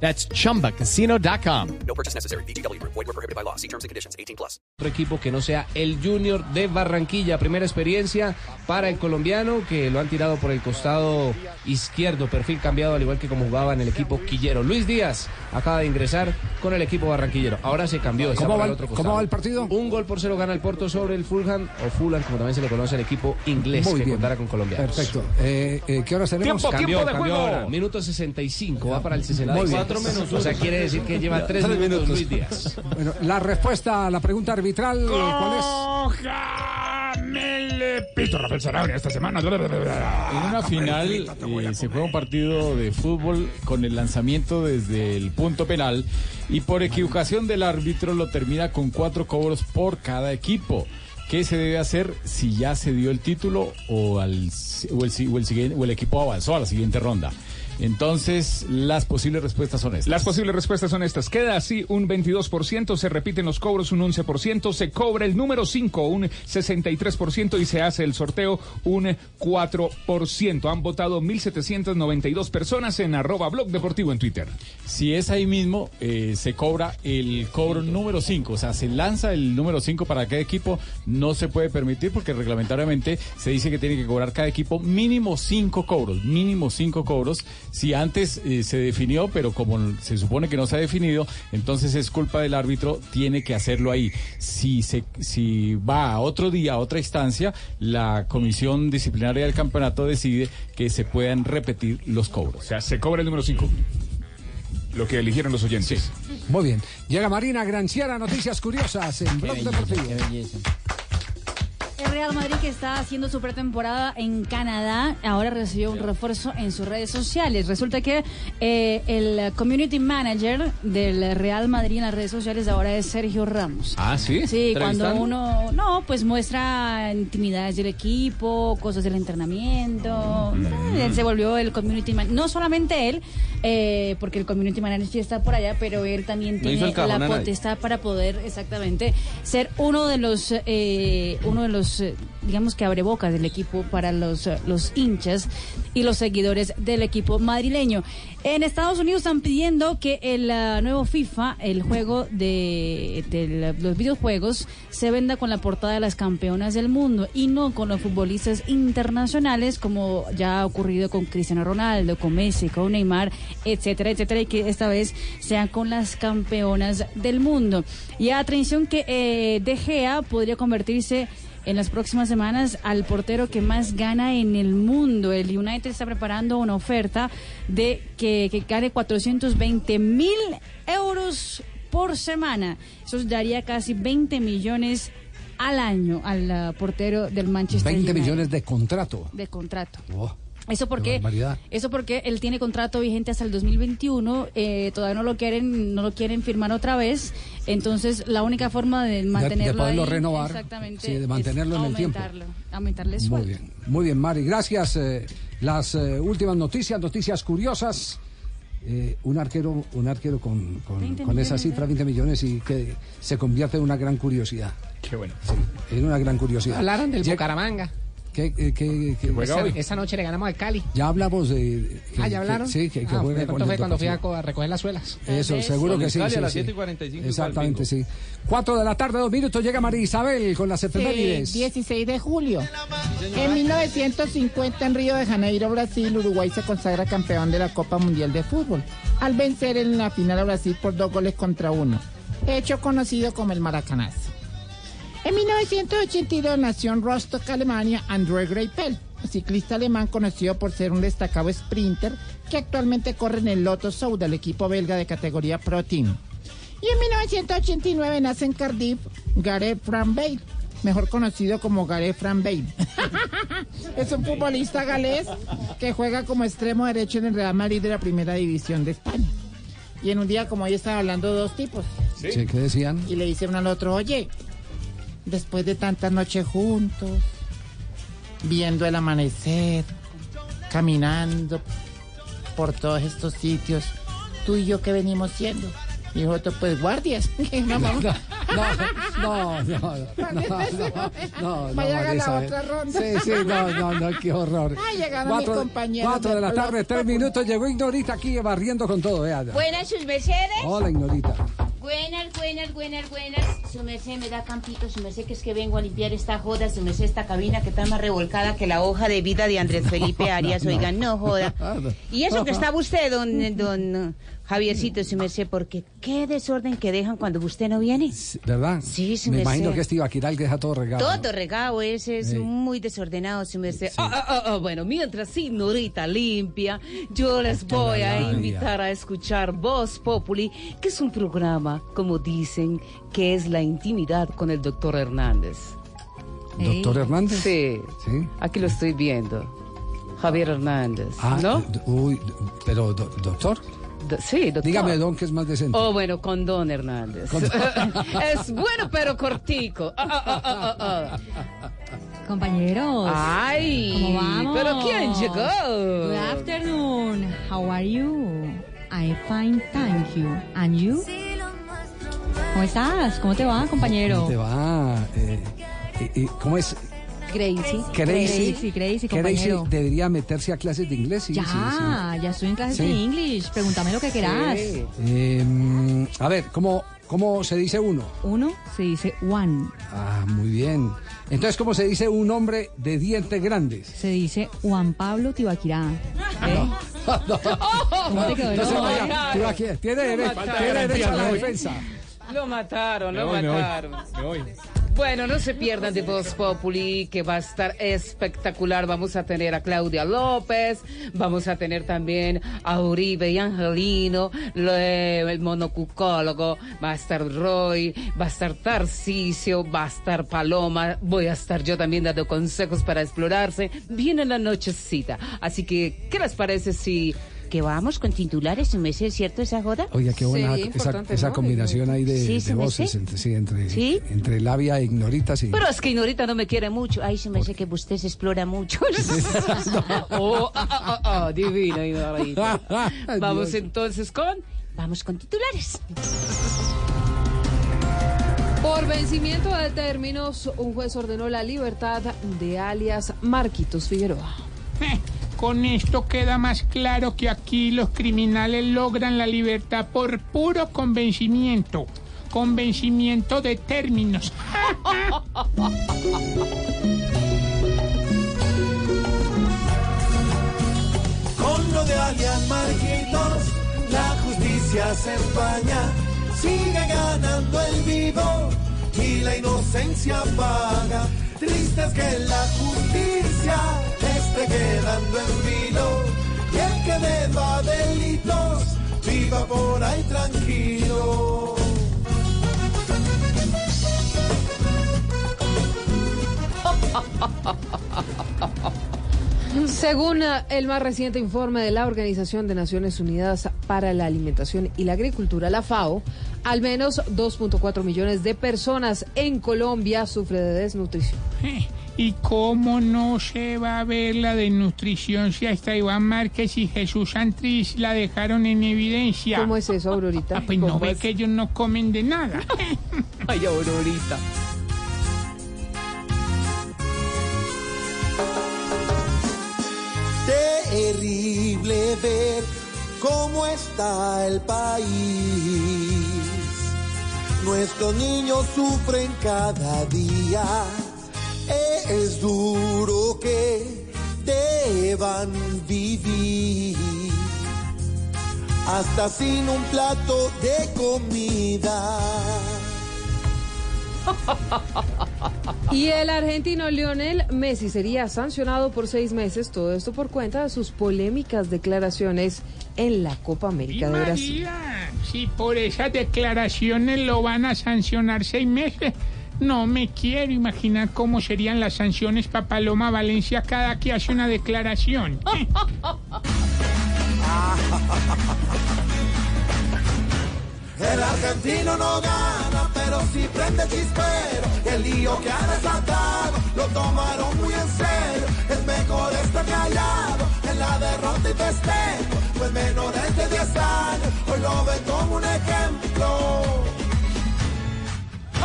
That's chumbacasino.com. No purchase necessary. BDW, void were prohibited by law. See terms and conditions 18 plus. Otro equipo que no sea el Junior de Barranquilla. Primera experiencia para el colombiano que lo han tirado por el costado izquierdo. Perfil cambiado, al igual que como jugaba en el equipo Quillero. Luis Díaz acaba de ingresar con el equipo barranquillero. Ahora se cambió. ¿Cómo va, el, partido? Un gol por cero gana el Porto sobre el Fulham o Fulham, como también se le conoce al equipo inglés Muy que bien. con Colombia. Perfecto. Eh, eh, ¿Qué hora seremos? Tiempo, cambió, cambió juego. Minuto 65. Va para el 65 cuatro menos O sea, quiere decir que lleva tres minutos Luis Díaz. Bueno, la respuesta a la pregunta arbitral, eh, ¿cuál es? Cójame pito Rafael Sanabria esta semana. En una final eh, se juega un partido de fútbol con el lanzamiento desde el punto penal y por equivocación del árbitro lo termina con cuatro cobros por cada equipo. ¿Qué se debe hacer si ya se dio el título o, al, o, el, o, o el equipo avanzó a la siguiente ronda? Entonces, las posibles respuestas son estas. Las posibles respuestas son estas. Queda así un 22%, se repiten los cobros un 11%, se cobra el número 5 un 63% y se hace el sorteo un 4%. Han votado 1.792 personas en arroba blog deportivo en Twitter. Si es ahí mismo, eh, se cobra el cobro número 5, o sea, se lanza el número 5 para cada equipo, no se puede permitir porque reglamentariamente se dice que tiene que cobrar cada equipo mínimo 5 cobros, mínimo 5 cobros. Si antes eh, se definió, pero como se supone que no se ha definido, entonces es culpa del árbitro, tiene que hacerlo ahí. Si, se, si va a otro día, a otra instancia, la comisión disciplinaria del campeonato decide que se puedan repetir los O cobros. sea, se cobra el número 5. Lo que eligieron los oyentes. Muy bien. Llega Marina Granciera, noticias curiosas en Blog Deportivo. El Real Madrid que está haciendo su pretemporada en Canadá ahora recibió un refuerzo en sus redes sociales. Resulta que eh, el community manager del Real Madrid en las redes sociales ahora es Sergio Ramos. Ah, sí. Sí, cuando uno, no, pues muestra intimidades del equipo, cosas del entrenamiento. Mm. Él se volvió el community manager. No solamente él, eh, porque el community manager sí está por allá, pero él también tiene la potestad para poder exactamente ser uno de los, eh, uno de los, eh, digamos que abre bocas del equipo para los, eh, los hinchas y los seguidores del equipo madrileño. En Estados Unidos están pidiendo que el ah, nuevo FIFA, el juego de, los videojuegos, se venda con la portada de las campeonas del mundo y no con los futbolistas internacionales como ya ha ocurrido con Cristiano Ronaldo, con Messi, con Neymar, etcétera, etcétera, y que esta vez sean con las campeonas del mundo. Y atención que eh, De Gea podría convertirse en las próximas semanas al portero que más gana en el mundo. El United está preparando una oferta de que, que gane 420 mil euros por semana. Eso daría casi 20 millones al año al ah, portero del Manchester 20 United. millones de contrato. de contrato. Oh, Eso Qué porque, eso porque él tiene contrato vigente hasta el 2021, eh, todavía no lo quieren, no lo quieren firmar otra vez, entonces la única forma de mantenerlo poderlo ahí, renovar, exactamente, sí, de es mantenerlo en el tiempo. aumentarlo, Aumentarle el muy bien. Muy bien, Mari. Gracias. eh, las eh, últimas noticias, noticias curiosas. Eh, un arquero, un arquero con, con, 20 con esa cifra, ¿eh? 20 millones, y que se convierte en una gran curiosidad. Qué bueno. En una gran curiosidad. Hablaron del Llega- Bucaramanga. ¿Qué- qué- qué- qué- juega Esa, hoy. esa noche le ganamos al Cali. ya hablamos de. que- ah, ¿ya hablaron? que- sí, que, que Ah, juega con fue cuando fui a, recoger las suelas. Eso, seguro que sí. Cali a sí, las sí. 7:45 igual Exactamente, sí. Cuatro de la tarde, dos minutos, llega María Isabel con las Eh, efemérides. 16 de julio. En 1950 en Río de Janeiro, Brasil, Uruguay se consagra campeón de la Copa Mundial de Fútbol, al vencer en la final a Brasil por dos goles contra uno, hecho conocido como el Maracanazo. En 1982 nació en Rostock, Alemania, André Greipel, ciclista alemán conocido por ser un destacado sprinter que actualmente corre en el Lotto Soud del equipo belga de categoría Pro Team. Y en 1989 nace en Cardiff Gareth Fran Bale, mejor conocido como Gareth Fran Bale. es un futbolista galés que juega como extremo derecho en el Real Madrid de la Primera División de España. Y en un día como hoy están hablando dos tipos. Sí, ¿qué decían? Y le dice uno al otro, oye, después de tantas noches juntos, viendo el amanecer, caminando por todos estos sitios, tú y yo qué venimos siendo. Y otro, pues guardias. No, vamos- No, no, no, no, no, no, no, Vaya a la otra eh. ronda. Sí, sí, no, no, no, qué horror. Ay, llegaron mis compañeros cuatro de la tarde, tres minutos, llegó Ignorita aquí barriendo con todo, vea. Buenas sus mercedes. Hola, Ignorita. Buenas, buenas, buenas, buenas. Su merced me da campito, su merced que es que vengo a limpiar esta joda, su merced esta cabina que está más revolcada que la hoja de vida de Andrés Felipe Arias. Oigan, no joda. Y eso que estaba usted, don, don Javiercito, su merced, porque qué desorden que dejan cuando usted no viene. ¿Verdad? Sí, sí, Me me imagino sé. que este Ibaquiral deja todo regado. ¿no? Todo regado ese es Sí. muy desordenado, su merced. Ah, ah, ah, ah, bueno, mientras Ignorita limpia, yo les voy a invitar a escuchar Voz Populi, que es un programa, como dicen, que es la intimidad con el doctor Hernández. ¿Doctor Hernández? Sí, Sí. aquí lo estoy viendo. Javier Hernández, Ah, ¿no? Uy, pero, do- doctor, Do- sí, doctor. dígame, don, que es más decente. Oh, bueno, con Don Hernández. es bueno, pero cortico. Ah, ah, ah. Compañeros. Ay, ¿Cómo vamos? pero ¿quién llegó? Good afternoon. How are you? I fine, thank you. And you? ¿Cómo estás? ¿Cómo te va, compañero? ¿Cómo te va? Eh, ¿Cómo es? Crazy. Crazy. Crazy, crazy, compañero. debería meterse a clases de inglés. Sí, ya, sí, ya estoy en clases Sí. de English. Pregúntame lo que sí. Eh, a ver, ¿cómo, ¿cómo se dice uno? Uno se dice one. Ah, muy bien. Entonces, ¿cómo se dice un hombre de dientes grandes? Se dice Juan Pablo Tibaquirá. ¿Eh? ¿Cómo te quedó el No vaya. eh? Tiene- Tiene derecho, tiene derecho a la defensa. Lo mataron, lo voy, me voy. mataron. Bueno, no se pierdan de Voz Populi, que va a estar espectacular. Vamos a tener a Claudia López, vamos a tener también a Uribe y Angelino, lo- el monocucólogo, va a estar Roy, va a estar Tarcisio, va a estar Paloma, voy a estar yo también dando consejos para explorarse. Viene la nochecita. Así que, ¿qué les parece si... Que vamos con titulares, ¿me es cierto esa joda? Oiga, qué buena Sí, esa, ¿no? combinación ahí de, Sí, voces entre, sí, entre, ¿Sí? entre labia e ignorita, sí. Pero es que Ignorita no me quiere mucho. Ay, se me hace que usted se explora mucho. oh, ah, ah, ah, divino, Ignorita. Vamos Dios. entonces con... Vamos con titulares. Por vencimiento de términos, un juez ordenó la libertad de alias Marquitos Figueroa. Con esto queda más claro que aquí los criminales logran la libertad por puro convencimiento. Convencimiento de términos. Con lo de alias Marquitos, la justicia se empaña, sigue ganando el vivo y la inocencia paga. Triste es que la justicia esté quedando en vilo y el que deba delitos viva por ahí tranquilo. Según eh, el más reciente informe de la Organización de Naciones Unidas para la Alimentación y la Agricultura, la FAO, al menos 2.4 millones de personas en Colombia sufren de desnutrición. ¿Y cómo no se va a ver la desnutrición si hasta Iván Márquez y Jesús Santrich la dejaron en evidencia? ¿Cómo es eso, Aurorita? Ah, pues no ¿Cómo ve es? que ellos no comen de nada. Ay, Aurorita. Terrible ver cómo está el país. Nuestros niños sufren cada día. Es duro que deban vivir hasta sin un plato de comida. Y el argentino Lionel Messi sería sancionado por seis meses, todo esto por cuenta de sus polémicas declaraciones en la Copa América de Brasil. María, si por esas declaraciones lo van a sancionar seis meses, no me quiero imaginar cómo serían las sanciones para Paloma Valencia cada que hace una declaración. El argentino no gana, pero sí prende chispero. El lío que ha desatado lo tomaron muy en serio. Es mejor estar callado en la derrota y festejo. Pues menores de 10 años, hoy lo ven como un ejemplo.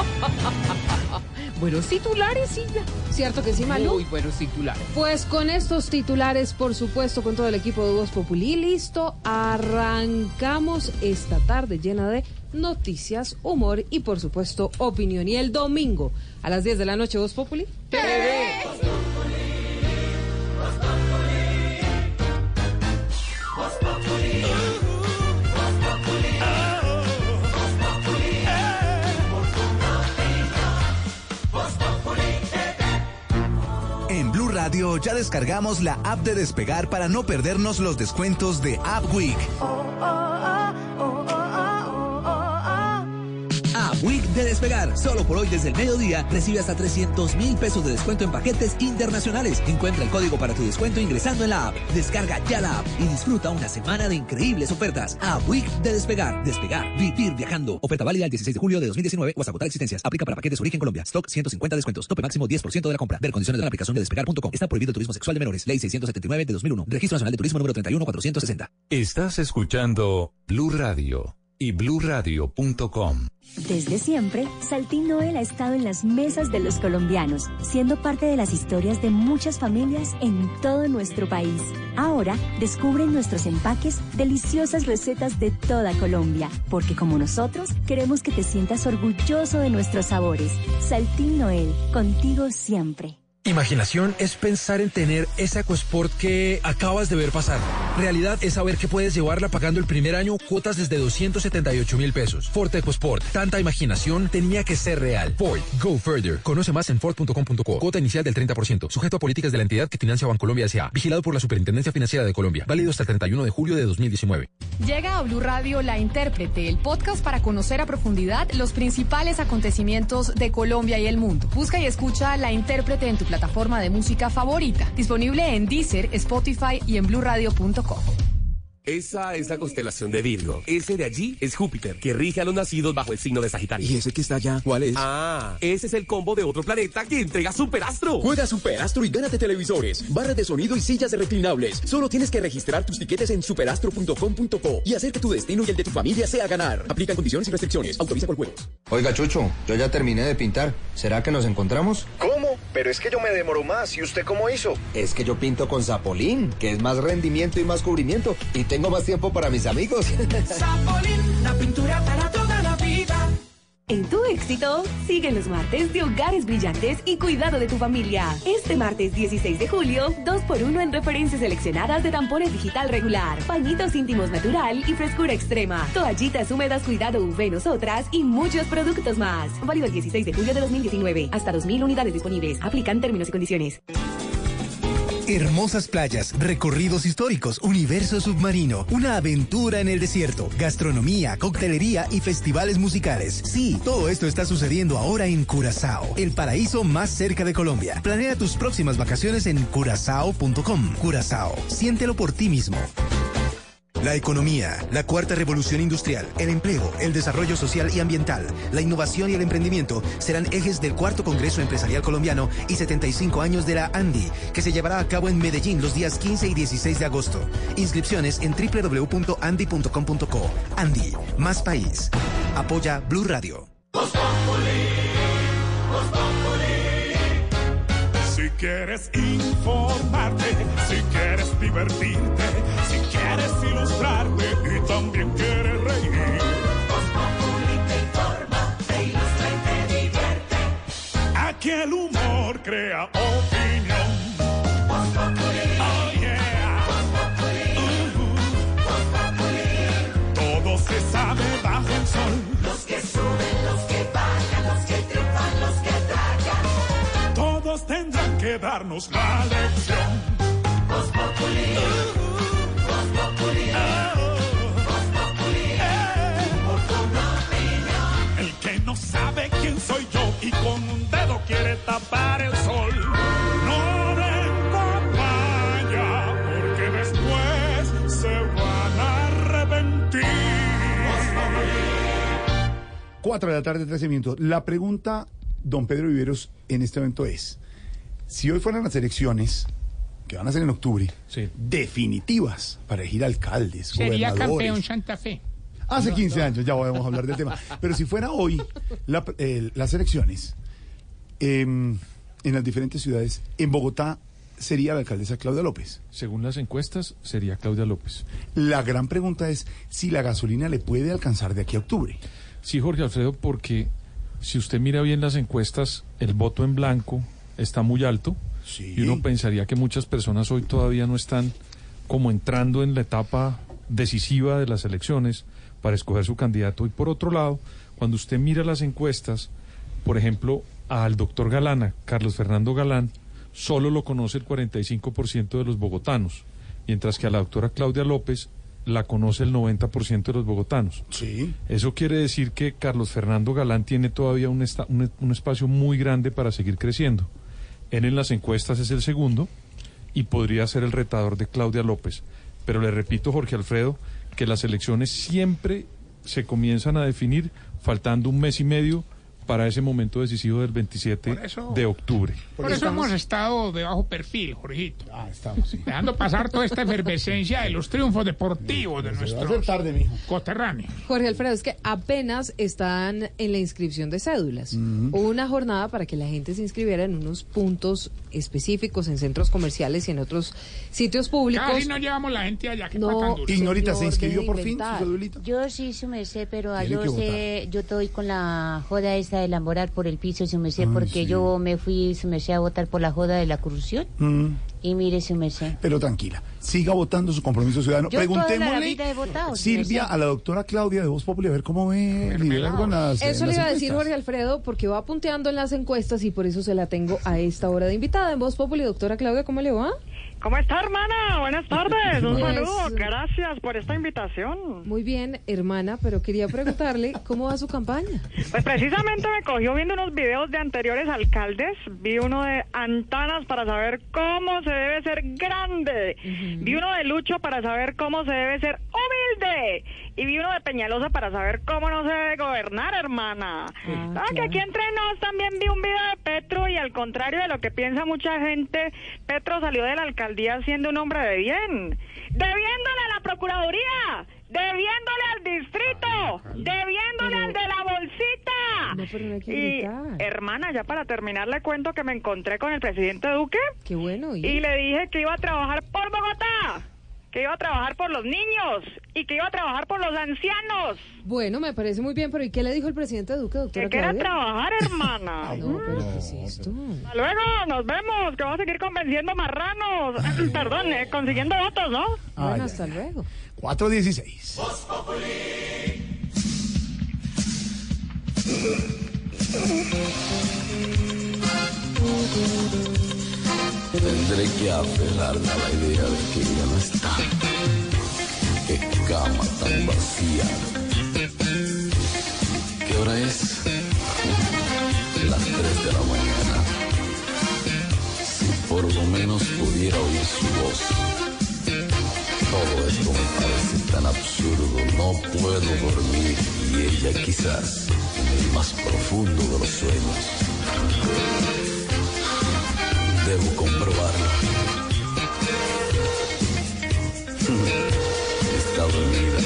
Buenos titulares, Silvia. ¿Cierto que sí, Malú? Muy buenos titulares. Pues con estos titulares, por supuesto, con todo el equipo de Voz Populi listo, arrancamos esta tarde llena de noticias, humor y, por supuesto, opinión. Y el domingo a las 10 de la noche, Voz Populi. En Ya descargamos la app de Despegar para no perdernos los descuentos de App Week. A Week de Despegar. Solo por hoy desde el mediodía recibe hasta 300 mil pesos de descuento en paquetes internacionales. Encuentra el código para tu descuento ingresando en la app. Descarga ya la app y disfruta una semana de increíbles ofertas. A Week de Despegar. Despegar. Vivir viajando. Oferta válida el 16 de julio de 2019 o hasta agotar existencias. Aplica para paquetes origen Colombia. Stock 150 descuentos. Tope máximo 10% de la compra. Ver condiciones de la aplicación de despegar.com. Está prohibido el turismo sexual de menores. Ley 679 de 2001. Registro Nacional de Turismo número 31460. Estás escuchando Blue Radio y bluradio.com. Desde siempre, Saltín Noel ha estado en las mesas de los colombianos, siendo parte de las historias de muchas familias en todo nuestro país. Ahora, descubre en nuestros empaques deliciosas recetas de toda Colombia, porque como nosotros, queremos que te sientas orgulloso de nuestros sabores. Saltín Noel, contigo siempre. Imaginación es pensar en tener esa EcoSport que acabas de ver pasar. Realidad es saber que puedes llevarla pagando el primer año cuotas desde 278 mil pesos. Ford EcoSport. Tanta imaginación tenía que ser real. Ford. Go further. Conoce más en Ford.com.co. Cuota inicial del 30%. Sujeto a políticas de la entidad que financia Bancolombia S.A. Vigilado por la Superintendencia Financiera de Colombia. Válido hasta el 31 de julio de 2019. Llega a Blue Radio La Intérprete, el podcast para conocer a profundidad los principales acontecimientos de Colombia y el mundo. Busca y escucha La Intérprete en tu plataforma de música favorita. Disponible en Deezer, Spotify y en bluradio.com. Esa es la constelación de Virgo. Ese de allí es Júpiter, que rige a los nacidos bajo el signo de Sagitario. ¿Y ese que está allá? ¿Cuál es? Ah, ese es el combo de otro planeta que entrega Superastro. Juega Superastro y gánate televisores, barras de sonido y sillas reclinables. Solo tienes que registrar tus tiquetes en superastro.com.co y hacer que tu destino y el de tu familia sea ganar. Aplican condiciones y restricciones. Autoriza con juegos. Oiga, Chucho, yo ya terminé de pintar. ¿Será que nos encontramos? ¿Cómo? Pero es que yo me demoro más. ¿Y usted cómo hizo? Es que yo pinto con Zapolín, que es más rendimiento y más cubrimiento. Y tengo más tiempo para mis amigos. Zapolín, la pintura para toda la vida. En tu éxito, siguen los martes de hogares brillantes y cuidado de tu familia. Este martes 16 de julio, 2x1 en referencias seleccionadas de tampones digital regular, pañitos íntimos natural y frescura extrema, toallitas húmedas cuidado UV nosotras y muchos productos más. Válido el 16 de julio de 2019. Hasta 2.000 unidades disponibles. Aplican términos y condiciones. Hermosas playas, recorridos históricos, universo submarino, una aventura en el desierto, gastronomía, coctelería y festivales musicales. Sí, todo esto está sucediendo ahora en Curazao, el paraíso más cerca de Colombia. Planea tus próximas vacaciones en curazao.com. Curazao, siéntelo por ti mismo. La economía, la cuarta revolución industrial, el empleo, el desarrollo social y ambiental, la innovación y el emprendimiento serán ejes del cuarto Congreso Empresarial Colombiano y 75 años de la ANDI, que se llevará a cabo en Medellín los días 15 y 16 de agosto. Inscripciones en www.andi.com.co. Andi, más país. Apoya Blue Radio. Quieres informarte, si quieres divertirte, si quieres ilustrarte y también quieres reír. te informa, te ilustra y te divierte. Aquí el humor crea opinión. Que darnos la lección. Populi. Populi. Populi. El que no sabe quién soy yo y con un dedo quiere tapar el sol. No den papaya, porque después se van a arrepentir. 4 de la tarde, 13 minutos. La pregunta, don Pedro Viveros, en este momento es, si hoy fueran las elecciones, que van a ser en octubre, definitivas para elegir alcaldes, Sería campeón gobernadores, Santa Fe. Hace 15 años, ya vamos a hablar del tema. Pero si fuera hoy la- eh, las elecciones em, en las diferentes ciudades, en Bogotá sería la alcaldesa Claudia López. Según las encuestas, sería Claudia López. La gran pregunta es si la gasolina le puede alcanzar de aquí a octubre. Sí, Jorge Alfredo, porque si usted mira bien las encuestas, el voto en blanco está muy alto y uno pensaría que muchas personas hoy todavía no están como entrando en la etapa decisiva de las elecciones para escoger su candidato. Y por otro lado, cuando usted mira las encuestas, por ejemplo, al doctor Galana, Carlos Fernando Galán, solo lo conoce el 45% de los bogotanos, mientras que a la doctora Claudia López la conoce el 90% de los bogotanos. Sí. Eso quiere decir que Carlos Fernando Galán tiene todavía un, esta- un, un espacio muy grande para seguir creciendo. Él en las encuestas es el segundo y podría ser el retador de Claudia López. Pero le repito, Jorge Alfredo, que las elecciones siempre se comienzan a definir faltando un mes y medio para ese momento decisivo del 27 Por eso- de octubre. Por eso hemos estado de bajo perfil, Jorgito. Ah, estamos, sí. Dejando pasar toda esta efervescencia de los triunfos deportivos de nuestros coterráneos. Jorge Alfredo, es que apenas están en la inscripción de cédulas. Hubo una jornada para que la gente se inscribiera en unos puntos específicos, en centros comerciales y en otros sitios públicos. Casi no llevamos la gente allá, que No. Ignorita, ¿se inscribió por fin su cedulita? Yo sí, su merced, pero yo sé, yo estoy con la joda esa de lamborar por el piso, su merced, Ay, porque sí. yo me fui, su merced, a votar por la joda de la corrupción. Mm, Y mire, su merced. pero tranquila, siga votando su compromiso ciudadano. Yo toda la Preguntémosle, vida he votado, su Silvia, a la doctora Claudia de Voz Populi, a ver cómo ve el liderazgo en las Eso en le las iba a decir. Jorge Alfredo porque va punteando en las encuestas y por eso se la tengo a esta hora de invitada en Voz Populi. Doctora Claudia, ¿cómo le va? ¿Cómo está, hermana? Buenas tardes. Un saludo. Gracias por esta invitación. Muy bien, hermana, pero quería preguntarle cómo va su campaña. Pues precisamente me cogió viendo unos videos de anteriores alcaldes. Vi uno de Antanas para saber cómo se debe ser grande. Vi uno de Lucho para saber cómo se debe ser humilde. Y vi uno de Peñalosa para saber cómo no se debe gobernar, hermana. Ah, que aquí entre nos también vi un video de Petro y al contrario de lo que piensa mucha gente, Petro salió de la alcaldía siendo un hombre de bien. Debiéndole a la Procuraduría, debiéndole al distrito, debiéndole al de la bolsita. No, pero no hay que Y, hermana, ya para terminar le cuento que me encontré con el presidente Duque. Qué bueno. Y le dije que iba a trabajar por Bogotá, que iba a trabajar por los niños y que iba a trabajar por los ancianos. Bueno, me parece muy bien, pero ¿y qué le dijo el presidente Duque, doctora Que quiera trabajar, hermana. No, pero ¿qué es esto? Hasta luego, nos vemos, que vamos a seguir convenciendo marranos. Perdón, eh, consiguiendo votos, ¿no? Bueno, Ay, hasta luego. 416. Tendré que aferrarme a la idea de que ella no está. Qué cama tan vacía. ¿Qué hora es? Las 3 de la mañana. Si por lo menos pudiera oír su voz. Todo esto me parece tan absurdo. No puedo dormir y ella quizás en el más profundo de los sueños. Debo comprobarlo. Está dormida.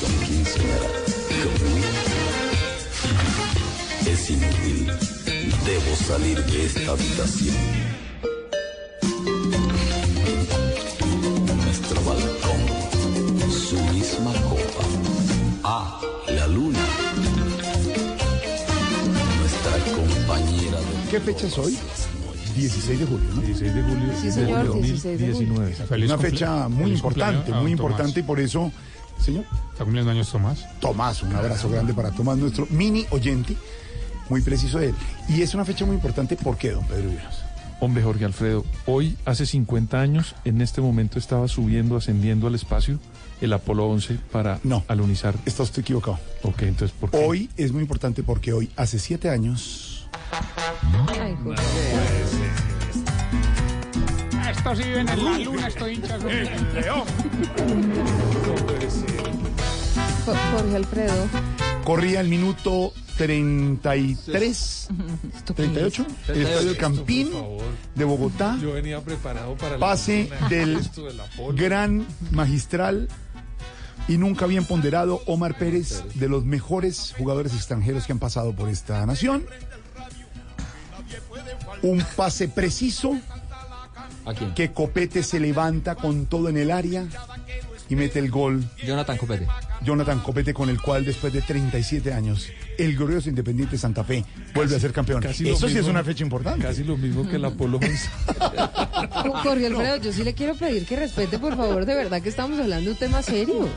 ¿Con quién soñará? ¿Conmigo? Es inútil. Debo salir de esta habitación. Nuestro balcón. Su misma copa. Ah, la luna. Nuestra compañera de... ¿Qué fecha es hoy? 16 de julio, ¿no? 16 de julio Sí, señor, 16 de julio. 2019. Una fecha muy importante, muy importante y por eso, señor. ¿Está cumpliendo años Tomás? Tomás, un abrazo grande para Tomás, nuestro mini oyente, muy preciso de él. Y es una fecha muy importante, ¿por qué, don Pedro Viveros? Hombre, Jorge Alfredo, hoy, hace 50 años, en este momento estaba subiendo, ascendiendo al espacio el Apolo 11 para alunizar. Está usted equivocado. Ok, entonces, ¿por qué? Hoy es muy importante porque hoy, hace siete años, Ay. Estos sí viven en la luna, estos hinchas. son- león. Jo- Jorge Alfredo. Corría el minuto 33, 38, el estadio del Campín de Bogotá. Yo venía preparado para el Pase del esto de la polo. gran magistral y nunca bien ponderado Omar Pérez, de los mejores jugadores extranjeros que han pasado por esta nación. Un pase preciso. Que Copete se levanta con todo en el área y mete el gol. Jonathan Copete. Jonathan Copete, con el cual después de 37 años, el glorioso Independiente Santa Fe vuelve a ser campeón. Eso sí es una fecha importante. Casi lo mismo que el Apolo 11. Jorge Alfredo, yo sí le quiero pedir que respete, por favor, de verdad que estamos hablando de un tema serio.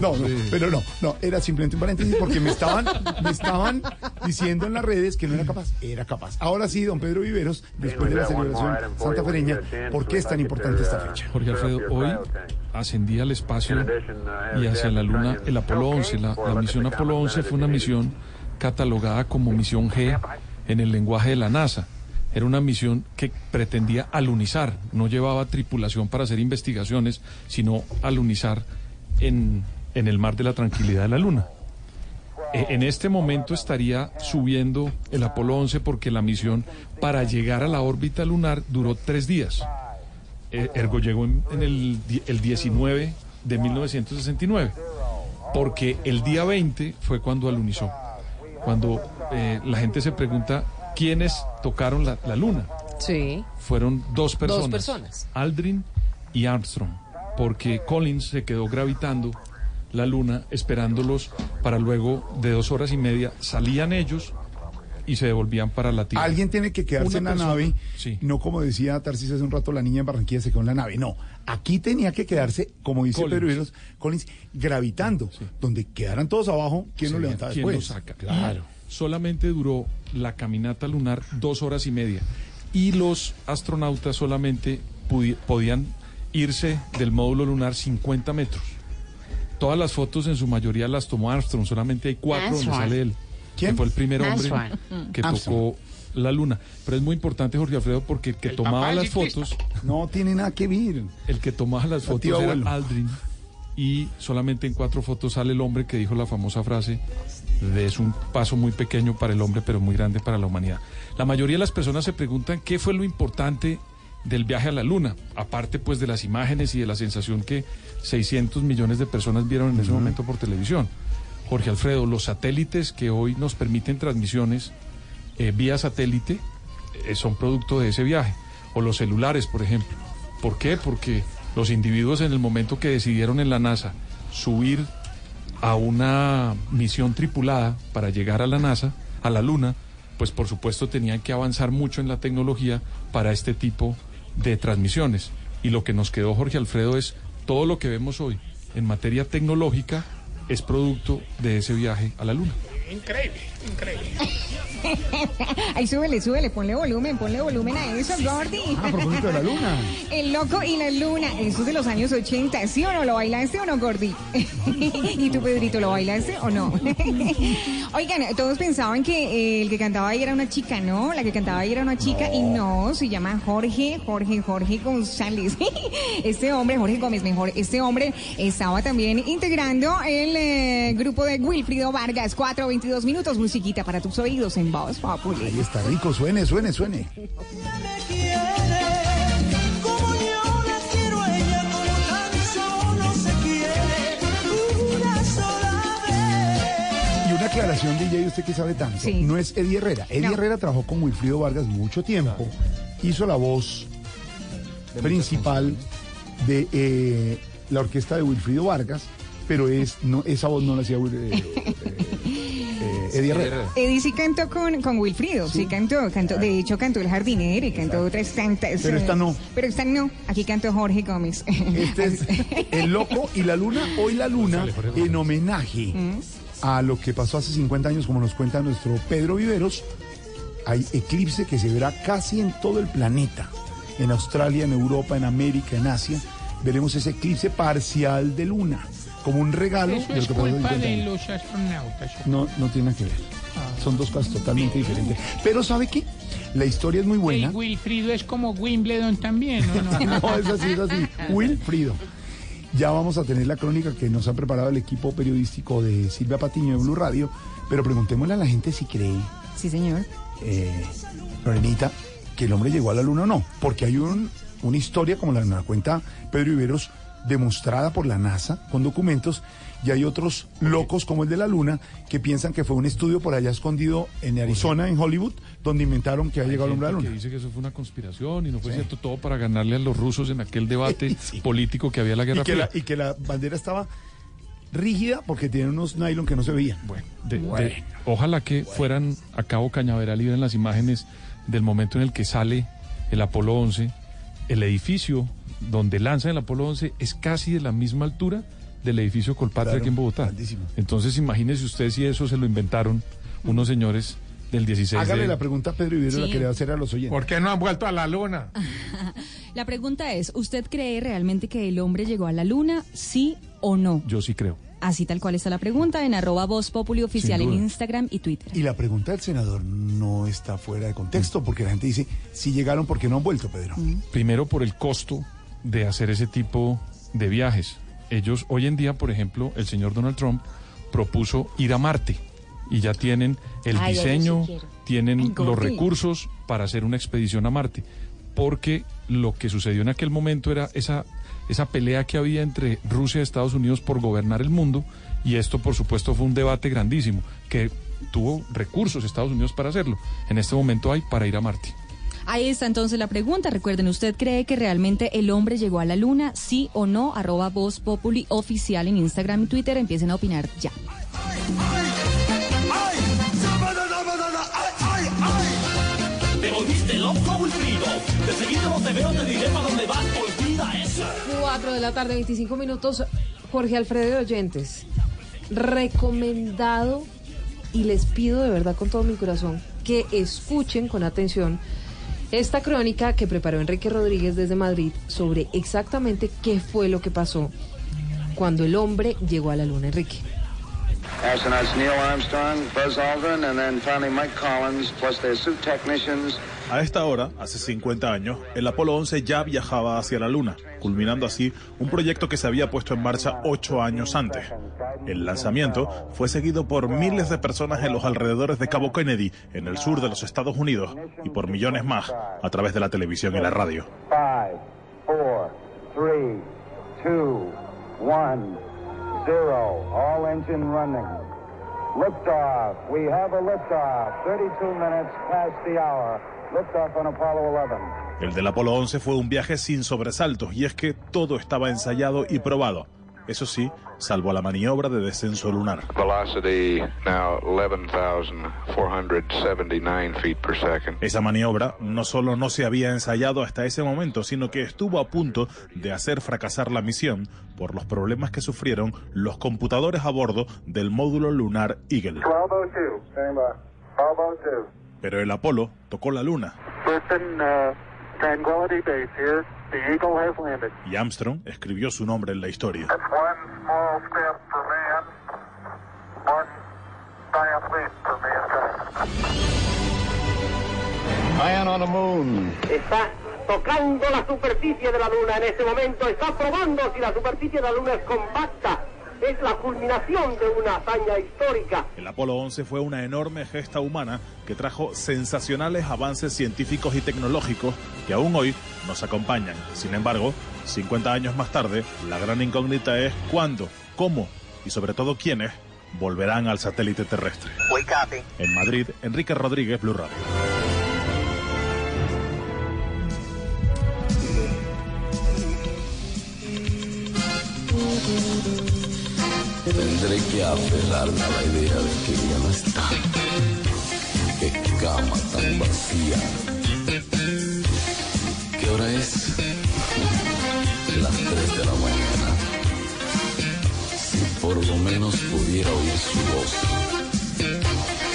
No, no, pero no, no, era simplemente un paréntesis porque me estaban, me estaban diciendo en las redes que no era capaz, era capaz. Ahora sí, don Pedro Viveros, después de la celebración santafereña, ¿por qué es tan importante esta fecha? Jorge Alfredo, hoy ascendía al espacio y hacia la Luna el Apolo 11. La, la misión Apolo 11 fue una misión catalogada como misión G en el lenguaje de la NASA. Era una misión que pretendía alunizar, no llevaba tripulación para hacer investigaciones, sino alunizar en, en el mar de la tranquilidad de la Luna. Eh, En este momento estaría subiendo el Apolo 11 porque la misión para llegar a la órbita lunar duró tres días. Eh, Ergo llegó en, el, el 19 de 1969, porque el día 20 fue cuando alunizó. Cuando eh, la gente se pregunta quiénes tocaron la, la luna. Sí. Fueron dos personas, personas. Aldrin y Armstrong, porque Collins se quedó gravitando la luna esperándolos para luego de dos horas y media salían ellos y se devolvían para la Tierra. Alguien tiene que quedarse Una en la persona- nave, Sí. no como decía Tarcís hace un rato, la niña en Barranquilla se quedó en la nave. No, aquí tenía que quedarse, como dice Collins. Pedro Collins, gravitando. Donde quedaran todos abajo, ¿quién lo Sí, levantaba ¿quién después? lo saca? Claro. Solamente duró la caminata lunar dos horas y media y los astronautas solamente podían irse del módulo lunar 50 metros. Todas las fotos en su mayoría las tomó Armstrong, solamente hay cuatro donde sale él. ¿Quién? Que fue el primer hombre que Armstrong. tocó la luna. Pero es muy importante, Jorge Alfredo, porque el que El tomaba las fotos, No tiene nada que ver. el que tomaba las La fotos era abuelo. Aldrin y solamente en cuatro fotos sale el hombre que dijo la famosa frase de es un paso muy pequeño para el hombre pero muy grande para la humanidad. La mayoría de las personas se preguntan qué fue lo importante del viaje a la luna, aparte pues de las imágenes y de la sensación que 600 millones de personas vieron en ese momento por televisión. Jorge Alfredo, los satélites que hoy nos permiten transmisiones eh, vía satélite eh, son producto de ese viaje. O los celulares, por ejemplo. ¿Por qué? Porque los individuos en el momento que decidieron en la NASA subir a una misión tripulada para llegar a la NASA, a la Luna, pues por supuesto tenían que avanzar mucho en la tecnología para este tipo de transmisiones. Y lo que nos quedó, Jorge Alfredo, es todo lo que vemos hoy en materia tecnológica es producto de ese viaje a la Luna. Increíble, increíble. Ay, súbele, súbele, ponle volumen, ponle volumen a eso, Gordy. Ah, a propósito de la luna. El loco y la luna, eso es de los años 80, ¿sí o no? ¿Lo bailaste o no, Gordy? ¿Y tú, Pedrito, lo bailaste o no? Oigan, todos pensaban que eh, el que cantaba ahí era una chica, ¿no? La que cantaba ahí era una chica y no, se llama Jorge, Jorge, Jorge González. Este hombre, Jorge Gómez, mejor, este hombre estaba también integrando el eh, grupo de Wilfrido Vargas, 4 22 minutos, musiquita para tus oídos en Voz Populi. Ahí está rico, suene, suene, suene. Y una aclaración, DJ, usted que sabe tanto. Sí. No es Eddie Herrera. Eddie No. Herrera trabajó con Wilfrido Vargas mucho tiempo. Hizo la voz principal de eh, la orquesta de Wilfrido Vargas, pero es no esa voz no la hacía eh, Eddie Herrera. Eddie sí cantó con, con Wilfrido, sí, cantó, cantó, de hecho cantó El Jardinero y cantó otras tantas. Pero esta no. Pero esta no, aquí cantó Jorge Gómez. Este es El Loco y la Luna, hoy la Luna, en homenaje a lo que pasó hace 50 años, como nos cuenta nuestro Pedro Viveros. Hay eclipse que se verá casi en todo el planeta, en Australia, en Europa, en América, en Asia. Veremos ese eclipse parcial de luna, como un regalo Eso de lo es culpa 50 de años. los astronautas. No, no tiene nada que ver. Son dos cosas totalmente diferentes. Pero ¿sabe qué? La historia es muy buena. El Wilfrido es como Wimbledon también, ¿no? no? No, es así, es así. Wilfrido. Ya vamos a tener la crónica que nos ha preparado el equipo periodístico de Silvia Patiño de Blue Radio, pero preguntémosle a la gente si cree, Sí, señor. eh, Lorenita, que el hombre llegó a la luna o no, porque hay un- una historia, como la, la cuenta Pedro Iberos, demostrada por la NASA con documentos, y hay otros locos como el de la luna que piensan que fue un estudio por allá escondido en Arizona, en Hollywood, donde inventaron que ha llegado el hombre a la luna. que dice que eso fue una conspiración y no fue Sí. cierto todo para ganarle a los rusos en aquel debate político que había en la Guerra y, que Fría. la, y que la bandera estaba rígida porque tiene unos nylon que no se veían. Bueno, de- de- ojalá que fueran a Cabo Cañaveral y vieran las imágenes del momento en el que sale el Apolo 11. El edificio donde lanzan el Apolo 11 es casi de la misma altura del edificio Colpatria Claro, aquí en Bogotá. Entonces imagínese usted si eso se lo inventaron unos señores del 16 Hágale de... la pregunta a Pedro Ibero, la que le va a hacer a los oyentes. ¿Por qué no han vuelto a la luna? La pregunta es, ¿usted cree realmente que el hombre llegó a la luna, sí o no? Yo sí creo. Así tal cual está la pregunta en arroba Voz Populi oficial en. Instagram y Twitter. Y la pregunta del senador no está fuera de contexto, porque la gente dice, si llegaron, ¿por qué no han vuelto, Pedro? Primero por el costo de hacer ese tipo de viajes. Ellos, hoy en día, por ejemplo, el señor Donald Trump propuso ir a Marte y ya tienen el Ay, sí diseño, tienen los recursos para hacer una expedición a Marte. Porque lo que sucedió en aquel momento era esa, esa pelea que había entre Rusia y Estados Unidos por gobernar el mundo y esto, por supuesto, fue un debate grandísimo que tuvo recursos Estados Unidos para hacerlo. En este momento hay para ir a Marte. Ahí está entonces la pregunta. Recuerden, ¿usted cree que realmente el hombre llegó a la luna, sí o no? Arroba Voz Populi oficial en Instagram y Twitter. Empiecen a opinar ya. Te volviste loco, Wilfrido. De seguido no te veo, te diré para dónde vas. Olvida eso. 4 de la tarde, 25 minutos. Jorge Alfredo de Oyentes, recomendado y les pido de verdad con todo mi corazón que escuchen con atención esta crónica que preparó Enrique Rodríguez desde Madrid sobre exactamente qué fue lo que pasó cuando el hombre llegó a la luna. Enrique. Astronauts Neil Armstrong, Buzz Aldrin, and then finally Mike Collins, plus their suit technicians. A esta hora, hace 50 años, el Apolo 11 ya viajaba hacia la Luna, culminando así un proyecto que se había puesto en marcha ocho años antes. El lanzamiento fue seguido por miles de personas en los alrededores de Cabo Kennedy, en el sur de los Estados Unidos, y por millones más a través de la televisión y la radio. Liftoff. We have a liftoff. 32 minutes past the hour. Liftoff on Apollo 11. El del Apolo 11 fue un viaje sin sobresaltos y es que todo estaba ensayado y probado. Eso sí, salvo la maniobra de descenso lunar. Velocity now 11,479 feet per second. Esa maniobra no solo no se había ensayado hasta ese momento, sino que estuvo a punto de hacer fracasar la misión por los problemas que sufrieron los computadores a bordo del módulo lunar Eagle. 1202. Stand by. 1202. Pero el Apolo tocó la luna uh, Tranquility Base here. The Eagle has landed. y Armstrong escribió su nombre en la historia. One small step for man, one giant leap for mankind. Man on the moon. Está tocando la superficie de la Luna en este momento, está probando si la superficie de la Luna es compacta. Es la culminación de una hazaña histórica. El Apolo 11 fue una enorme gesta humana que trajo sensacionales avances científicos y tecnológicos que aún hoy nos acompañan. Sin embargo, 50 años más tarde, la gran incógnita es cuándo, cómo y sobre todo quiénes volverán al satélite terrestre. En Madrid, Enrique Rodríguez, Blue Radio. Tendré que aferrarme a la idea de que ella no está. Qué cama tan vacía. ¿Qué hora es? Las 3 de la mañana. Si por lo menos pudiera oír su voz.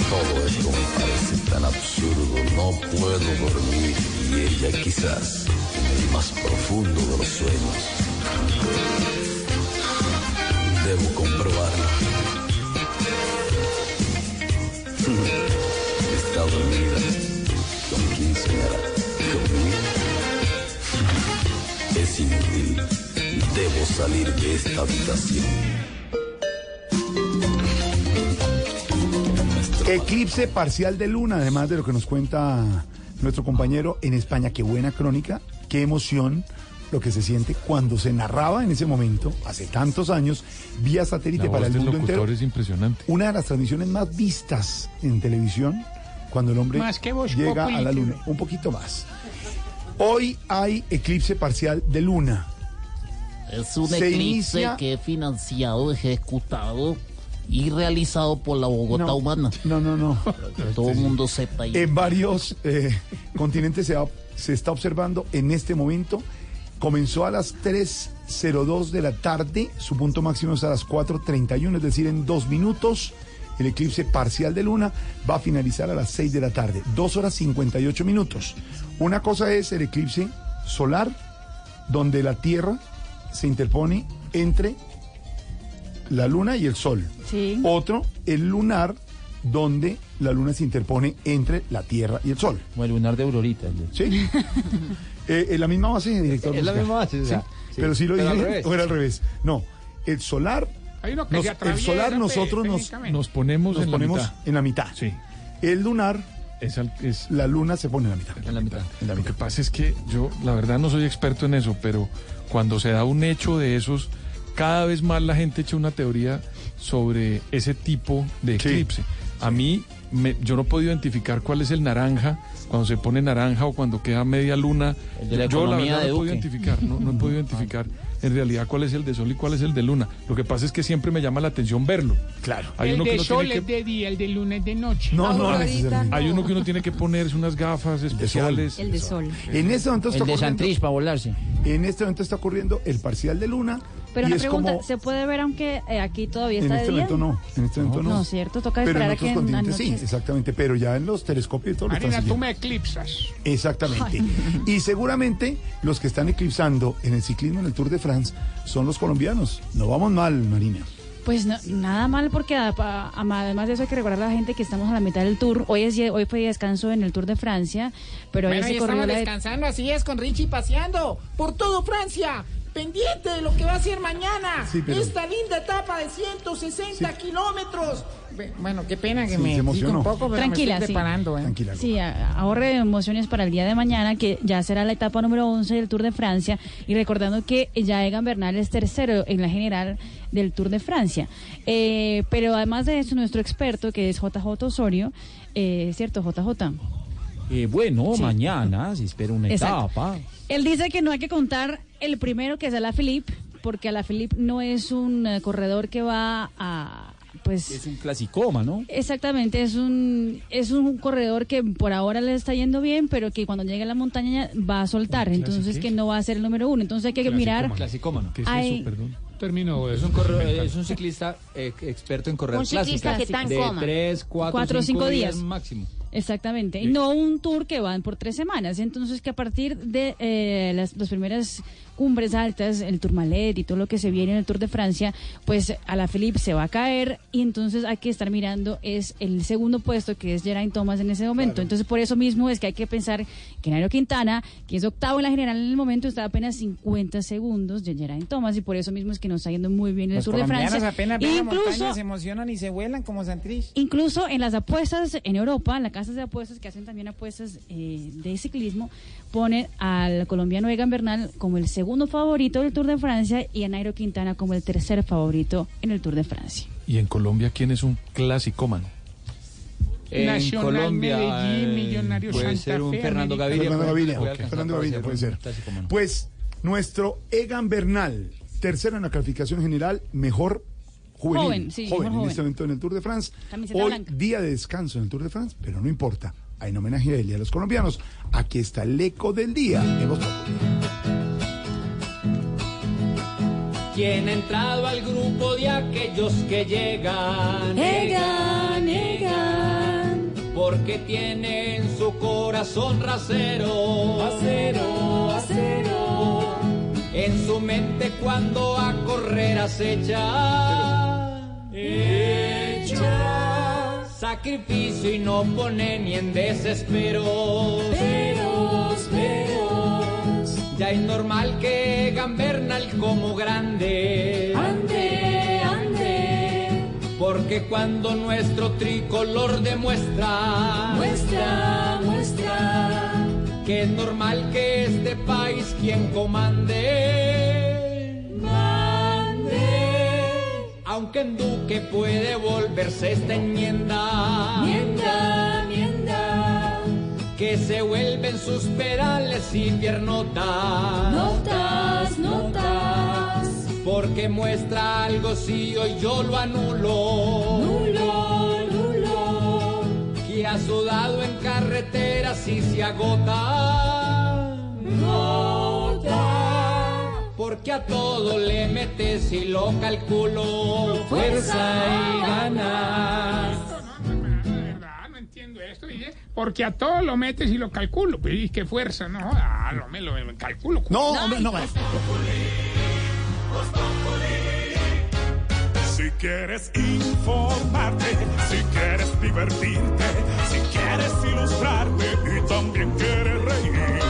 Todo esto me parece tan absurdo. No puedo dormir y ella quizás en el más profundo de los sueños. Debo comprobarlo. Está dormida. ¿Con quién soñará? ¿Conmigo? Es inútil. Debo salir de esta habitación. Eclipse parcial de luna, además de lo que nos cuenta nuestro compañero en España. Qué buena crónica, qué emoción lo que se siente cuando se narraba en ese momento, hace tantos años, vía satélite La para voz el mundo entero. es impresionante. Una de las transmisiones más vistas en televisión cuando el hombre Más que Voz llega Populi, a la luna. Un poquito más. Hoy hay eclipse parcial de luna. Es un Se eclipse inicia- que es financiado, ejecutado y realizado por la Bogotá No, Humana. No, no, no. Que todo el mundo sepa. ahí. En varios eh, continentes se, ha- se está observando en este momento. Comenzó a las 3.02 de la tarde, su punto máximo es a las 4.31, es decir, en dos minutos. El eclipse parcial de luna va a finalizar a las 6 de la tarde, 2 horas 58 minutos. Una cosa es el eclipse solar, donde la Tierra se interpone entre la luna y el sol. Sí. Otro, el lunar, donde la luna se interpone entre la Tierra y el sol. Como el lunar de Aurorita. de- Sí. Eh, en la misma base, director. Es la musical. misma base, o sea, Sí, sí. Pero sí lo Pero dije, o era al revés. No, el solar, Hay uno que nos- se el solar nosotros nos, ponemos nos en ponemos la mitad. en la mitad. Sí. El lunar, Es, al- es la luna se pone en la mitad. En la mitad. En la Lo mitad. que pasa es que yo, la verdad, no soy experto en eso, pero cuando se da un hecho de esos, cada vez más la gente echa una teoría sobre ese tipo de Sí. eclipse. A mí, me- yo no puedo identificar cuál es el naranja, cuando se pone naranja o cuando queda media luna. El de la yo la verdad de no puedo identificar, no, no puedo identificar en realidad cuál es el de sol y cuál es el de luna. Lo que pasa es que siempre me llama la atención verlo. Claro. Hay el uno que de uno sol tiene es que de día, el de luna es de noche. No, no necesariamente. hay uno que uno tiene que ponerse unas gafas especiales. El de sol. En este momento está El de para volarse. en este momento está ocurriendo el parcial de luna. Pero y una pregunta, como, ¿se puede ver aunque eh, aquí todavía en está este de día? momento no, en este momento no. No, cierto, toca Pero en esperar a otros que continentes sí, exactamente. Pero ya en los telescopios y todo lo están Marina, tú siguiendo. me eclipsas. Exactamente. Y seguramente los que están eclipsando en el ciclismo en el Tour de France son los colombianos. No vamos mal, Marina. Pues no- nada mal porque a- a- además de eso hay que recordar a la gente que estamos a la mitad del tour. Hoy es hoy fue descanso en el Tour de Francia, pero hoy Bueno, se y corrió estamos la de- descansando, así es, con Richie paseando por todo Francia. Pendiente de lo que va a ser mañana. Sí, pero- Esta linda etapa de 160 kilómetros. Bueno, qué pena que Sí, me se emocionó. un poco, pero Tranquila, me sí. estoy preparando. ¿eh? Tranquila. Sí, a- ahorre emociones para el día de mañana, que ya será la etapa número 11 del Tour de Francia. Y recordando que ya Egan Bernal es tercero en la general del Tour de Francia. Eh, pero además de eso, nuestro experto, que es JJ Osorio, eh, ¿cierto, JJ? Eh, bueno, Sí. mañana se espera una Exacto. etapa. Él dice que no hay que contar el primero que es a la Philippe, porque a la Philippe no es un eh, corredor que va a, pues... Es un clasicoma, ¿no? Exactamente, es un es un corredor que por ahora le está yendo bien, pero que cuando llegue a la montaña va a soltar, entonces que no va a ser el número uno. Entonces hay que mirar. Clasicómano. ¿Qué es eso, perdón? Termino Es un, corredor- es un ciclista eh, experto en correr Un ciclista clásicas. que está en de coma. 3, 4, Cuatro o 5 cinco días días. máximo. Exactamente, y no un tour que van por tres semanas. Entonces que a partir de eh, las, las primeras cumbres altas, el Tourmalet y todo lo que se viene en el Tour de Francia, pues a la Philippe se va a caer y entonces hay que estar mirando es el segundo puesto que es Geraint Thomas en ese momento. Entonces por eso mismo es que hay que pensar que Nairo Quintana, que es octavo en la general en el momento, está apenas 50 segundos de Geraint Thomas y por eso mismo es que nos está yendo muy bien en el Los Tour de Francia. apenas ven Incluso se emocionan y se vuelan como Santrich. Incluso en las apuestas en Europa, en las casas de apuestas que hacen también apuestas eh, de ciclismo, ponen al colombiano Egan Bernal como el segundo favorito del Tour de Francia y a Nairo Quintana como el tercer favorito en el Tour de Francia. ¿Y en Colombia quién es un clasicómano? En Nacional, Colombia Medellín, eh, Millonarios, puede Santa ser un Fe, Fernando. Gaviria. Fernando Gaviria, puede ok, alcanzar Fernando para Gaviria ser puede ser. Pues nuestro Egan Bernal, tercero en la calificación general, mejor juvenil. Joven, sí, mejor en joven. este momento en el Tour de France. Camiseta Hoy blanca. día de descanso en el Tour de France, pero no importa. Hay un homenaje a él y a los colombianos. Aquí está el eco del día. en Voz Populi. ¿Quién ha entrado al grupo de aquellos que llegan? Egan, Egan. Porque tiene en su corazón rasero. Acero, acero. En su mente cuando a correr acecha. Echa. Sacrificio y no pone ni en desespero. Peros, peros. Ya es normal que Gambernal como grande. Ande, ande, Porque cuando nuestro tricolor demuestra, muestra, muestra. que es normal que este país quien comande, aunque en Duque puede volverse esta enmienda, mienda, mienda. que se vuelven sus perales y piernotas, Notas, notas. porque muestra algo si hoy yo lo anulo. Nulo, nulo. que ha sudado en carreteras y se agota. Nota. Porque a todo le metes y lo calculo. Fuerza y ganas. verdad, no entiendo esto. dice, Porque a todo lo metes y lo calculo. Pues, ¿y qué fuerza? No, ah, lo, me lo, me lo calculo. No, hombre, no. Si quieres informarte, si quieres divertirte, si quieres ilustrarte y también quieres reír.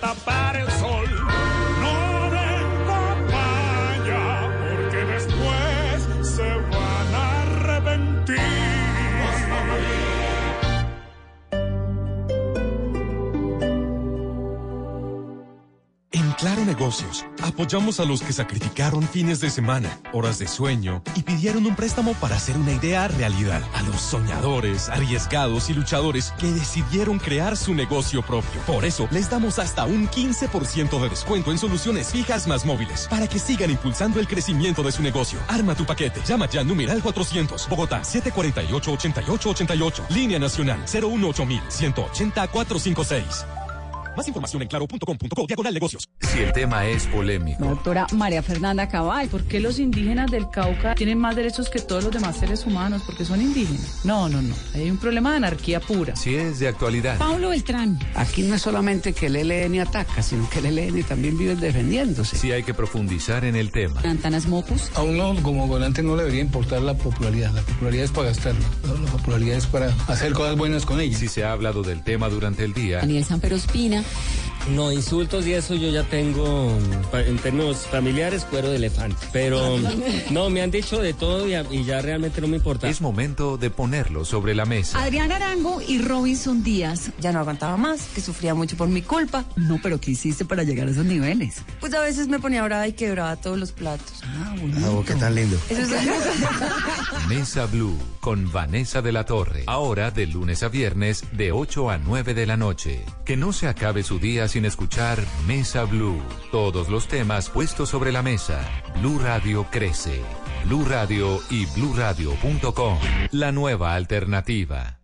Tapar el sol. Claro Negocios, apoyamos a los que sacrificaron fines de semana, horas de sueño y pidieron un préstamo para hacer una idea realidad. A los soñadores, arriesgados y luchadores que decidieron crear su negocio propio. Por eso, les damos hasta un 15% de descuento en soluciones fijas más móviles para que sigan impulsando el crecimiento de su negocio. Arma tu paquete. Llama ya numeral 400. Bogotá 748-8888. Línea Nacional 018 180 456. Más información en claro.com.co diagonal negocios. Si el tema es polémico, Doctora María Fernanda Cabal, ¿por qué los indígenas del Cauca tienen más derechos que todos los demás seres humanos? Porque son indígenas. No, no, no. Hay un problema de anarquía pura. si es de actualidad, Pablo Beltrán. Aquí no es solamente que el ELN ataca, sino que el ELN también vive defendiéndose. si hay que profundizar en el tema. Antanas Mopus. A uno como gobernante no le debería importar la popularidad. La popularidad es para gastar. La popularidad es para hacer cosas buenas con ella. Si se ha hablado del tema durante el día, Daniel Sanpero Espina. No, insultos y eso yo ya tengo, en términos familiares, cuero de elefante. Pero no, me han dicho de todo y, ya realmente no me importa. es momento de ponerlo sobre la mesa. Adrián Arango y Robinson Díaz. Ya no aguantaba más, que sufría mucho por mi culpa. No, pero ¿qué hiciste para llegar a esos niveles? Pues a veces me ponía brava y quebraba todos los platos. Ah, qué tan lindo. Eso es... Mesa Blue con Vanessa de la Torre. Ahora de lunes a viernes de 8 a 9 de la noche. Que no se acabe su día sin escuchar Mesa Blue. Todos los temas puestos sobre la mesa. Blue Radio crece. Blue Radio y bluradio.com. La nueva alternativa.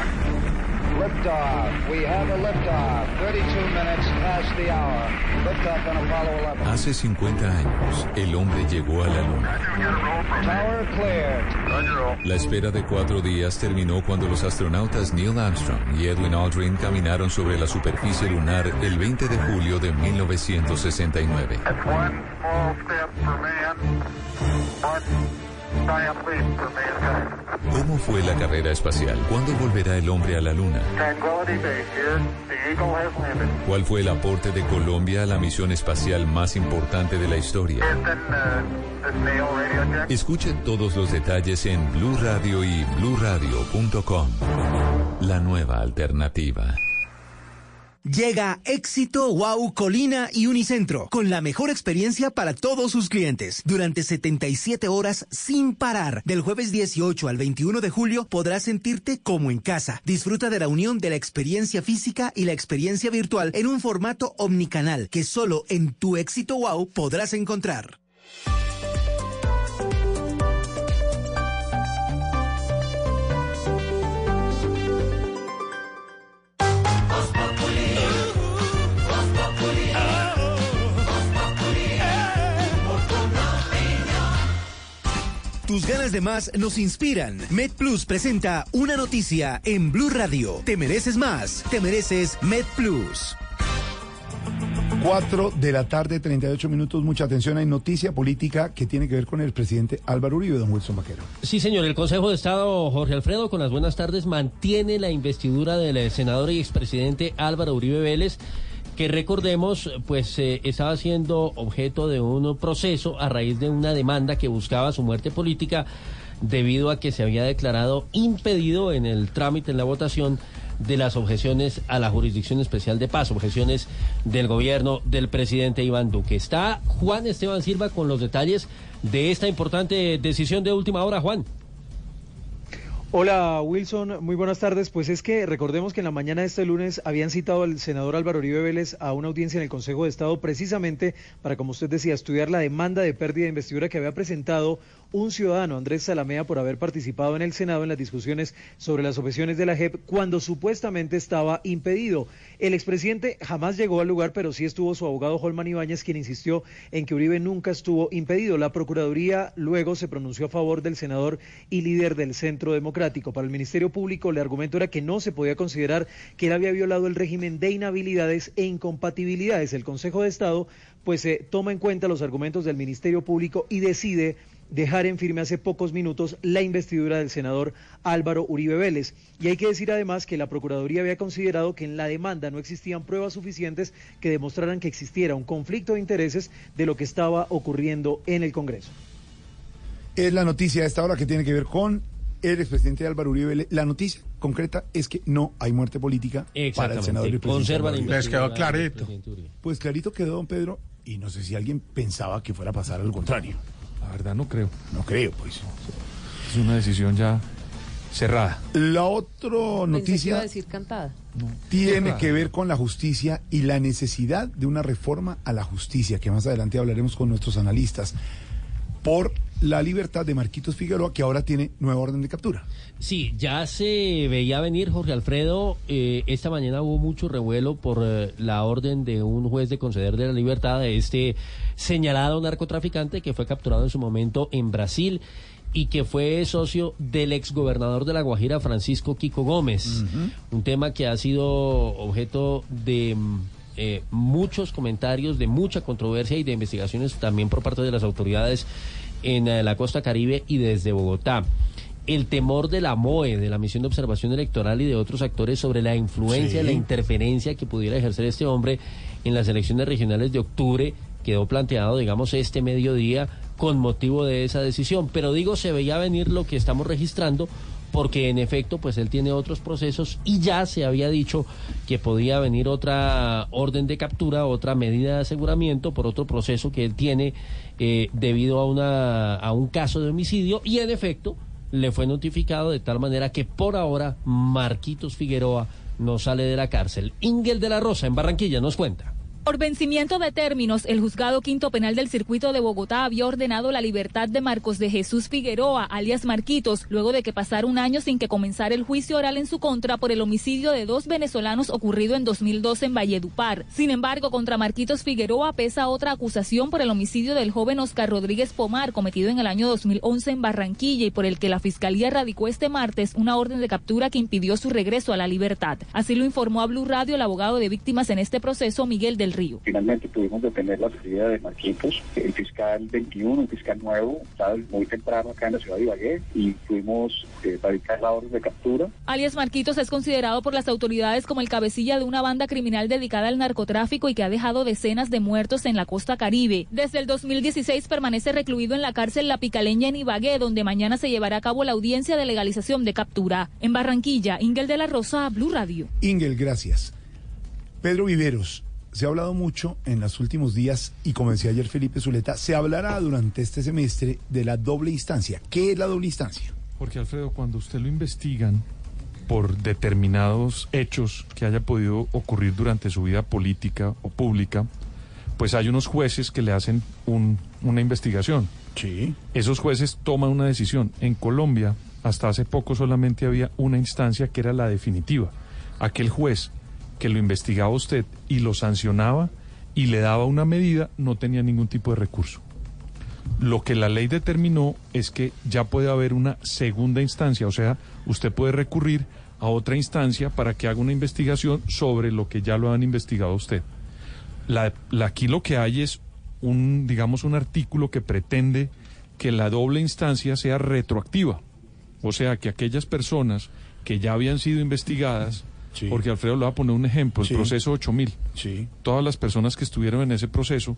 Hace 50 años, el hombre llegó a la luna. Tower cleared. La espera de cuatro días terminó cuando los astronautas Neil Armstrong y Edwin Aldrin caminaron sobre la superficie lunar el 20 de julio de 1969. ¿Cómo fue la carrera espacial? ¿Cuándo volverá el hombre a la luna? ¿Cuál fue el aporte de Colombia a la misión espacial más importante de la historia? Escuche todos los detalles en Blue Radio y bluradio.com. La nueva alternativa. Llega Éxito Wow Colina y Unicentro con la mejor experiencia para todos sus clientes. Durante 77 horas sin parar. Del jueves 18 al 21 de julio podrás sentirte como en casa. Disfruta de la unión de la experiencia física y la experiencia virtual en un formato omnicanal que solo en tu Éxito Wow podrás encontrar. Tus ganas de más nos inspiran. MedPlus presenta una noticia en Blue Radio. Te mereces más. Te mereces MedPlus. 4 de la tarde, 38 minutos. Mucha atención. Hay noticia política que tiene que ver con el presidente Álvaro Uribe, don Wilson Vaquero. Sí, señor. El Consejo de Estado, Jorge Alfredo, con las buenas tardes, mantiene la investidura del senador y expresidente Álvaro Uribe Vélez que recordemos, pues eh, estaba siendo objeto de un proceso a raíz de una demanda que buscaba su muerte política debido a que se había declarado impedido en el trámite, en la votación de las objeciones a la Jurisdicción Especial de Paz, objeciones del gobierno del presidente Iván Duque. Está Juan Esteban Silva con los detalles de esta importante decisión de última hora, Juan. Hola Wilson, muy buenas tardes. Pues es que recordemos que en la mañana de este lunes habían citado al senador Álvaro Uribe Vélez a una audiencia en el Consejo de Estado precisamente para, como usted decía, estudiar la demanda de pérdida de investidura que había presentado un ciudadano, Andrés Salamea, por haber participado en el Senado en las discusiones sobre las objeciones de la JEP cuando supuestamente estaba impedido. El expresidente jamás llegó al lugar, pero sí estuvo su abogado Holman Ibáñez, quien insistió en que Uribe nunca estuvo impedido. La Procuraduría luego se pronunció a favor del senador y líder del Centro Democrático. Para el Ministerio Público, el argumento era que no se podía considerar que él había violado el régimen de inhabilidades e incompatibilidades. El Consejo de Estado pues se toma en cuenta los argumentos del Ministerio Público y decide dejar en firme hace pocos minutos la investidura del senador Álvaro Uribe Vélez. Y hay que decir además que la Procuraduría había considerado que en la demanda no existían pruebas suficientes que demostraran que existiera un conflicto de intereses de lo que estaba ocurriendo en el Congreso. Es la noticia de esta hora que tiene que ver con el expresidente Álvaro Uribe Vélez. La noticia concreta es que no hay muerte política para el senador y presidente. Conserva la. Les quedó clarito. Pues clarito quedó, don Pedro, y no sé si alguien pensaba que fuera a pasar al contrario. La verdad no creo. No creo, pues. Es una decisión ya cerrada. La otra Pensé que iba a noticia decir cantada. tiene cerrada. que ver con la justicia y la necesidad de una reforma a la justicia, que más adelante hablaremos con nuestros analistas, por la libertad de Marquitos Figueroa, que ahora tiene nueva orden de captura. Sí, ya se veía venir, Jorge Alfredo. eh, esta mañana hubo mucho revuelo por eh, la orden de un juez de conceder de la libertad de este señalado narcotraficante que fue capturado en su momento en Brasil y que fue socio del exgobernador de La Guajira, Francisco Kiko Gómez. Un tema que ha sido objeto de mm, eh, muchos comentarios, de mucha controversia y de investigaciones también por parte de las autoridades en eh, la costa caribe y desde Bogotá. El temor de la MOE, de la Misión de Observación Electoral y de otros actores sobre la influencia, Sí. la interferencia que pudiera ejercer este hombre en las elecciones regionales de octubre, quedó planteado, digamos, este mediodía con motivo de esa decisión. Pero digo, se veía venir lo que estamos registrando porque en efecto, pues él tiene otros procesos y ya se había dicho que podía venir otra orden de captura, otra medida de aseguramiento por otro proceso que él tiene eh, debido a, una, a un caso de homicidio y en efecto le fue notificado de tal manera que por ahora Marquitos Figueroa no sale de la cárcel. Ingel de la Rosa en Barranquilla nos cuenta. Por vencimiento de términos, el juzgado quinto penal del circuito de Bogotá había ordenado la libertad de Marcos de Jesús Figueroa, alias Marquitos, luego de que pasara un año sin que comenzara el juicio oral en su contra por el homicidio de dos venezolanos ocurrido en 2012 en Valledupar. Sin embargo, contra Marquitos Figueroa pesa otra acusación por el homicidio del joven Oscar Rodríguez Pomar, cometido en el año 2011 en Barranquilla y por el que la fiscalía radicó este martes una orden de captura que impidió su regreso a la libertad. Así lo informó a Blue Radio el abogado de víctimas en este proceso, Miguel del Río. Finalmente pudimos detener la salida de Marquitos, el fiscal 21, un fiscal nuevo, estaba muy temprano acá en la ciudad de Ibagué y pudimos eh, radicar la orden de captura. Alias Marquitos es considerado por las autoridades como el cabecilla de una banda criminal dedicada al narcotráfico y que ha dejado decenas de muertos en la costa caribe. Desde el 2016 permanece recluido en la cárcel La Picaleña en Ibagué, donde mañana se llevará a cabo la audiencia de legalización de captura. En Barranquilla, Ingel de la Rosa, Blue Radio. Ingel, gracias. Pedro Viveros, se ha hablado mucho en los últimos días y como decía ayer Felipe Zuleta, se hablará durante este semestre de la doble instancia. ¿Qué es la doble instancia? Porque Alfredo, cuando usted lo investigan por determinados hechos que haya podido ocurrir durante su vida política o pública, pues hay unos jueces que le hacen un- una investigación. Sí. Esos jueces toman una decisión. En Colombia, hasta hace poco solamente había una instancia que era la definitiva. Aquel juez que lo investigaba usted y lo sancionaba y le daba una medida no tenía ningún tipo de recurso. Lo que la ley determinó es que ya puede haber una segunda instancia, o sea, usted puede recurrir a otra instancia para que haga una investigación sobre lo que ya lo han investigado usted. La- aquí lo que hay es un, digamos, un artículo que pretende que la doble instancia sea retroactiva. O sea, que aquellas personas que ya habían sido investigadas, porque Alfredo le va a poner un ejemplo, el Sí. proceso 8000. Sí. Todas las personas que estuvieron en ese proceso,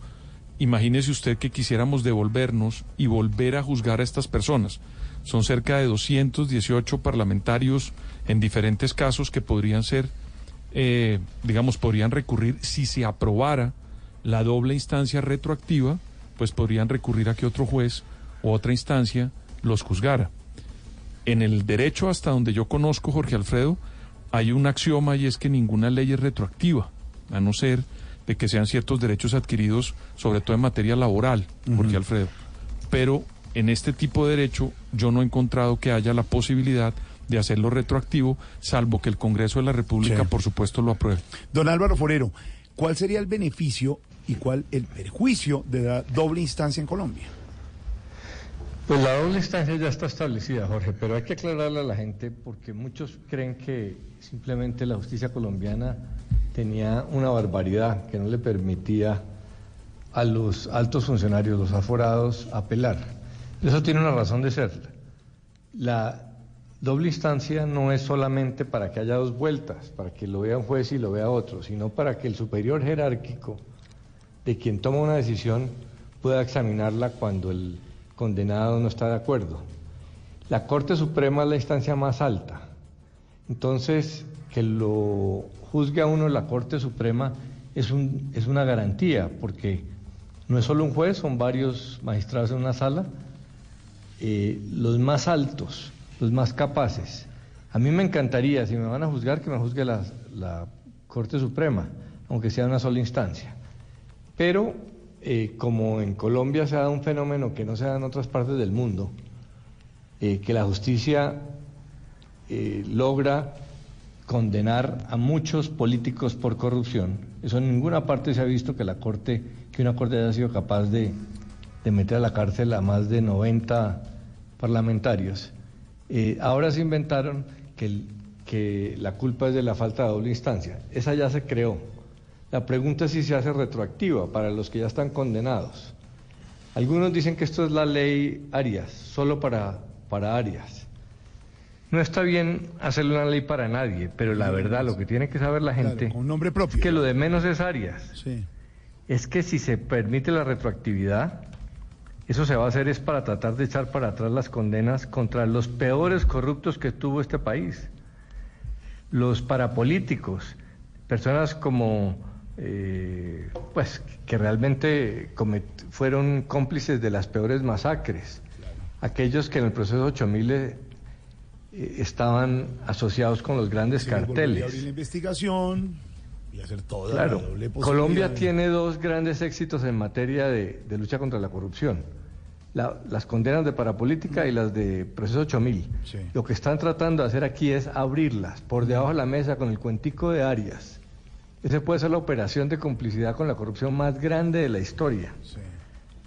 imagínese usted que quisiéramos devolvernos y volver a juzgar a estas personas. Son cerca de 218 parlamentarios en diferentes casos que podrían ser, eh, digamos, podrían recurrir si se aprobara la doble instancia retroactiva, pues podrían recurrir a que otro juez o otra instancia los juzgara. En el derecho hasta donde yo conozco, Jorge Alfredo, hay un axioma y es que ninguna ley es retroactiva, a no ser de que sean ciertos derechos adquiridos, sobre todo en materia laboral, Jorge Alfredo. Pero en este tipo de derecho yo no he encontrado que haya la posibilidad de hacerlo retroactivo, salvo que el Congreso de la República, Sí. por supuesto, lo apruebe. Don Álvaro Forero, ¿cuál sería el beneficio y cuál el perjuicio de la doble instancia en Colombia? Pues la doble instancia ya está establecida, Jorge, pero hay que aclararle a la gente porque muchos creen que simplemente la justicia colombiana tenía una barbaridad que no le permitía a los altos funcionarios, los aforados, apelar. Eso tiene una razón de ser. La doble instancia no es solamente para que haya dos vueltas, para que lo vea un juez y lo vea otro, sino para que el superior jerárquico de quien toma una decisión pueda examinarla cuando el condenado no está de acuerdo. La Corte Suprema es la instancia más alta. Entonces, que lo juzgue a uno la Corte Suprema es, un, es una garantía, porque no es solo un juez, son varios magistrados en una sala, eh, los más altos, los más capaces. A mí me encantaría, si me van a juzgar, que me juzgue la, la Corte Suprema, aunque sea una sola instancia. Pero eh, como en Colombia se ha dado un fenómeno que no se da en otras partes del mundo, eh, que la justicia eh, logra condenar a muchos políticos por corrupción. Eso en ninguna parte se ha visto que la corte, que una corte haya sido capaz de, meter a la cárcel a más de 90 parlamentarios. Ahora se inventaron que la culpa es de la falta de doble instancia. Esa ya se creó. La pregunta es si se hace retroactiva para los que ya están condenados. Algunos dicen que esto es la ley Arias, solo para, para Arias. No está bien hacerle una ley para nadie, pero la verdad, lo que tiene que saber la gente un nombre propio. es que lo de menos es Arias. Sí. Es que si se permite la retroactividad, eso se va a hacer es para tratar de echar para atrás las condenas contra los peores corruptos que tuvo este país. Los parapolíticos, personas como, eh, pues, que realmente fueron cómplices de las peores masacres. Aquellos que en el proceso 8000 eh, estaban asociados con los grandes carteles. abrir la investigación y hacer toda Claro, la doble posibilidad Colombia de- tiene dos grandes éxitos en materia de, de lucha contra la corrupción. La- las condenas de parapolítica y las de proceso 8000. Sí. Lo que están tratando de hacer aquí es abrirlas por debajo de la mesa con el cuentico de Arias. Esa puede ser la operación de complicidad con la corrupción más grande de la historia.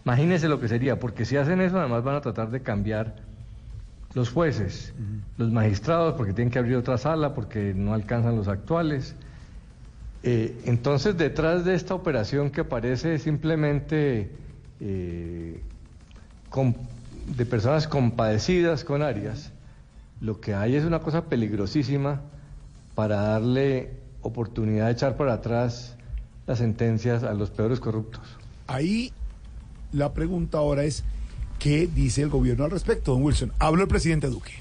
Imagínense lo que sería, porque si hacen eso, además van a tratar de cambiar los jueces, los magistrados, porque tienen que abrir otra sala, porque no alcanzan los actuales. Eh, entonces, detrás de esta operación que parece simplemente eh, de personas compadecidas con Arias, lo que hay es una cosa peligrosísima para darle oportunidad de echar para atrás las sentencias a los peores corruptos. Ahí la pregunta ahora es, ¿qué dice el gobierno al respecto, don Wilson? Habló el presidente Duque.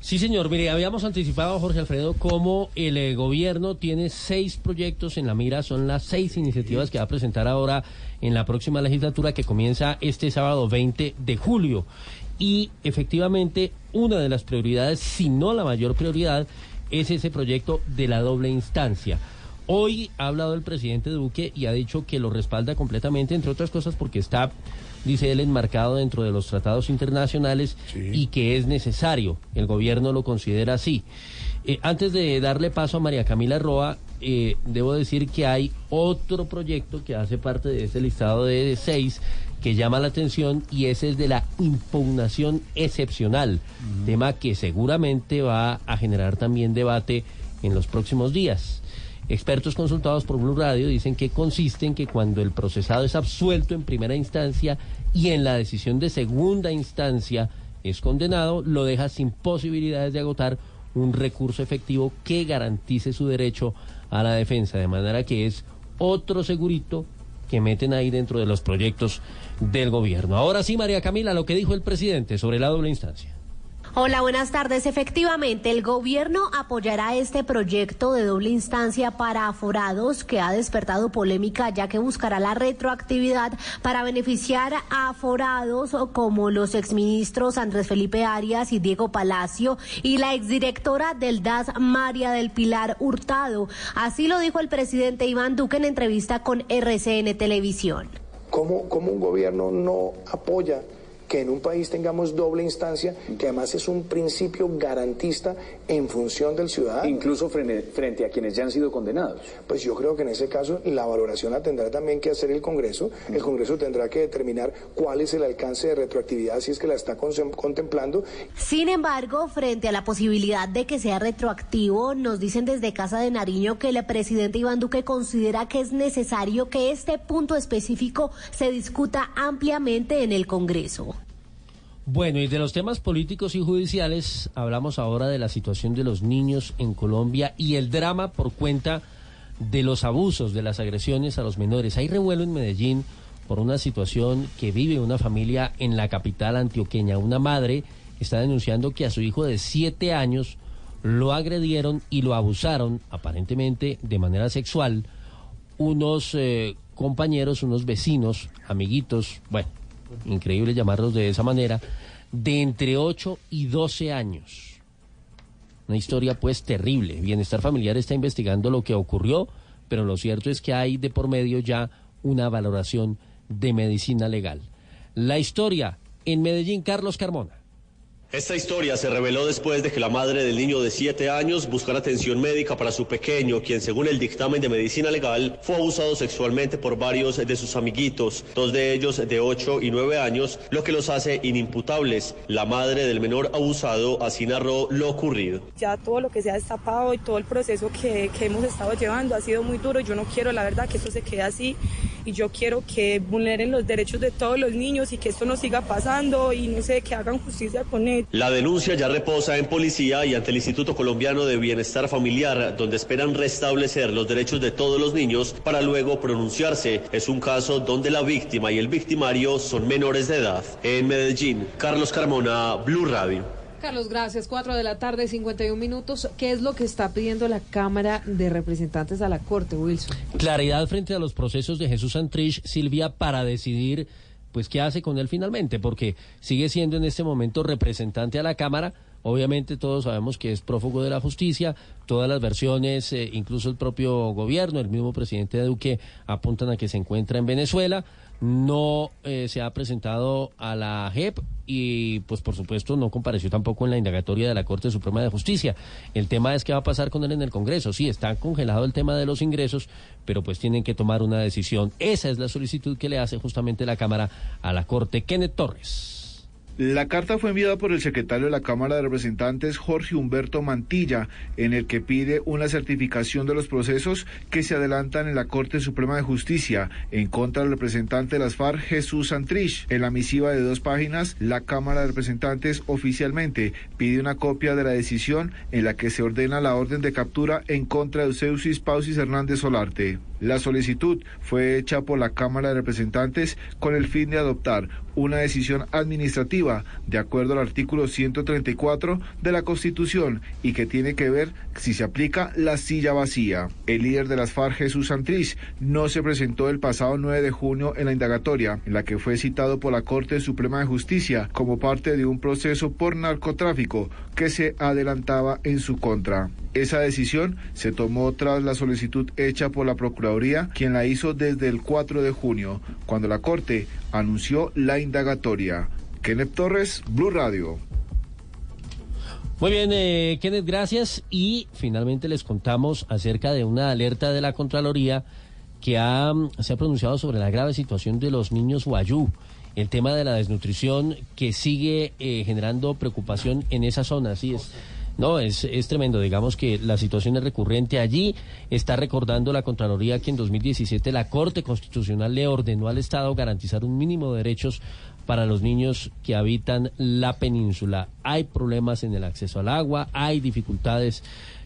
Sí, señor. Mire, habíamos anticipado, Jorge Alfredo, cómo el eh, gobierno tiene seis proyectos en la mira. Son las seis iniciativas que va a presentar ahora en la próxima legislatura que comienza este sábado 20 de julio. Y efectivamente, una de las prioridades, si no la mayor prioridad, es ese proyecto de la doble instancia. Hoy ha hablado el presidente Duque y ha dicho que lo respalda completamente, entre otras cosas porque está, dice él, enmarcado dentro de los tratados internacionales y que es necesario. El gobierno lo considera así. Eh, antes de darle paso a María Camila Roa, eh, debo decir que hay otro proyecto que hace parte de este listado de seis que llama la atención y ese es de la impugnación excepcional, tema que seguramente va a generar también debate en los próximos días. Expertos consultados por Blue Radio dicen que consiste en que cuando el procesado es absuelto en primera instancia y en la decisión de segunda instancia es condenado, lo deja sin posibilidades de agotar un recurso efectivo que garantice su derecho a la defensa, de manera que es otro segurito que meten ahí dentro de los proyectos del gobierno. Ahora sí, María Camila, lo que dijo el presidente sobre la doble instancia. Hola, buenas tardes. Efectivamente, el gobierno apoyará este proyecto de doble instancia para aforados que ha despertado polémica ya que buscará la retroactividad para beneficiar a aforados como los exministros Andrés Felipe Arias y Diego Palacio y la exdirectora del DAS María del Pilar Hurtado. Así lo dijo el presidente Iván Duque en entrevista con RCN Televisión. ¿Cómo, un gobierno no apoya que en un país tengamos doble instancia, que además es un principio garantista en función del ciudadano. Incluso frente, frente, a quienes ya han sido condenados. Pues yo creo que en ese caso la valoración la tendrá también que hacer el Congreso. El Congreso tendrá que determinar cuál es el alcance de retroactividad si es que la está contemplando. Sin embargo, frente a la posibilidad de que sea retroactivo, nos dicen desde Casa de Nariño que el presidente Iván Duque considera que es necesario que este punto específico se discuta ampliamente en el Congreso. Bueno, y de los temas políticos y judiciales, hablamos ahora de la situación de los niños en Colombia y el drama por cuenta de los abusos, de las agresiones a los menores. Hay revuelo en Medellín por una situación que vive una familia en la capital antioqueña. Una madre está denunciando que a su hijo de siete años lo agredieron y lo abusaron, aparentemente de manera sexual, unos eh, compañeros, unos vecinos, amiguitos, bueno, increíble llamarlos de esa manera, de entre 8 y 12 años. Una historia pues terrible. Bienestar Familiar está investigando lo que ocurrió, pero lo cierto es que hay de por medio ya una valoración de medicina legal. La historia en Medellín, Carlos Carmona. Esta historia se reveló después de que la madre del niño de 7 años buscara atención médica para su pequeño, quien según el dictamen de medicina legal fue abusado sexualmente por varios de sus amiguitos, dos de ellos de 8 y 9 años, lo que los hace inimputables. La madre del menor abusado así narró lo ocurrido. Ya todo lo que se ha destapado y todo el proceso que, que hemos estado llevando ha sido muy duro. Yo no quiero, la verdad, que esto se quede así y yo quiero que vulneren los derechos de todos los niños y que esto no siga pasando y no sé, que hagan justicia con él. La denuncia ya reposa en policía y ante el Instituto Colombiano de Bienestar Familiar, donde esperan restablecer los derechos de todos los niños para luego pronunciarse. Es un caso donde la víctima y el victimario son menores de edad. En Medellín, Carlos Carmona, Blue Radio. Carlos, gracias. Cuatro de la tarde, 51 minutos. ¿Qué es lo que está pidiendo la Cámara de Representantes a la Corte, Wilson? Claridad frente a los procesos de Jesús Santrich, Silvia, para decidir pues qué hace con él finalmente, porque sigue siendo en este momento representante a la Cámara. Obviamente todos sabemos que es prófugo de la justicia, todas las versiones, eh, incluso el propio gobierno, el mismo presidente Duque, apuntan a que se encuentra en Venezuela, no eh, se ha presentado a la JEP y pues por supuesto no compareció tampoco en la indagatoria de la Corte Suprema de Justicia. El tema es qué va a pasar con él en el Congreso. Sí, está congelado el tema de los ingresos, pero pues tienen que tomar una decisión. Esa es la solicitud que le hace justamente la Cámara a la Corte. Kenneth Torres. La carta fue enviada por el secretario de la Cámara de Representantes, Jorge Humberto Mantilla, en el que pide una certificación de los procesos que se adelantan en la Corte Suprema de Justicia en contra del representante de las FARC, Jesús Santrich. En la misiva de dos páginas, la Cámara de Representantes oficialmente pide una copia de la decisión en la que se ordena la orden de captura en contra de Euseusis Pausis Hernández Solarte. La solicitud fue hecha por la Cámara de Representantes con el fin de adoptar una decisión administrativa de acuerdo al artículo 134 de la Constitución y que tiene que ver si se aplica la silla vacía. El líder de las FARC, Jesús Santrich, no se presentó el pasado 9 de junio en la indagatoria, en la que fue citado por la Corte Suprema de Justicia como parte de un proceso por narcotráfico que se adelantaba en su contra. Esa decisión se tomó tras la solicitud hecha por la Procuraduría, quien la hizo desde el 4 de junio, cuando la Corte anunció la indagatoria. Kenneth Torres, Blue Radio. Muy bien, eh, Kenneth, gracias. Y finalmente les contamos acerca de una alerta de la Contraloría que ha, se ha pronunciado sobre la grave situación de los niños Guayú. El tema de la desnutrición que sigue eh, generando preocupación en esa zona. Así es. No, es, es tremendo. Digamos que la situación es recurrente allí. Está recordando la Contraloría que en 2017 la Corte Constitucional le ordenó al Estado garantizar un mínimo de derechos para los niños que habitan la península. Hay problemas en el acceso al agua, hay dificultades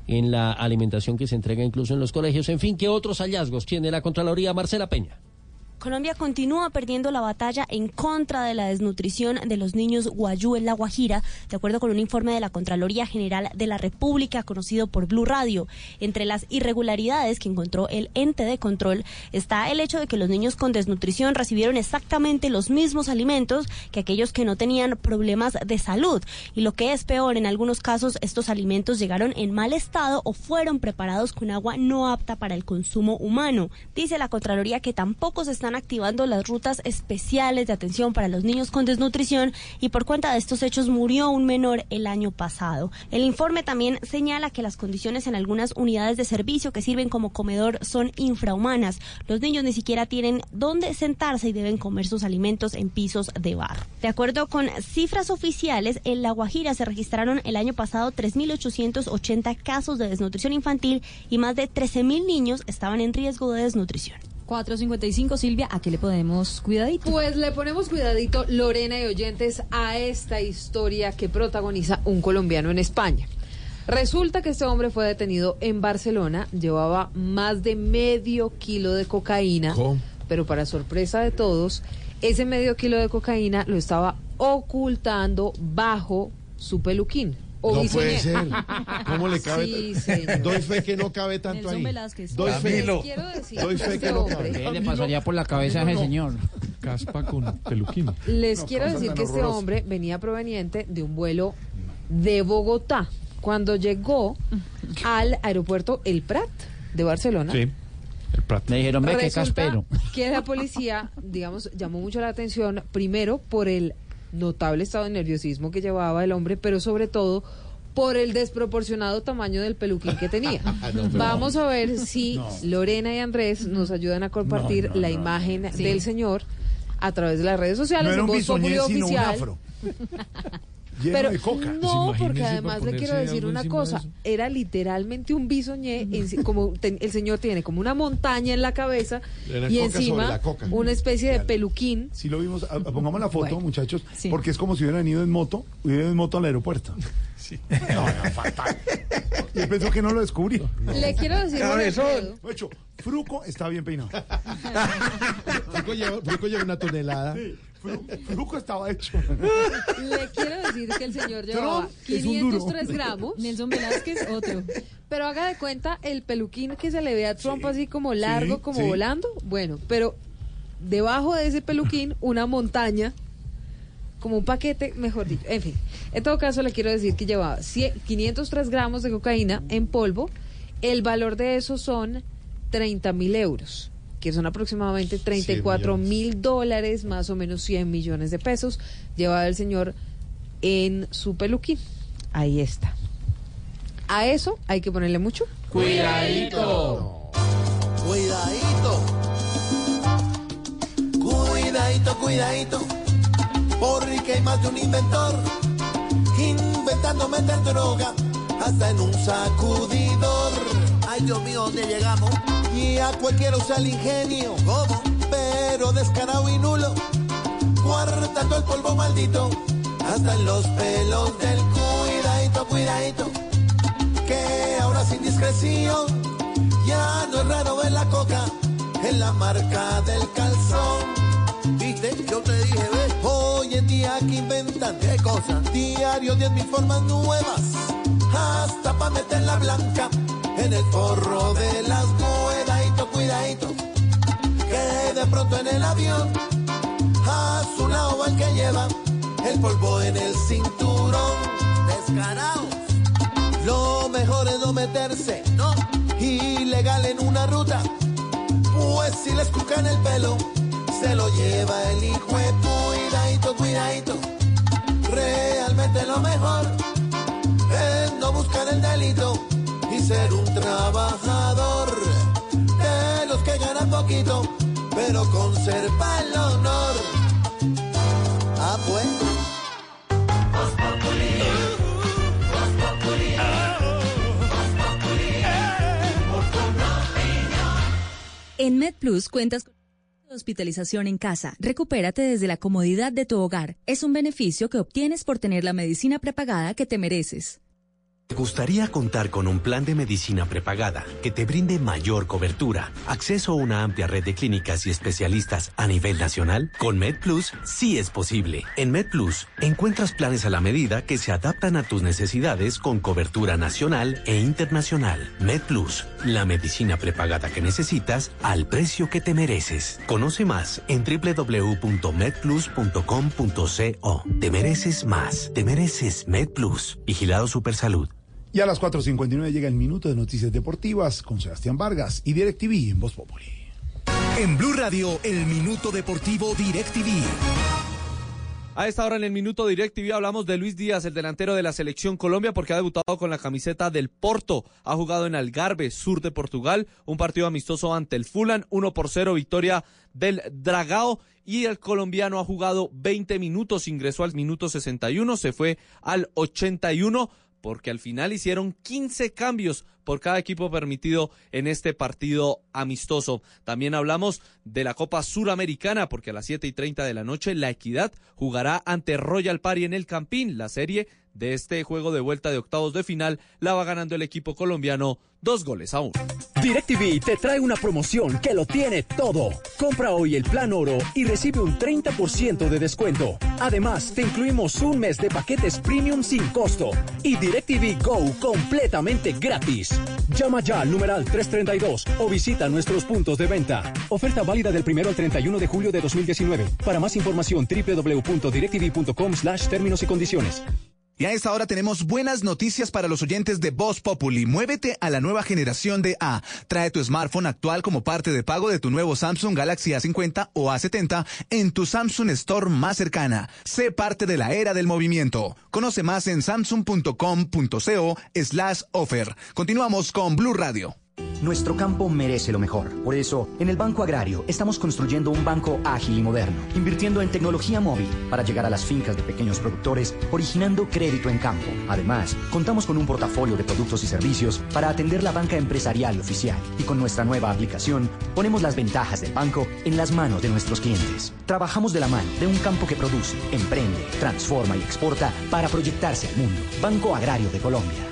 en la alimentación que se entrega incluso en los colegios. En fin, ¿qué otros hallazgos tiene la Contraloría Marcela Peña? Colombia continúa perdiendo la batalla en contra de la desnutrición de los niños guayú en La Guajira, de acuerdo con un informe de la Contraloría General de la República conocido por Blue Radio. Entre las irregularidades que encontró el ente de control está el hecho de que los niños con desnutrición recibieron exactamente los mismos alimentos que aquellos que no tenían problemas de salud. Y lo que es peor, en algunos casos estos alimentos llegaron en mal estado o fueron preparados con agua no apta para el consumo humano. Dice la Contraloría que tampoco se están activando las rutas especiales de atención para los niños con desnutrición y por cuenta de estos hechos murió un menor el año pasado. El informe también señala que las condiciones en algunas unidades de servicio que sirven como comedor son infrahumanas. Los niños ni siquiera tienen dónde sentarse y deben comer sus alimentos en pisos de barro. De acuerdo con cifras oficiales, en La Guajira se registraron el año pasado 3.880 casos de desnutrición infantil y más de 13.000 niños estaban en riesgo de desnutrición. 455, Silvia, ¿a qué le ponemos cuidadito? Pues le ponemos cuidadito, Lorena y oyentes, a esta historia que protagoniza un colombiano en España. Resulta que este hombre fue detenido en Barcelona, llevaba más de medio kilo de cocaína, pero para sorpresa de todos, ese medio kilo de cocaína lo estaba ocultando bajo su peluquín. O No puede ser. ¿Cómo le cabe? Sí. Doy fe que no cabe tanto Nelson ahí. Velázquez. Doy fe. Les quiero decir Doy que fe este que no hombre- cabe. ¿Qué le pasaría por la cabeza a ese señor? Caspa con peluquín. Les No, quiero decir que este hombre venía proveniente de un vuelo de Bogotá. Cuando llegó al aeropuerto El Prat de Barcelona, Sí. El Prat. Me dijeron, ve, resulta caspero. que la policía, digamos, llamó mucho la atención, primero por el notable estado de nerviosismo que llevaba el hombre, pero sobre todo por el desproporcionado tamaño del peluquín que tenía. No, pero- Vamos a ver si No. Lorena y Andrés nos ayudan a compartir No, no, la no, imagen Sí. del señor a través de las redes sociales. No era en un Voz bisoñé, sino un oficial. afro. Lleno Pero de coca. no, Pues porque además le quiero decir una de cosa, era literalmente un bisoñé, en- como ten- el señor tiene como una montaña en la cabeza y encima la coca. una especie de peluquín. Si lo vimos, a- a- pongamos la foto, Bueno. muchachos, Sí. porque es como si hubieran ido en moto, hubieran ido en moto al aeropuerto. Sí. No, no, fatal. Y pensó que no lo descubrió. Le quiero decir, Alfredo, De hecho, Fruco está bien peinado. Fruco lleva, Fruco lleva una tonelada. Sí, Fruco estaba hecho. le quiero decir que el señor llevaba Trump es un duro. 503 gramos. Nelson Velázquez, otro. Pero haga de cuenta el peluquín que se le ve a Trump así como largo, sí, como sí. volando. Bueno, pero debajo de ese peluquín una montaña, como un paquete, mejor dicho. En fin, en todo caso le quiero decir que llevaba 100 503 gramos de cocaína en polvo. El valor de eso son 30 mil euros que son aproximadamente 34 mil dólares, más o menos 100 millones de pesos, llevaba el señor en su peluquín. Ahí está. A eso hay que ponerle mucho Cuidadito. Cuidadito. Cuidadito, cuidadito. Porque hay más de un inventor inventando meter droga hasta en un sacudidor. Ay, Dios mío, ¿dónde llegamos? Y a cualquiera usa el ingenio. Pero descarado y nulo. Guardando el polvo maldito hasta en los pelos del cuidadito, cuidadito. Que ahora sin discreción ya no es raro ver la coca en la marca del calzón. ¿Viste? Yo te dije, ve. Hoy en día que inventan, ¿qué cosa? Diario, diez mil formas nuevas. Hasta pa' meter la blanca en el forro de las cuidadito, cuidadito. Que de pronto en el avión, a su lado va el que lleva el polvo en el cinturón. Descarados. Lo mejor es no meterse, no, ilegal en una ruta. Pues si les en el pelo, se lo lleva el hijo de cuidadito, cuidadito. Realmente lo mejor es no buscar el delito ser un trabajador de los que ganan poquito, pero conserva el honor. Ah, pues. En MedPlus cuentas con hospitalización en casa. Recupérate desde la comodidad de tu hogar. Es un beneficio que obtienes por tener la medicina prepagada que te mereces. ¿Te gustaría contar con un plan de medicina prepagada que te brinde mayor cobertura, acceso a una amplia red de clínicas y especialistas a nivel nacional? Con MedPlus sí es posible. En MedPlus encuentras planes a la medida que se adaptan a tus necesidades con cobertura nacional e internacional. MedPlus, la medicina prepagada que necesitas al precio que te mereces. Conoce más en www.medplus.com.co. Te mereces más. Te mereces MedPlus. Vigilado Supersalud. Y a las 4.59 llega el minuto de noticias deportivas con Sebastián Vargas y DirecTV en Voz Populi. En Blue Radio, el minuto deportivo DirecTV. A esta hora en el minuto DirecTV hablamos de Luis Díaz, el delantero de la selección Colombia, porque ha debutado con la camiseta del Porto. Ha jugado en Algarve, sur de Portugal, un partido amistoso ante el Fulan, 1 por 0, victoria del Dragao. Y el colombiano ha jugado 20 minutos, ingresó al minuto 61, se fue al 81 porque al final hicieron 15 cambios por cada equipo permitido en este partido amistoso. También hablamos de la Copa Suramericana, porque a las 7 y 30 de la noche la Equidad jugará ante Royal Party en el Campín. La serie de este juego de vuelta de octavos de final la va ganando el equipo colombiano dos goles a uno. DirecTV te trae una promoción que lo tiene todo. Compra hoy el plan oro y recibe un 30% de descuento. Además, te incluimos un mes de paquetes premium sin costo y DirecTV Go completamente gratis. Llama ya al numeral 332 o visita nuestros puntos de venta. Oferta válida del 1 al 31 de julio de 2019. Para más información www.directv.com slash términos y condiciones. Y a esta hora tenemos buenas noticias para los oyentes de Voz Populi. Muévete a la nueva generación de A. Trae tu smartphone actual como parte de pago de tu nuevo Samsung Galaxy A50 o A70 en tu Samsung Store más cercana. Sé parte de la era del movimiento. Conoce más en samsung.com.co slash offer. Continuamos con Blue Radio. Nuestro campo merece lo mejor. Por eso, en el Banco Agrario estamos construyendo un banco ágil y moderno, invirtiendo en tecnología móvil para llegar a las fincas de pequeños productores, originando crédito en campo. Además, contamos con un portafolio de productos y servicios para atender la banca empresarial oficial. Y con nuestra nueva aplicación, ponemos las ventajas del banco en las manos de nuestros clientes. Trabajamos de la mano de un campo que produce, emprende, transforma y exporta para proyectarse al mundo. Banco Agrario de Colombia.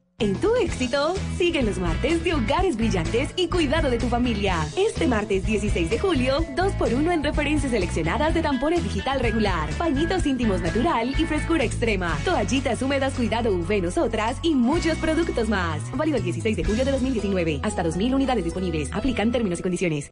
En tu éxito, sigue los martes de hogares brillantes y cuidado de tu familia. Este martes 16 de julio, 2x1 en referencias seleccionadas de tampones digital regular, pañitos íntimos natural y frescura extrema, toallitas húmedas cuidado UV nosotras y muchos productos más. Válido el 16 de julio de 2019. Hasta 2.000 unidades disponibles. Aplican términos y condiciones.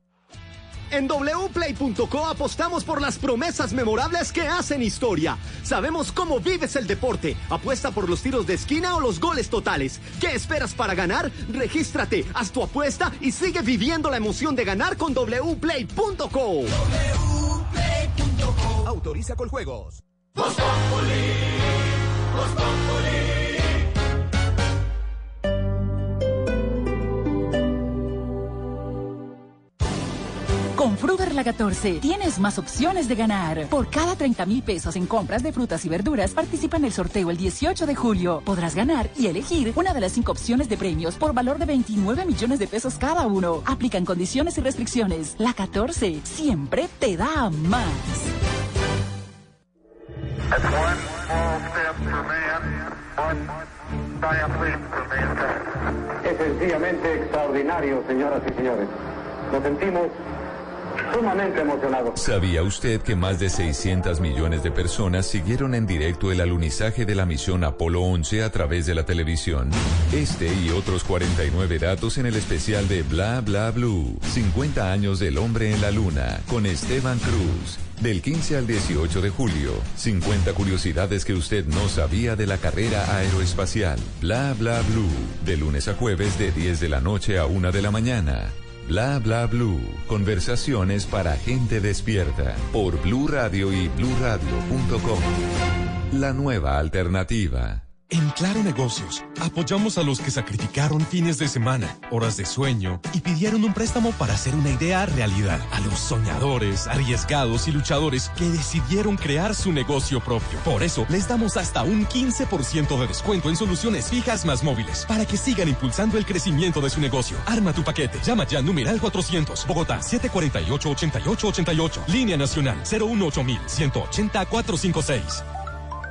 En wplay.co apostamos por las promesas memorables que hacen historia. Sabemos cómo vives el deporte. Apuesta por los tiros de esquina o los goles totales. ¿Qué esperas para ganar? Regístrate, haz tu apuesta y sigue viviendo la emoción de ganar con wplay.co. wplay.co Autoriza con juegos. Con fruta Super La 14 tienes más opciones de ganar. Por cada 30 mil pesos en compras de frutas y verduras, participa en el sorteo el 18 de julio. Podrás ganar y elegir una de las cinco opciones de premios por valor de 29 millones de pesos cada uno. Aplican condiciones y restricciones. La 14 siempre te da más. Es sencillamente extraordinario, señoras y señores. Nos sentimos sumamente emocionados. ¿Sabía usted que más de 600 millones de personas siguieron en directo el alunizaje de la misión Apolo 11 a través de la televisión? Este y otros 49 datos en el especial de Bla Bla Blue. 50 años del hombre en la luna con Esteban Cruz. Del 15 al 18 de julio, 50 curiosidades que usted no sabía de la carrera aeroespacial. Bla Bla Blue. De lunes a jueves de 10 de la noche a 1 de la mañana. Bla Bla Blue. Conversaciones para gente despierta. Por Blue Radio y bluradio.com. La nueva alternativa. En Claro Negocios, apoyamos a los que sacrificaron fines de semana, horas de sueño y pidieron un préstamo para hacer una idea realidad. A los soñadores, arriesgados y luchadores que decidieron crear su negocio propio. Por eso, les damos hasta un 15% de descuento en soluciones fijas más móviles para que sigan impulsando el crecimiento de su negocio. Arma tu paquete. Llama ya numeral 400, Bogotá 748-8888. Línea Nacional 018 180 456.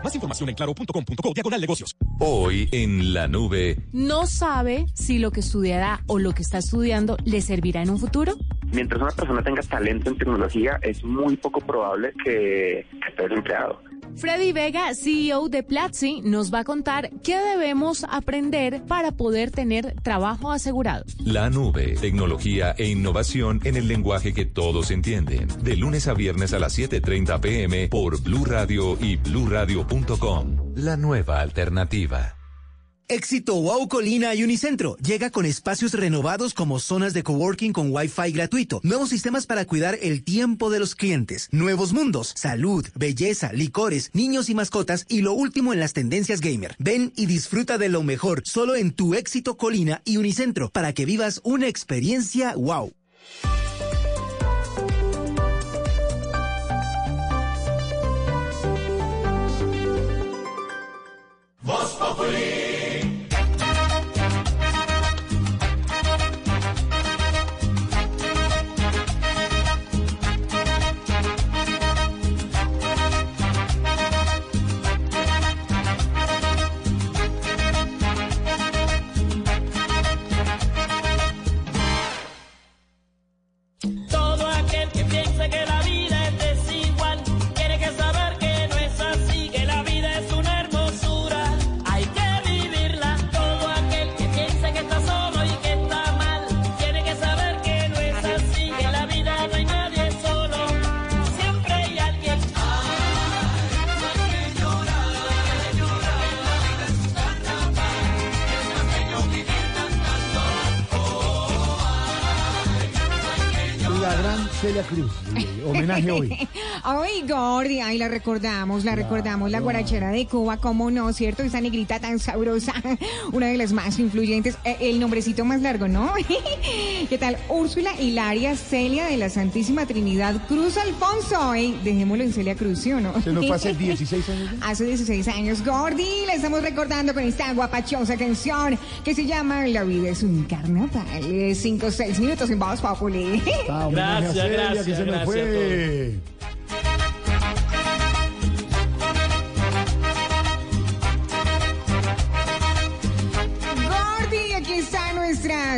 Más información en claro.com.co diagonal negocios. Hoy en la nube. ¿No sabe si lo que estudiará o lo que está estudiando le servirá en un futuro? Mientras una persona tenga talento en tecnología, es muy poco probable que, que esté desempleado. Freddy Vega, CEO de Platzi, nos va a contar qué debemos aprender para poder tener trabajo asegurado. La nube, tecnología e innovación en el lenguaje que todos entienden. De lunes a viernes a las 7:30 pm por Blue Radio y bluradio.com. La nueva alternativa. Éxito Wow Colina y Unicentro. Llega con espacios renovados como zonas de coworking con Wi-Fi gratuito, nuevos sistemas para cuidar el tiempo de los clientes, nuevos mundos, salud, belleza, licores, niños y mascotas y lo último en las tendencias gamer. Ven y disfruta de lo mejor solo en tu Éxito Colina y Unicentro para que vivas una experiencia wow. Celia Cruz. Homenaje hoy. Ay, Gordi, ay, la recordamos, la recordamos, la guarachera de Cuba, cómo no, ¿cierto? Esa negrita tan sabrosa, una de las más influyentes, eh, el nombrecito más largo, ¿no? ¿Qué tal? Úrsula Hilaria Celia de la Santísima Trinidad Cruz Alfonso, ¿eh? Dejémoslo en Celia Cruz, ¿sí o no? ¿Se nos fue hace 16 años? ya? Hace 16 años, Gordi, la estamos recordando con esta guapachosa canción que se llama La vida es un carnaval. 5 o 6 minutos en Voz Populi. Ah, Gracias, gracias, que se me gracias fue.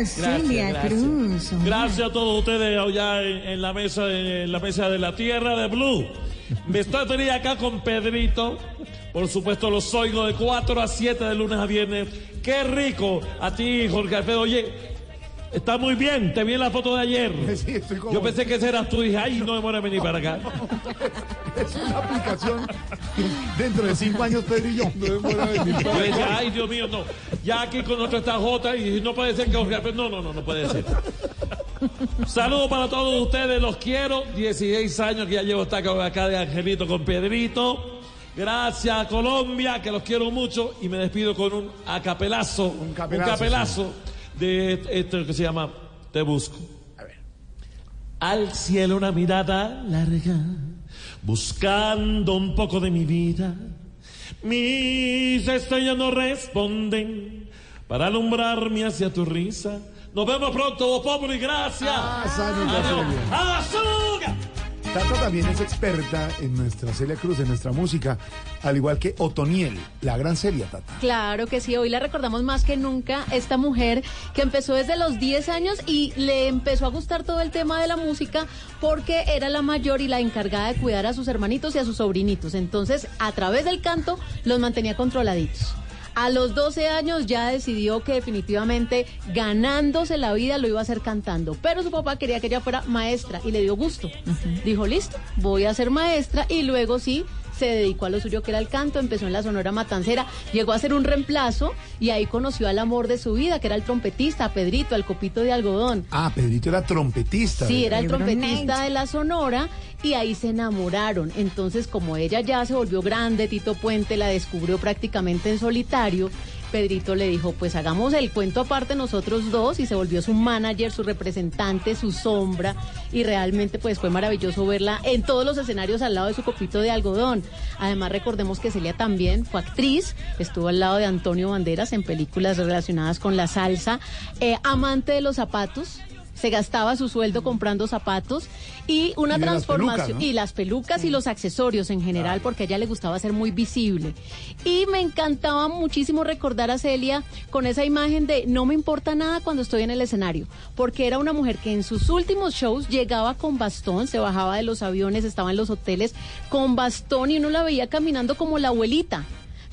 Celia gracias. Cruz. Gracias a todos ustedes allá en, en la mesa, en la mesa de la tierra de Blue. Me estoy teniendo acá con Pedrito. Por supuesto, los oigo de 4 a 7 de lunes a viernes. Qué rico. A ti, Jorge Alfredo. Oye, está muy bien. Te vi en la foto de ayer. Yo pensé que ese eras tú dije, ay, no demora en venir para acá. Es una aplicación dentro de cinco años Pedro y yo. No decía, ay, Dios mío, no. Ya aquí con nosotros está Jota y no puede ser que Jorge Alfredo. No, no, no, no puede ser. Saludos para todos ustedes, los quiero. 16 años que ya llevo esta acá de Angelito con Pedrito. Gracias Colombia, que los quiero mucho. Y me despido con un acapelazo, un capelazo, capelazo de esto que se llama Te Busco. al cielo una mirada larga, buscando un poco de mi vida. Mis estrellas no responden para alumbrarme hacia tu risa. Nos vemos pronto, pobre, gracias. Ah, Adiós. ¡Azúcar! Tata también es experta en nuestra Celia Cruz, en nuestra música, al igual que Otoniel, la gran Celia Tata. Claro que sí, hoy la recordamos más que nunca, esta mujer que empezó desde los 10 años y le empezó a gustar todo el tema de la música porque era la mayor y la encargada de cuidar a sus hermanitos y a sus sobrinitos. Entonces, a través del canto, los mantenía controladitos. A los 12 años ya decidió que definitivamente ganándose la vida lo iba a hacer cantando, pero su papá quería que ella fuera maestra y le dio gusto. Dijo, listo, voy a ser maestra y luego sí se dedicó a lo suyo que era el canto, empezó en la Sonora Matancera, llegó a ser un reemplazo y ahí conoció al amor de su vida, que era el trompetista, a Pedrito, al copito de algodón. Ah, Pedrito era trompetista. Sí, era el trompetista de la Sonora y ahí se enamoraron. Entonces, como ella ya se volvió grande, Tito Puente la descubrió prácticamente en solitario. Pedrito le dijo, pues hagamos el cuento aparte nosotros dos y se volvió su manager, su representante, su sombra y realmente pues fue maravilloso verla en todos los escenarios al lado de su copito de algodón. Además recordemos que Celia también fue actriz, estuvo al lado de Antonio Banderas en películas relacionadas con la salsa, eh, amante de los zapatos, se gastaba su sueldo comprando zapatos y una Y de las transformación pelucas, ¿no? y las pelucas y los accesorios en general porque a ella le gustaba ser muy visible. Y me encantaba muchísimo recordar a Celia con esa imagen de no me importa nada cuando estoy en el escenario porque era una mujer que en sus últimos shows llegaba con bastón se bajaba de los aviones estaba en los hoteles con bastón y uno la veía caminando como la abuelita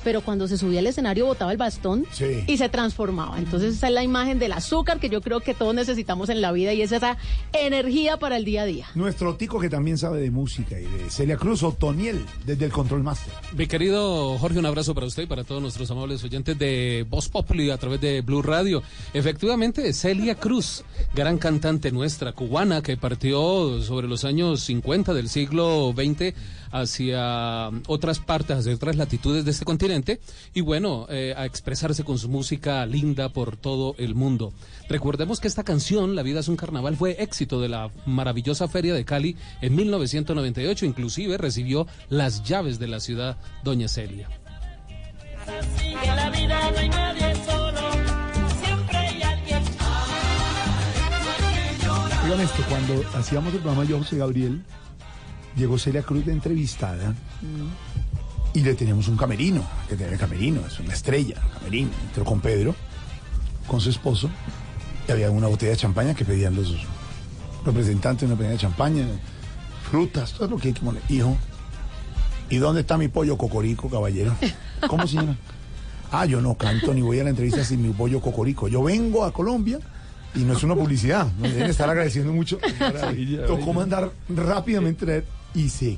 pero cuando se subía al escenario botaba el bastón Sí. y se transformaba. Entonces esa es la imagen del azúcar que yo creo que todos necesitamos en la vida y es esa energía para el día a día. Nuestro tico que también sabe de música y de Celia Cruz, Otoniel, desde el Control Master. Mi querido Jorge, un abrazo para usted y para todos nuestros amables oyentes de Voz Populi a través de Blue Radio. Efectivamente, Celia Cruz, gran cantante nuestra, cubana, que partió sobre los años 50 del siglo XX hacia otras partes, hacia otras latitudes de este continente, y bueno, eh, a expresarse con su música linda por todo el mundo. Recordemos que esta canción, La vida es un carnaval, fue éxito de la maravillosa Feria de Cali en 1998, inclusive recibió las llaves de la ciudad Doña Celia. Esto, cuando hacíamos el programa Yo José Gabriel, llegó Celia Cruz de entrevistada y le teníamos un camerino, que tiene camerino, es una estrella, camerino. Entró con Pedro, con su esposo, y había una botella de champaña que pedían los representantes, una botella de champaña, frutas, todo lo que hay que poner. Hijo, ¿y dónde está mi pollo cocorico, caballero? ¿Cómo, señora? Ah, yo no canto ni voy a la entrevista sin mi pollo cocorico. Yo vengo a Colombia y no es una publicidad. Me deben estar agradeciendo mucho. Tocó mandar rápidamente traer y se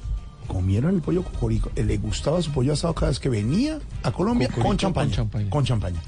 comieron el pollo cocorico. Le gustaba su pollo asado cada vez que venía a Colombia con champaña. con champaña. Con champaña.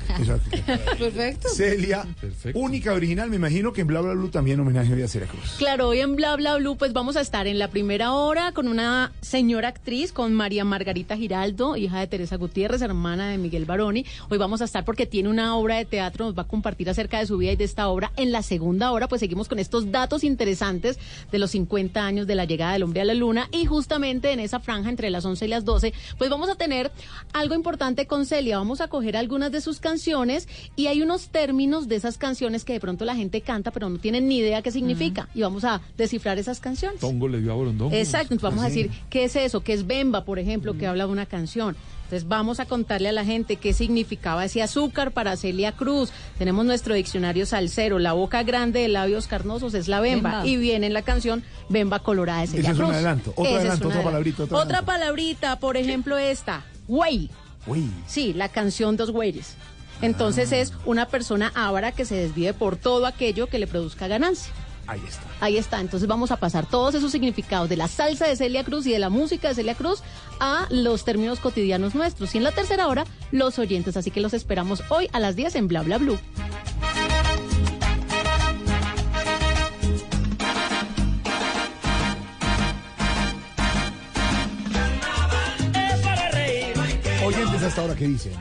Perfecto. Celia, única original. Me imagino que en Bla Bla Blue también homenaje a Celia Cruz. Claro, hoy en Bla Bla Blue pues vamos a estar en la primera hora con una señora actriz, con María Margarita Giraldo, hija de Teresa Gutiérrez, hermana de Miguel Baroni. Hoy vamos a estar porque tiene una obra de teatro, nos va a compartir acerca de su vida y de esta obra. En la segunda hora pues seguimos con estos datos interesantes de los 50 años de la llegada del hombre a la luna y justamente en esa franja entre las 11 y las 12 pues vamos a tener algo importante con Celia. Vamos a coger algunas de sus canciones y hay unos términos de esas canciones que de pronto la gente canta pero no tienen ni idea qué significa y vamos a descifrar esas canciones. Tongo le dio a Borondongo. Exacto, vamos a decir qué es eso, qué es Bemba, por ejemplo, que habla de una canción. Entonces vamos a contarle a la gente qué significaba ese azúcar para Celia Cruz. Tenemos nuestro diccionario salsero, la boca grande de labios carnosos es la bemba, Bemba. y viene en la canción Bemba colorada de Celia Ese es un Cruz. adelanto. Otro Ese adelanto, otra palabrita, otro Otra palabrita, por ejemplo esta, güey. Uy. Sí, la canción Dos Güeyes. Entonces es una persona avara que se desvíe por todo aquello que le produzca ganancia. Ahí está. Ahí está, entonces vamos a pasar todos esos significados de la salsa de Celia Cruz y de la música de Celia Cruz a los términos cotidianos nuestros. Y en la tercera hora, los oyentes. Así que los esperamos hoy a las 10 en Bla Bla Blue.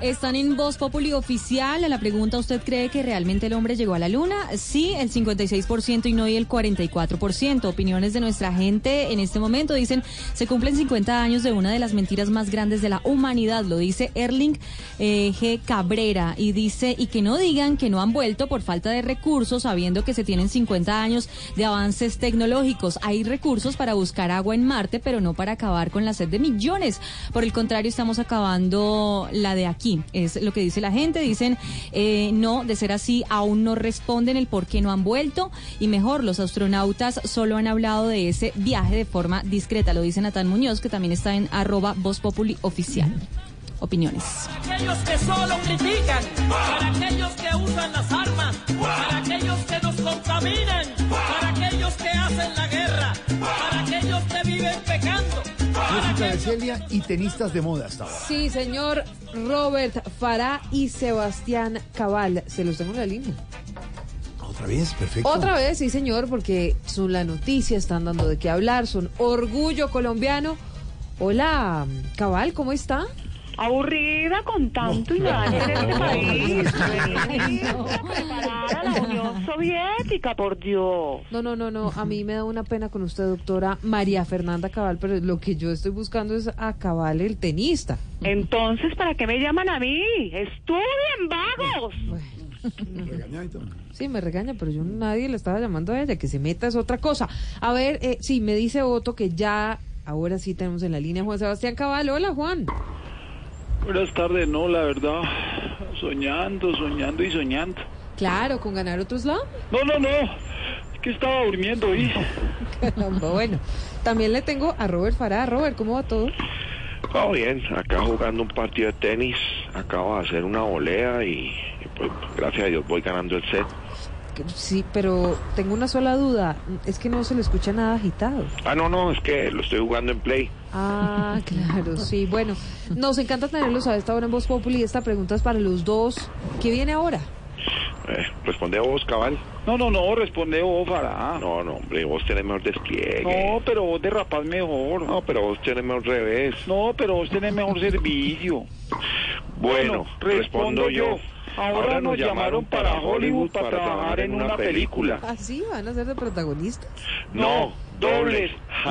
Están en Voz Populi oficial. La pregunta, ¿usted cree que realmente el hombre llegó a la luna? Sí, el 56% y no y el 44%. Opiniones de nuestra gente en este momento dicen, se cumplen 50 años de una de las mentiras más grandes de la humanidad, lo dice Erling eh, G. Cabrera, y dice, y que no digan que no han vuelto por falta de recursos, sabiendo que se tienen 50 años de avances tecnológicos. Hay recursos para buscar agua en Marte, pero no para acabar con la sed de millones. Por el contrario, estamos acabando la de aquí. Es lo que dice la gente. Dicen, eh, no, de ser así, aún no responden el por qué no han vuelto. Y mejor, los astronautas solo han hablado de ese viaje de forma discreta. Lo dice Natán Muñoz, que también está en arroba Voz oficial. Opiniones. Para aquellos que solo critican, para aquellos que usan las armas, para aquellos que nos contaminan, Música de Celia y tenistas de moda hasta ahora. Sí, señor Robert Farah y Sebastián Cabal. Se los tengo en la línea. Otra vez, perfecto. Otra vez, sí, señor, porque son la noticia, están dando de qué hablar, son orgullo colombiano. Hola, Cabal, ¿cómo está? Aburrida con tanto nada en este país. Preparada la Unión Soviética, por Dios. No, no, no, no. A mí me da una pena con usted, doctora María Fernanda Cabal, pero lo que yo estoy buscando es a Cabal, el tenista. Entonces, ¿para qué me llaman a mí? ¡Estudien, vagos! Sí, me regaña, pero yo nadie le estaba llamando a ella. Que se meta es otra cosa. A ver, eh, sí, me dice Otto que ya, ahora sí tenemos en la línea a Juan Sebastián Cabal. Hola, Juan. Buenas tardes, no, la verdad, soñando, soñando y soñando. Claro, con ganar otro slam. No, no, no, es que estaba durmiendo y... Caramba, bueno, también le tengo a Robert Farah. Robert, ¿cómo va todo? Va bien, acá jugando un partido de tenis, acabo de hacer una volea y, y pues gracias a Dios voy ganando el set. Sí, pero tengo una sola duda, es que no se le escucha nada agitado. Ah, no, no, es que lo estoy jugando en play. Ah, claro, sí. Bueno, nos encanta tenerlos a esta hora en Voz Populi. Esta pregunta es para los dos. ¿Qué viene ahora? Eh, responde vos, cabal. No, no, no, responde vos, Farah. No, no, hombre, vos tenés mejor despliegue. No, pero vos derrapás mejor. No, pero vos tenés mejor revés. No, pero vos tenés mejor servicio. Bueno, respondo yo. Ahora, nos llamaron para Hollywood para trabajar en una película. ¿Ah, sí? ¿Van a ser de protagonistas? No, dobles.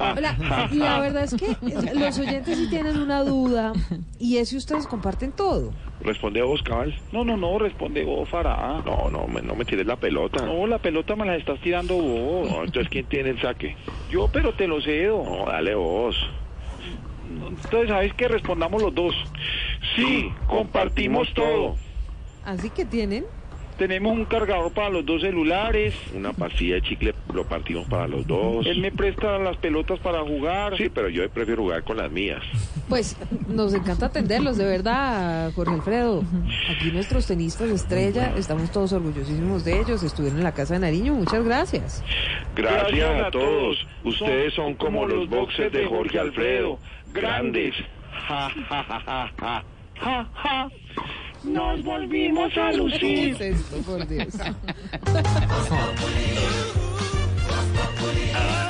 Hola, la verdad es que los oyentes sí tienen una duda y es si ustedes comparten todo. Responde vos, cabal. No, no, no, responde vos, Farah. No, no, me, no me tires la pelota. No, la pelota me la estás tirando vos. No, entonces, ¿quién tiene el saque? Yo, pero te lo cedo. No, dale vos. Entonces, ¿sabes que Respondamos los dos. Sí, compartimos todo. ¿Así que tienen? Tenemos un cargador para los dos celulares. Una pastilla de chicle lo partimos para los dos. Él me presta las pelotas para jugar. Sí, pero yo prefiero jugar con las mías. Pues nos encanta atenderlos, de verdad, Jorge Alfredo. Aquí nuestros tenistas estrella, estamos todos orgullosísimos de ellos. Estuvieron en la casa de Nariño, muchas gracias. Gracias, gracias a todos. Ustedes son como los boxers de Jorge Alfredo. Grandes. Ja, ja, ja, ja, ja. Ja, ja. Nos volvimos a lucir. ¿Qué es esto, por Dios?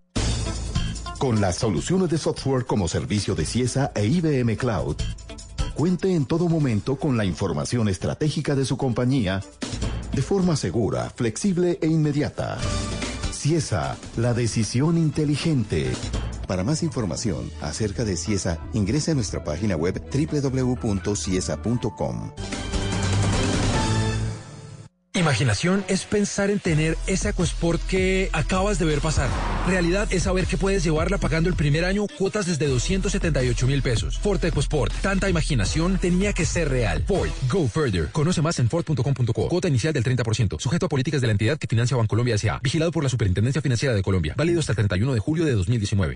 Con las soluciones de software como servicio de CIESA e IBM Cloud, cuente en todo momento con la información estratégica de su compañía de forma segura, flexible e inmediata. CIESA, la decisión inteligente. Para más información acerca de CIESA, ingrese a nuestra página web www.ciesa.com. Imaginación es pensar en tener ese EcoSport que acabas de ver pasar. Realidad es saber que puedes llevarla pagando el primer año cuotas desde 278 mil pesos. Ford EcoSport. Tanta imaginación tenía que ser real. Ford. Go further. Conoce más en Ford.com.co. Cuota inicial del 30%. Sujeto a políticas de la entidad que financia Bancolombia S.A. Vigilado por la Superintendencia Financiera de Colombia. Válido hasta el 31 de julio de 2019.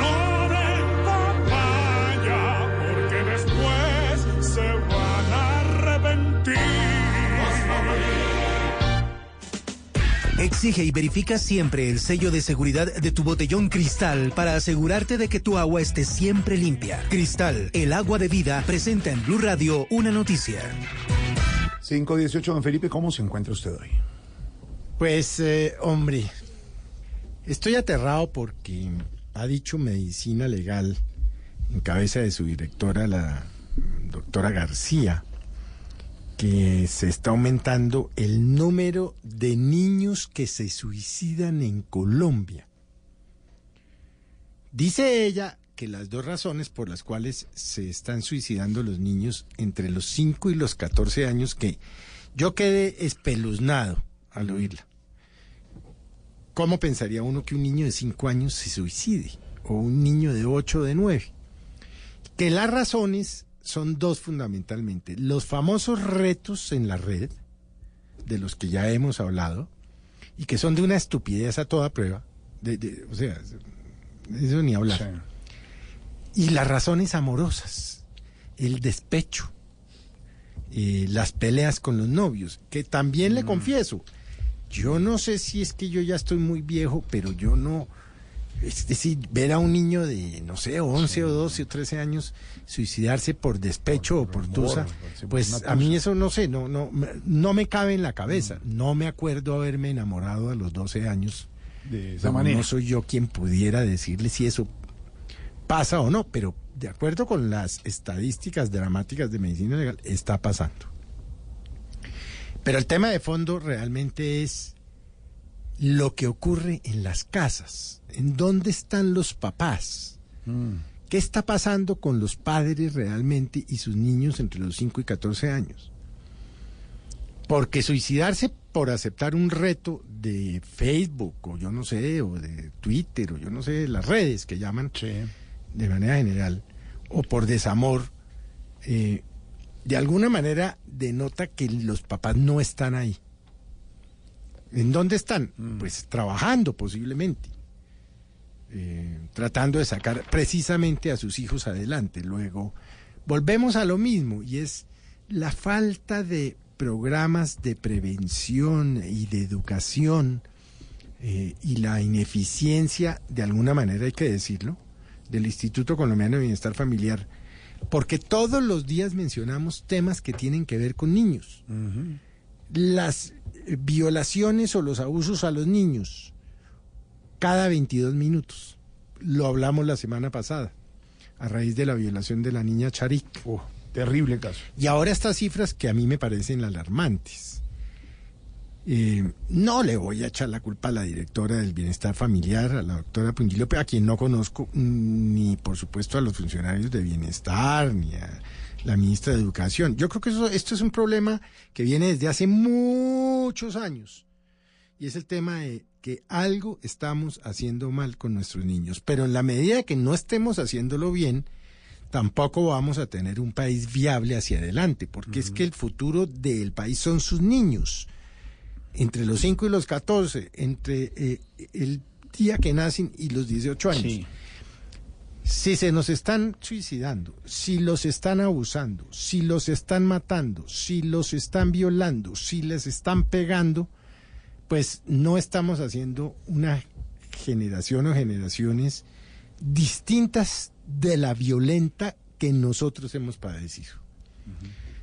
Exige y verifica siempre el sello de seguridad de tu botellón Cristal para asegurarte de que tu agua esté siempre limpia. Cristal, el agua de vida, presenta en Blue Radio una noticia. 518, don Felipe, ¿cómo se encuentra usted hoy? Pues, eh, hombre, estoy aterrado porque ha dicho medicina legal en cabeza de su directora, la doctora García, que se está aumentando el número de niños que se suicidan en Colombia. Dice ella que las dos razones por las cuales se están suicidando los niños entre los 5 y los 14 años, que yo quedé espeluznado al oírla. ¿Cómo pensaría uno que un niño de 5 años se suicide? O un niño de 8 o de 9. Que las razones son dos fundamentalmente. Los famosos retos en la red, de los que ya hemos hablado, y que son de una estupidez a toda prueba. De, de- o sea, eso ni hablar. Y las razones amorosas, el despecho, eh, las peleas con los novios, que también le confieso, yo no sé si es que yo ya estoy muy viejo, pero yo no, es decir, ver a un niño de, no sé, 11 o 12 o 13 años suicidarse por despecho o por tusa, parece pues a mí tusa. eso no sé, no, no, me- no me cabe en la cabeza. No me acuerdo haberme enamorado a los 12 años. De esa No, manera. no soy yo quien pudiera decirle si eso pasa o no, pero de acuerdo con las estadísticas dramáticas de medicina legal, está pasando. Pero el tema de fondo realmente es lo que ocurre en las casas. ¿En dónde están los papás? ¿Qué está pasando con los padres realmente y sus niños entre los 5 y 14 años? Porque suicidarse por aceptar un reto de Facebook o yo no sé, o de Twitter o yo no sé, las redes que llaman de manera general, o por desamor, eh, de alguna manera denota que los papás no están ahí. ¿En dónde están? Pues trabajando posiblemente, eh, tratando de sacar precisamente a sus hijos adelante. Luego, volvemos a lo mismo y es la falta de programas de prevención y de educación eh, y la ineficiencia, de alguna manera hay que decirlo, del Instituto Colombiano de Bienestar Familiar, porque todos los días mencionamos temas que tienen que ver con niños. Las violaciones o los abusos a los niños, cada 22 minutos. Lo hablamos la semana pasada, a raíz de la violación de la niña Charik. terrible caso. Y ahora estas cifras que a mí me parecen alarmantes. Eh, no le voy a echar la culpa a la directora del bienestar familiar, a la doctora Punguillo, a quien no conozco, mm, ni por supuesto a los funcionarios de bienestar, ni a la ministra de Educación. Yo creo que eso, esto es un problema que viene desde hace muchos años. Y es el tema de que algo estamos haciendo mal con nuestros niños. Pero en la medida que no estemos haciéndolo bien, tampoco vamos a tener un país viable hacia adelante, porque es que el futuro del país son sus niños. Entre los 5 y los 14, entre eh, el día que nacen y los 18 años. Si se nos están suicidando, si los están abusando, si los están matando, si los están violando, si les están pegando, pues no estamos haciendo una generación o generaciones distintas de la violenta que nosotros hemos padecido.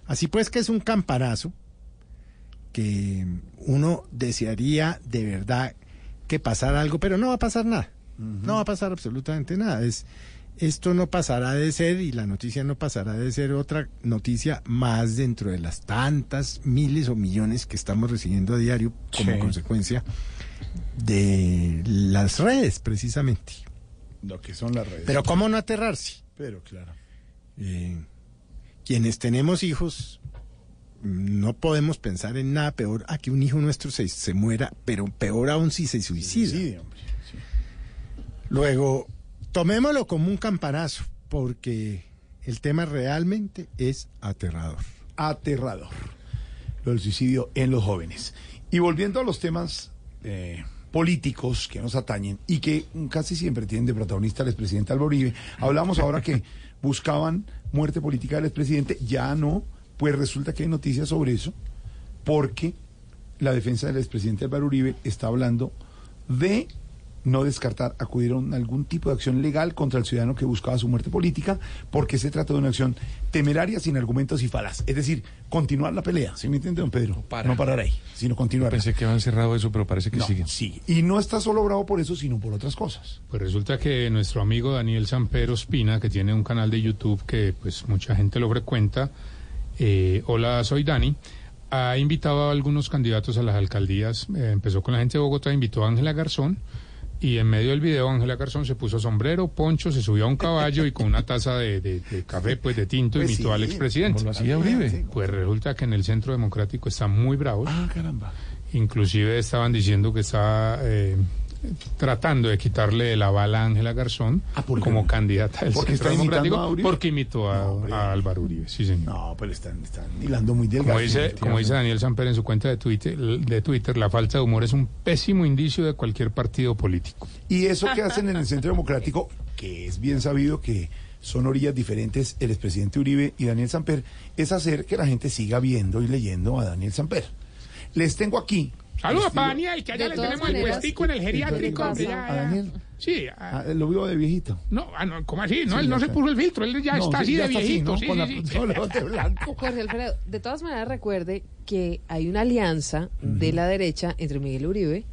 Así pues que es un camparazo que uno desearía de verdad que pasara algo, pero no va a pasar nada. No va a pasar absolutamente nada. Es, esto no pasará de ser y la noticia no pasará de ser otra noticia más dentro de las tantas miles o millones que estamos recibiendo a diario como Sí. consecuencia de las redes, precisamente. Lo que son las redes. Pero ¿cómo no aterrarse? Pero claro. Eh, quienes tenemos hijos, no podemos pensar en nada peor a que un hijo nuestro se, se muera, pero peor aún si se suicida. Hombre. Luego, tomémoslo como un campanazo, porque el tema realmente es aterrador. Aterrador. Lo del suicidio en los jóvenes. Y volviendo a los temas eh, políticos que nos atañen y que casi siempre tienen de protagonista al expresidente Álvaro Uribe, hablamos ahora que buscaban muerte política del expresidente, ya no, pues resulta que hay noticias sobre eso, porque la defensa del expresidente Álvaro Uribe está hablando de no descartar acudir a algún tipo de acción legal contra el ciudadano que buscaba su muerte política, porque se trata de una acción temeraria sin argumentos y falas. Es decir, continuar la pelea, ¿sí me entiende, don Pedro? No, parar ahí, sino continuar. Pensé que habían cerrado eso, pero parece que No, siguen. sigue. Y no está solo bravo por eso, sino por otras cosas. Pues resulta que nuestro amigo Daniel Sampero Espina, que tiene un canal de YouTube que pues mucha gente lo frecuenta, eh, hola, soy Dani, ha invitado a algunos candidatos a las alcaldías, eh, empezó con la gente de Bogotá, invitó a Ángela Garzón, y en medio del video Ángela Garzón se puso sombrero, poncho, se subió a un caballo y con una taza de, de- de café, pues de tinto, Pues imitó sí, al expresidente. lo hacía Uribe. Pues resulta que en el Centro Democrático están muy bravos. Ah, caramba. Inclusive estaban diciendo que estaba eh, tratando de quitarle la bala a Ángela Garzón como candidata del Porque Centro está Democrático a porque imitó a, a Álvaro Uribe, sí señor. No, pero están, están hilando muy delgado. Como dice, como dice Daniel Samper en su cuenta de Twitter, de Twitter, la falta de humor es un pésimo indicio de cualquier partido político. Y eso que hacen en el Centro Democrático, que es bien sabido que son orillas diferentes el expresidente Uribe y Daniel Samper, es hacer que la gente siga viendo y leyendo a Daniel Samper. Les tengo aquí. Saludos al para Daniel, que allá De le tenemos el puestico en el geriátrico. ¿A hombre, ya, ya. Daniel? Sí, ah, Ah, lo vivo de viejito. no, ah, no, ¿cómo así? No, Sí, él no se puso el filtro, él ya No, está sí, así ya de está así, viejito. ¿no? sí, Con sí, la- sí. con la bote blanco. Jorge Alfredo, de todas maneras recuerde que hay una alianza de la derecha entre Miguel Uribe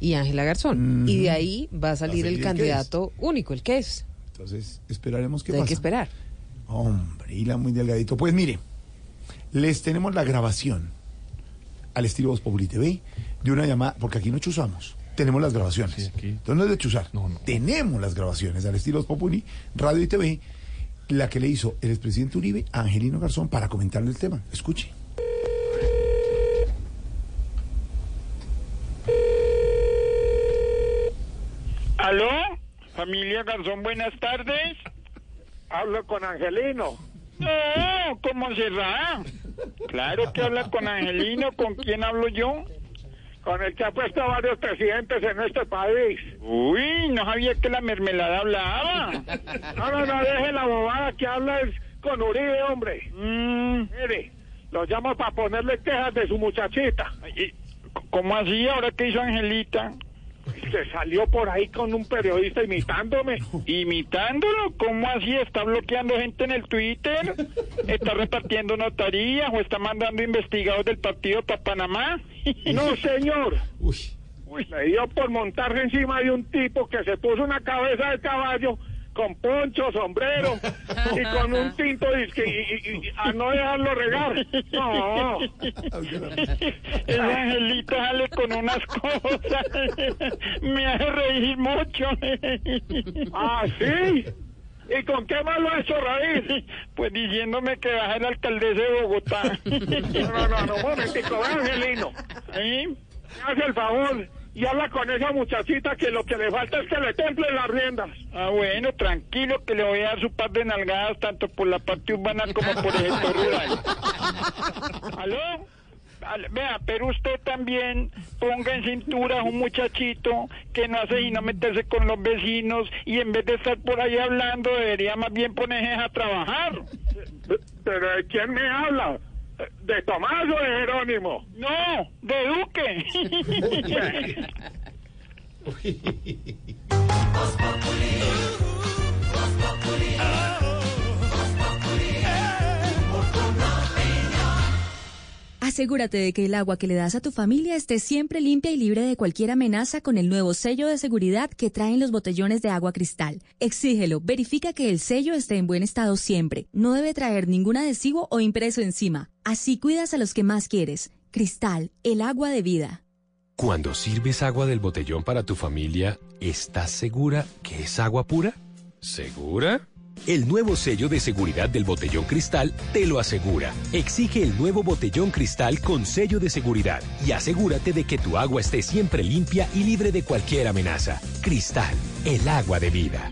y Ángela Garzón. Y de ahí va a salir el candidato único, el que es. Entonces, esperaremos qué Hay pasa. que esperar. Hombre, hila muy delgadito. Pues mire, les tenemos la grabación al estilo Voz Populi TV de una llamada, porque aquí no chuzamos, tenemos las grabaciones. Entonces no es de chuzar, tenemos las grabaciones al estilo Voz Populi, radio y TV, la que le hizo el expresidente Uribe a Angelino Garzón para comentarle el tema. Escuche. ¿Aló? Familia Garzón, buenas tardes. Hablo con Angelino. No, ¿cómo será? Claro que habla con Angelino, ¿con quién hablo yo? Con el que ha puesto varios presidentes en este país. Uy, no sabía que la mermelada hablaba. No, no, no, deje la bobada que habla es con Uribe, hombre. Mm. Mire, lo llamo para ponerle quejas de su muchachita. ¿Cómo así? ¿Ahora qué hizo Angelita? Se salió por ahí con un periodista imitándome. ¿Imitándolo? ¿Cómo así? ¿Está bloqueando gente en el Twitter? ¿Está repartiendo notarías o está mandando investigados del partido para Panamá? No, señor. Uy. Le dio por montarse encima de un tipo que se puso una cabeza de caballo con poncho, sombrero y con un tinto disque y, y- y- a no dejarlo regar. No. El angelito sale con unas cosas. Me hace reír mucho. ¿Ah, sí? ¿Y con qué más lo ha hecho reír? Pues diciéndome que va a ser alcaldesa de Bogotá. No, no, no, no, momentico, Angelino. ¿Sí? Hace el favor y habla con esa muchachita que lo que le falta es que le templen las riendas. Ah, bueno, tranquilo que le voy a dar su par de nalgadas tanto por la parte urbana como por el sector rural. ¿Aló? Al- Vea, pero usted también ponga en cintura a un muchachito que no hace sino meterse con los vecinos y en vez de estar por ahí hablando debería más bien ponerse a trabajar. ¿Pero de quién me habla? ¿De Tomás o de Jerónimo? No, de Duque. Asegúrate de que el agua que le das a tu familia esté siempre limpia y libre de cualquier amenaza con el nuevo sello de seguridad que traen los botellones de agua cristal. Exígelo, verifica que el sello esté en buen estado siempre. No debe traer ningún adhesivo o impreso encima. Así cuidas a los que más quieres. Cristal, el agua de vida. Cuando sirves agua del botellón para tu familia, ¿estás segura que es agua pura? ¿Segura? El nuevo sello de seguridad del botellón cristal te lo asegura. Exige el nuevo botellón cristal con sello de seguridad y asegúrate de que tu agua esté siempre limpia y libre de cualquier amenaza. Cristal, el agua de vida.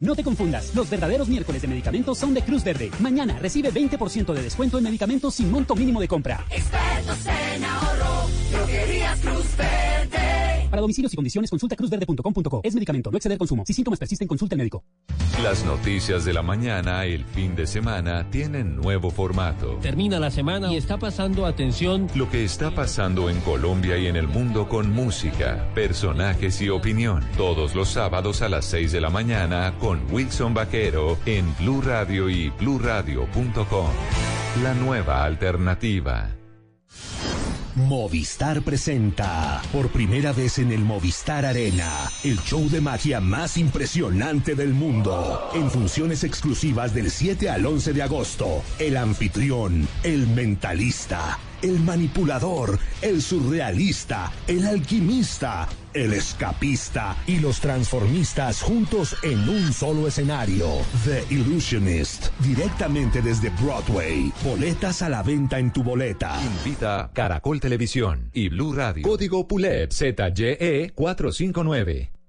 No te confundas, los verdaderos miércoles de medicamentos son de Cruz Verde. Mañana recibe 20% de descuento en medicamentos sin monto mínimo de compra. Expertos en ahorro, droguerías Cruz Verde. Para domicilios y condiciones consulta cruzverde.com.co. Es medicamento, no exceder consumo. Si síntomas persisten, consulta al médico. Las noticias de la mañana, el fin de semana, tienen nuevo formato. Termina la semana y está pasando atención Lo que está pasando en Colombia y en el mundo con música, personajes y opinión. Todos los sábados a las 6 de la mañana con Wilson Vaquero en Blue Radio y bluradio.com. La nueva alternativa. Movistar presenta por primera vez en el Movistar Arena el show de magia más impresionante del mundo. En funciones exclusivas del 7 al 11 de agosto, el anfitrión, el mentalista, el manipulador, el surrealista, el alquimista, el escapista y los transformistas juntos en un solo escenario. The Illusionist, directamente desde Broadway. Boletas a la venta en tu boleta. Invita Caracol Televisión y Blue Radio. Código PULEP ZYE 459.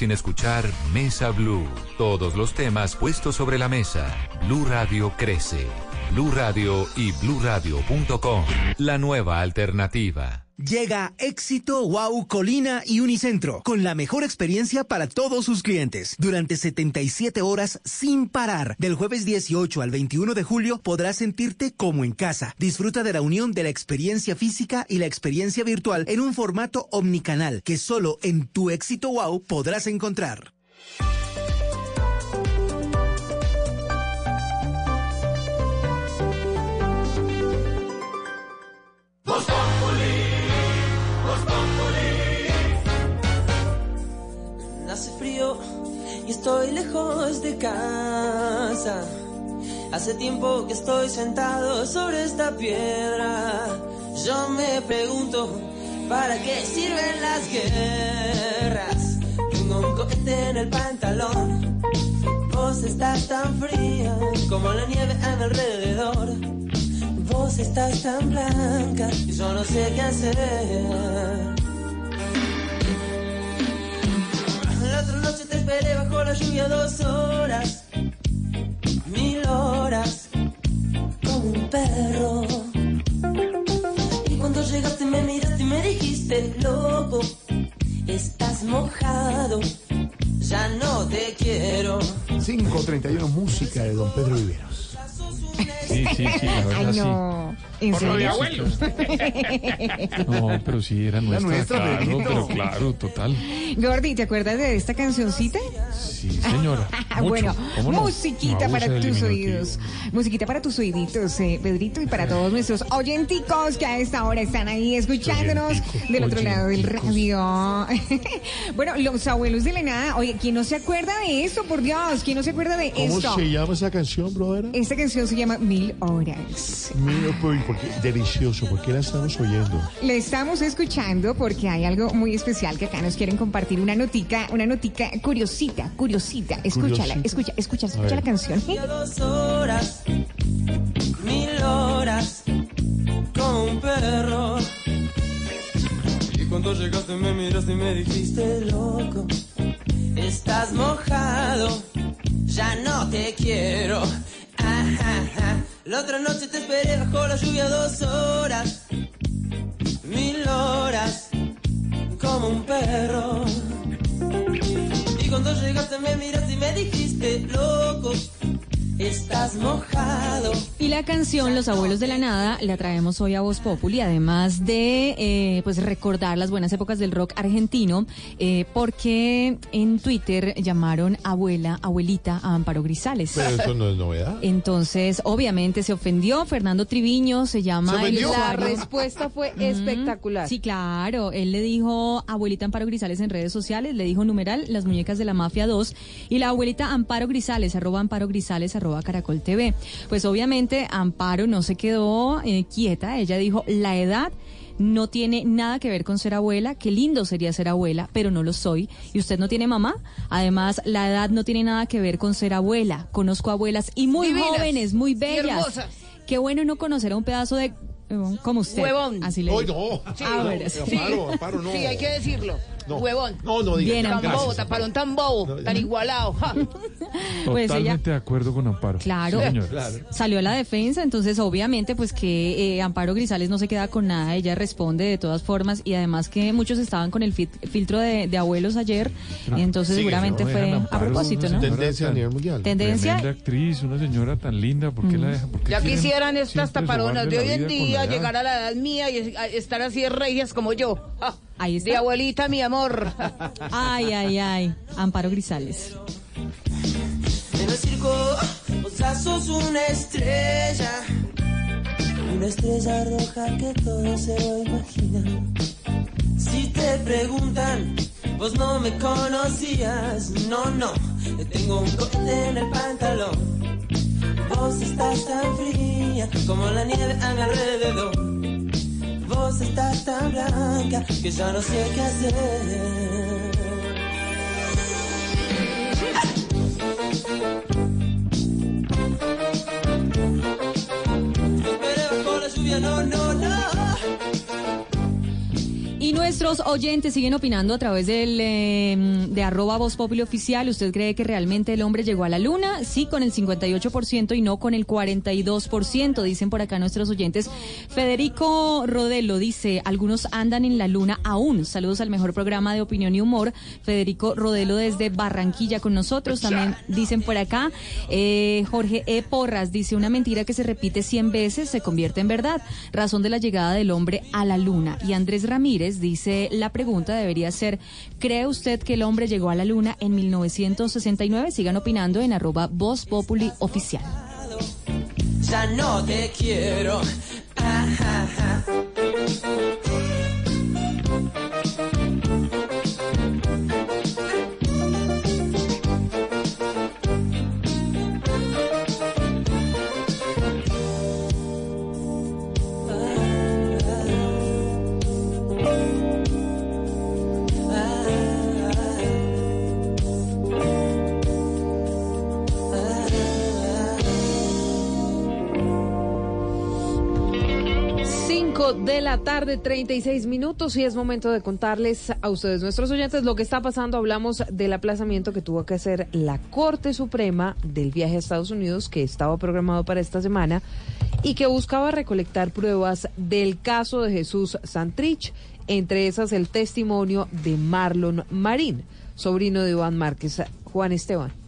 sin escuchar Mesa Blue. Todos los temas puestos sobre la mesa. Blue Radio crece. Blue Radio y bluradio.com. La nueva alternativa. Llega Éxito Wow Colina y Unicentro con la mejor experiencia para todos sus clientes. Durante 77 horas sin parar. Del jueves 18 al 21 de julio podrás sentirte como en casa. Disfruta de la unión de la experiencia física y la experiencia virtual en un formato omnicanal que solo en tu Éxito Wow podrás encontrar. Estoy lejos de casa. Hace tiempo que estoy sentado sobre esta piedra. Yo me pregunto, ¿para qué sirven las guerras? Tengo un cohete en el pantalón. Vos estás tan fría como la nieve a mi alrededor. Vos estás tan blanca y yo no sé qué hacer. Otra noche te esperé bajo la lluvia dos horas, mil horas, como un perro. Y cuando llegaste me miraste y me dijiste, loco, estás mojado, ya no te quiero. 531 música de don Pedro Viveros. Sí, sí, sí, la verdad Ay, sí. no. No. ¿En Por lo de abuelos. No, pero sí era nuestra, nuestra, claro, pero claro, total. Gordi, ¿te acuerdas de esta cancioncita? Sí, señora. Mucho. bueno, ¿Cómo no? musiquita No para tus oídos. Musiquita para tus oíditos, eh, Pedrito, y para todos nuestros oyenticos que a esta hora están ahí escuchándonos Oyenticos, del otro lado del radio. bueno, los abuelos de la nada. Oye, ¿quién no se acuerda de esto? Por Dios, ¿quién no se acuerda de ¿Cómo esto? se llama esa canción, brother? Esta canción se llama Mil Horas. Pues, porque- delicioso, ¿por qué la estamos oyendo? Le estamos escuchando porque hay algo muy especial que acá nos quieren compartir. Una notica, una notica curiosita, curiosita. Escúchala, Curiosita. escucha, escucha, escucha la canción. Dos horas, mil horas, como un perro. Y cuando llegaste me miraste y me dijiste, loco, estás mojado, ya no te quiero. La otra noche te esperé bajo la lluvia dos horas, mil horas, como un perro. Y cuando llegaste me miraste y me dijiste, loco, estás mojado. Y la canción Los Abuelos de la Nada la traemos hoy a Voz Populi, además de eh, pues recordar las buenas épocas del rock argentino, eh, porque en Twitter llamaron abuela, abuelita a Amparo Grisales. Pero eso no es novedad. Entonces, obviamente se ofendió. Fernando Triviño se llama. La respuesta fue espectacular. Sí, claro. Él le dijo abuelita Amparo Grisales en redes sociales, le dijo numeral las muñecas de la mafia 2 y la abuelita Amparo Grisales, arroba Amparo Grisales, arroba Caracol TV. Pues obviamente Amparo no se quedó eh, quieta, ella dijo la edad no tiene nada que ver con ser abuela, qué lindo sería ser abuela, pero no lo soy. ¿Y usted no tiene mamá? Además, la edad no tiene nada que ver con ser abuela. Conozco abuelas y muy Divinas jóvenes, muy y bellas. hermosas. Qué bueno no conocer a un pedazo de... eh, como usted. Huevón. Así le Hoy digo. no. Sí, A ver, sí. Amparo, Amparo, no. Sí, hay que decirlo. No. Huevón. No, no diga. Bien, Tan Amparo. bobo, taparón tan bobo, tan igualado. ja. Pues ella- Totalmente de acuerdo con Amparo. Claro. Sí, señor. Salió a la defensa, entonces obviamente pues que eh, Amparo Grisales no se queda con nada, ella responde de todas formas y además que muchos estaban con el fit- filtro de, de abuelos ayer, entonces Sí, seguramente no, fue dejan a Amparo, propósito, ¿no? Tendencia a nivel mundial. Tendencia. Tremenda actriz, una señora tan linda, ¿por qué la dejan? ¿Por qué Ya quisieran estas taparonas de hoy en día llegar a la edad mía y estar así de regias como yo. Ja. Ahí está. De abuelita, mi amor. Ay, ay, ay, Amparo Grisales. En el circo, vos ya sos una estrella. Una estrella roja que todo se lo imaginan. Si te preguntan, vos no me conocías. No, no, tengo un corte en el pantalón. Vos estás tan fría como la nieve a mi alrededor. Vos estás tan blanca que ya no sé qué hacer. Nuestros oyentes siguen opinando a través del eh, de arroba voz populi oficial. ¿Usted cree que realmente el hombre llegó a la luna? Sí, con el 58% y no con el 42%, dicen por acá nuestros oyentes. Federico Rodelo dice, algunos andan en la luna aún. Saludos al mejor programa de opinión y humor. Federico Rodelo desde Barranquilla con nosotros. También dicen por acá, eh, Jorge E. Porras dice, una mentira que se repite 100 veces se convierte en verdad. Razón de la llegada del hombre a la luna. Y Andrés Ramírez dice, la pregunta debería ser, ¿cree usted que el hombre llegó a la luna en 1969? Sigan opinando en arroba Voz Populi Oficial. ya no te quiero. De la tarde, 36 minutos y es momento de contarles a ustedes, nuestros oyentes, lo que está pasando. Hablamos del aplazamiento que tuvo que hacer la Corte Suprema del viaje a Estados Unidos que estaba programado para esta semana y que buscaba recolectar pruebas del caso de Jesús Santrich, entre esas el testimonio de Marlon Marín, sobrino de Iván Márquez. Juan Esteban.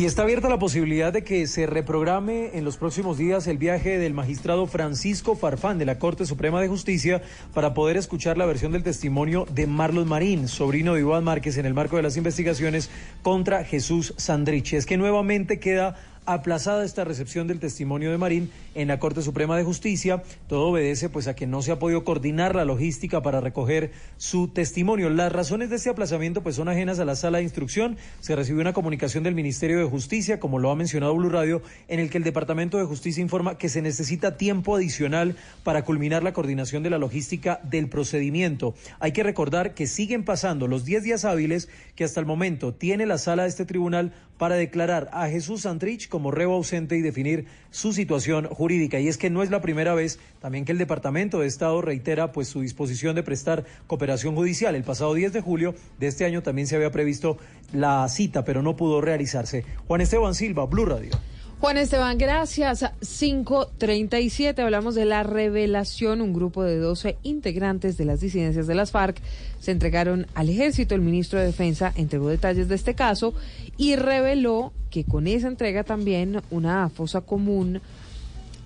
Y está abierta la posibilidad de que se reprograme en los próximos días el viaje del magistrado Francisco Farfán de la Corte Suprema de Justicia para poder escuchar la versión del testimonio de Marlos Marín, sobrino de Iván Márquez, en el marco de las investigaciones contra Jesús Sandrich. Es que nuevamente queda aplazada esta recepción del testimonio de Marín en la Corte Suprema de Justicia. Todo obedece pues a que no se ha podido coordinar la logística para recoger su testimonio. Las razones de este aplazamiento pues son ajenas a la sala de instrucción. Se recibió una comunicación del Ministerio de Justicia, como lo ha mencionado Blue Radio, en el que el Departamento de Justicia informa que se necesita tiempo adicional para culminar la coordinación de la logística del procedimiento. Hay que recordar que siguen pasando los 10 días hábiles que hasta el momento tiene la sala de este tribunal para declarar a Jesús Santrich como reo ausente y definir su situación jurídica. Y es que no es la primera vez también que el Departamento de Estado reitera pues su disposición de prestar cooperación judicial. El pasado 10 de julio de este año también se había previsto la cita, pero no pudo realizarse. Juan Esteban Silva, Blue Radio. Juan Esteban, gracias. 537, hablamos de la revelación. Un grupo de 12 integrantes de las disidencias de las FARC se entregaron al ejército. El ministro de Defensa entregó detalles de este caso y reveló que con esa entrega también una fosa común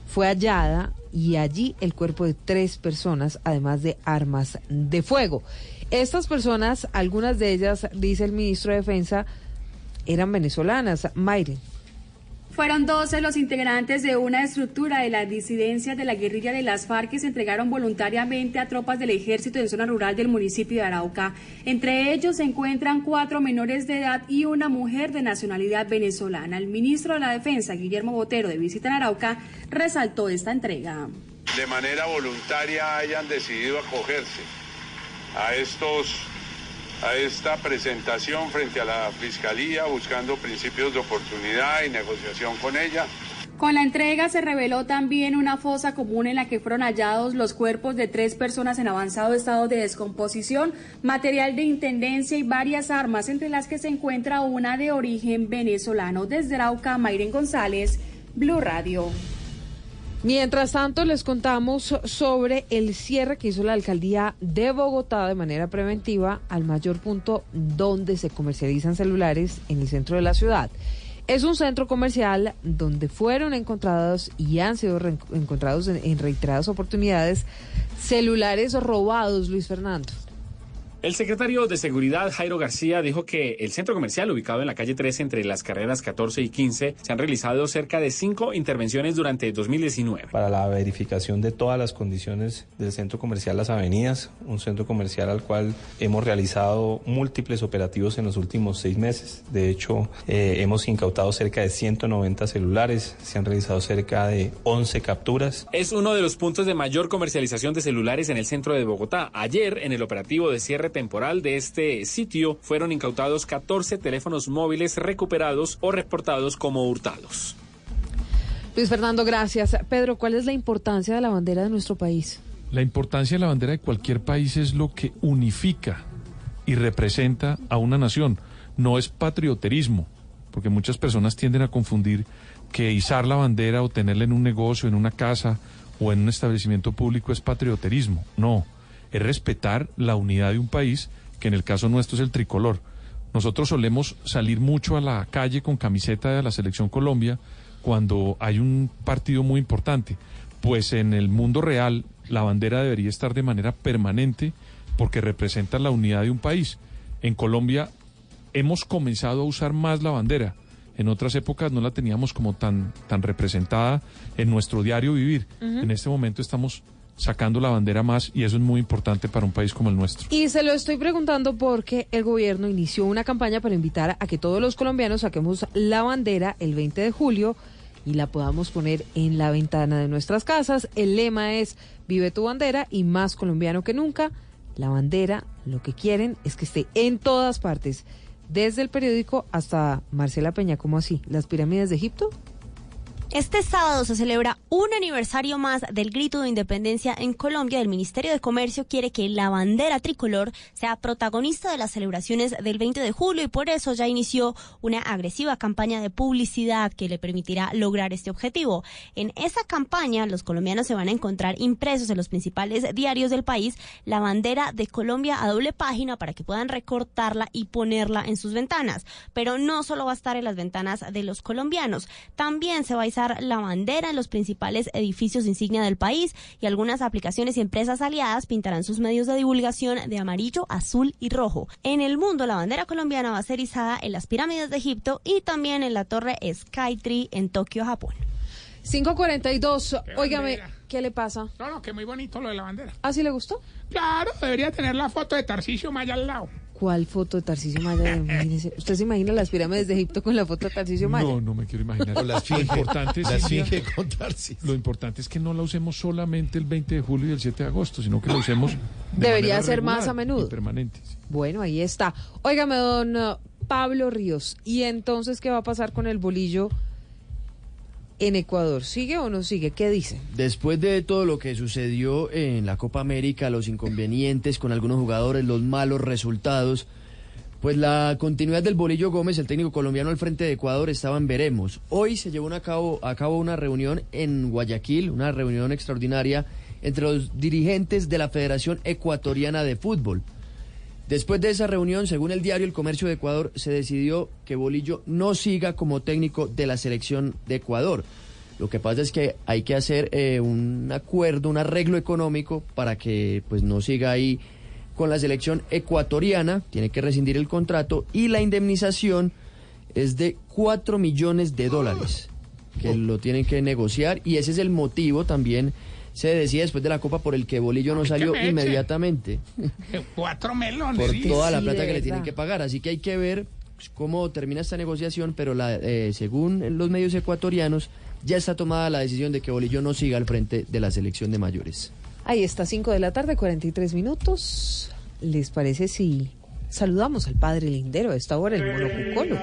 fue hallada y allí el cuerpo de tres personas, además de armas de fuego. Estas personas, algunas de ellas, dice el ministro de Defensa, eran venezolanas. Mayre. Fueron 12 los integrantes de una estructura de las disidencias de la guerrilla de las FARC que se entregaron voluntariamente a tropas del ejército en zona rural del municipio de Arauca. Entre ellos se encuentran cuatro menores de edad y una mujer de nacionalidad venezolana. El ministro de la Defensa, Guillermo Botero, de visita en Arauca, resaltó esta entrega. De manera voluntaria hayan decidido acogerse a estos a esta presentación frente a la Fiscalía buscando principios de oportunidad y negociación con ella. Con la entrega se reveló también una fosa común en la que fueron hallados los cuerpos de tres personas en avanzado estado de descomposición, material de intendencia y varias armas, entre las que se encuentra una de origen venezolano. Desde Arauca, Mayren González, Blue Radio. Mientras tanto, les contamos sobre el cierre que hizo la alcaldía de Bogotá de manera preventiva al mayor punto donde se comercializan celulares en el centro de la ciudad. Es un centro comercial donde fueron encontrados y han sido encontrados en, reiteradas oportunidades celulares robados, Luis Fernando. El secretario de Seguridad, Jairo García, dijo que el centro comercial ubicado en la calle 13 entre las carreras 14 y 15 se han realizado cerca de cinco intervenciones durante 2019. Para la verificación de todas las condiciones del centro comercial Las Avenidas, un centro comercial al cual hemos realizado múltiples operativos en los últimos seis meses. De hecho, eh, hemos incautado cerca de 190 celulares, se han realizado cerca de 11 capturas. Es uno de los puntos de mayor comercialización de celulares en el centro de Bogotá. Ayer, en el operativo de cierre temporal de este sitio fueron incautados 14 teléfonos móviles recuperados o reportados como hurtados. Luis Fernando, gracias. Pedro, ¿cuál es la importancia de la bandera de nuestro país? La importancia de la bandera de cualquier país es lo que unifica y representa a una nación. No es patrioterismo, porque muchas personas tienden a confundir que izar la bandera o tenerla en un negocio, en una casa o en un establecimiento público es patrioterismo. No es respetar la unidad de un país, que en el caso nuestro es el tricolor. Nosotros solemos salir mucho a la calle con camiseta de la Selección Colombia cuando hay un partido muy importante. Pues en el mundo real la bandera debería estar de manera permanente porque representa la unidad de un país. En Colombia hemos comenzado a usar más la bandera. En otras épocas no la teníamos como tan, tan representada en nuestro diario vivir. En este momento estamos sacando la bandera más y eso es muy importante para un país como el nuestro. Y se lo estoy preguntando porque el gobierno inició una campaña para invitar a que todos los colombianos saquemos la bandera el 20 de julio y la podamos poner en la ventana de nuestras casas. El lema es Vive tu bandera y más colombiano que nunca. La bandera, lo que quieren es que esté en todas partes, desde el periódico hasta Marcela Peña, ¿cómo así? ¿Las pirámides de Egipto? Este sábado se celebra un aniversario más del grito de independencia en Colombia. El Ministerio de Comercio quiere que la bandera tricolor sea protagonista de las celebraciones del 20 de julio y por eso ya inició una agresiva campaña de publicidad que le permitirá lograr este objetivo. En esa campaña, los colombianos se van a encontrar impresos en los principales diarios del país la bandera de Colombia a doble página para que puedan recortarla y ponerla en sus ventanas. Pero no solo va a estar en las ventanas de los colombianos, también se va a la bandera en los principales edificios insignia del país y algunas aplicaciones y empresas aliadas pintarán sus medios de divulgación de amarillo, azul y rojo. En el mundo, la bandera colombiana va a ser izada en las pirámides de Egipto y también en la torre Skytree en Tokio, Japón. 542. Óigame, ¿qué le pasa? No, no, que muy bonito lo de la bandera. ¿Ah, sí le gustó? Claro, debería tener la foto de Tarcisio Maya al lado. ¿Cuál foto de Tarcisio Maya? Imagínese. ¿Usted se imagina las pirámides de Egipto con la foto de Tarcisio Maya? No, no me quiero imaginar. O la esfinge, lo importante, la Silvia, esfinge con Tarcisio. Lo importante es que no la usemos solamente el 20 de julio y el 7 de agosto, sino que la usemos de Debería ser más a menudo. permanente. Bueno, ahí está. Óigame, don uh, Pablo Ríos. ¿Y entonces qué va a pasar con el bolillo en Ecuador? ¿Sigue o no sigue? ¿Qué dice? Después de todo lo que sucedió en la Copa América, los inconvenientes con algunos jugadores, los malos resultados, pues la continuidad del Bolillo Gómez, el técnico colombiano al frente de Ecuador, estaba en veremos. Hoy se llevó a cabo, a cabo una reunión en Guayaquil, una reunión extraordinaria entre los dirigentes de la Federación Ecuatoriana de Fútbol. Después de esa reunión, según el diario El Comercio de Ecuador, se decidió que Bolillo no siga como técnico de la selección de Ecuador. Lo que pasa es que hay que hacer eh, un acuerdo, un arreglo económico para que pues no siga ahí con la selección ecuatoriana, tiene que rescindir el contrato y la indemnización es de 4 millones de dólares que lo tienen que negociar y ese es el motivo también se decía después de la Copa por el que Bolillo no salió inmediatamente Cuatro melones. por toda la Sí, plata que le tienen que pagar. Así que hay que ver pues, cómo termina esta negociación, pero la, eh, según los medios ecuatorianos, ya está tomada la decisión de que Bolillo no siga al frente de la selección de mayores. Ahí está, 5 de la tarde, 43 minutos. ¿Les parece si saludamos al padre Lindero a esta hora, el monocucolo?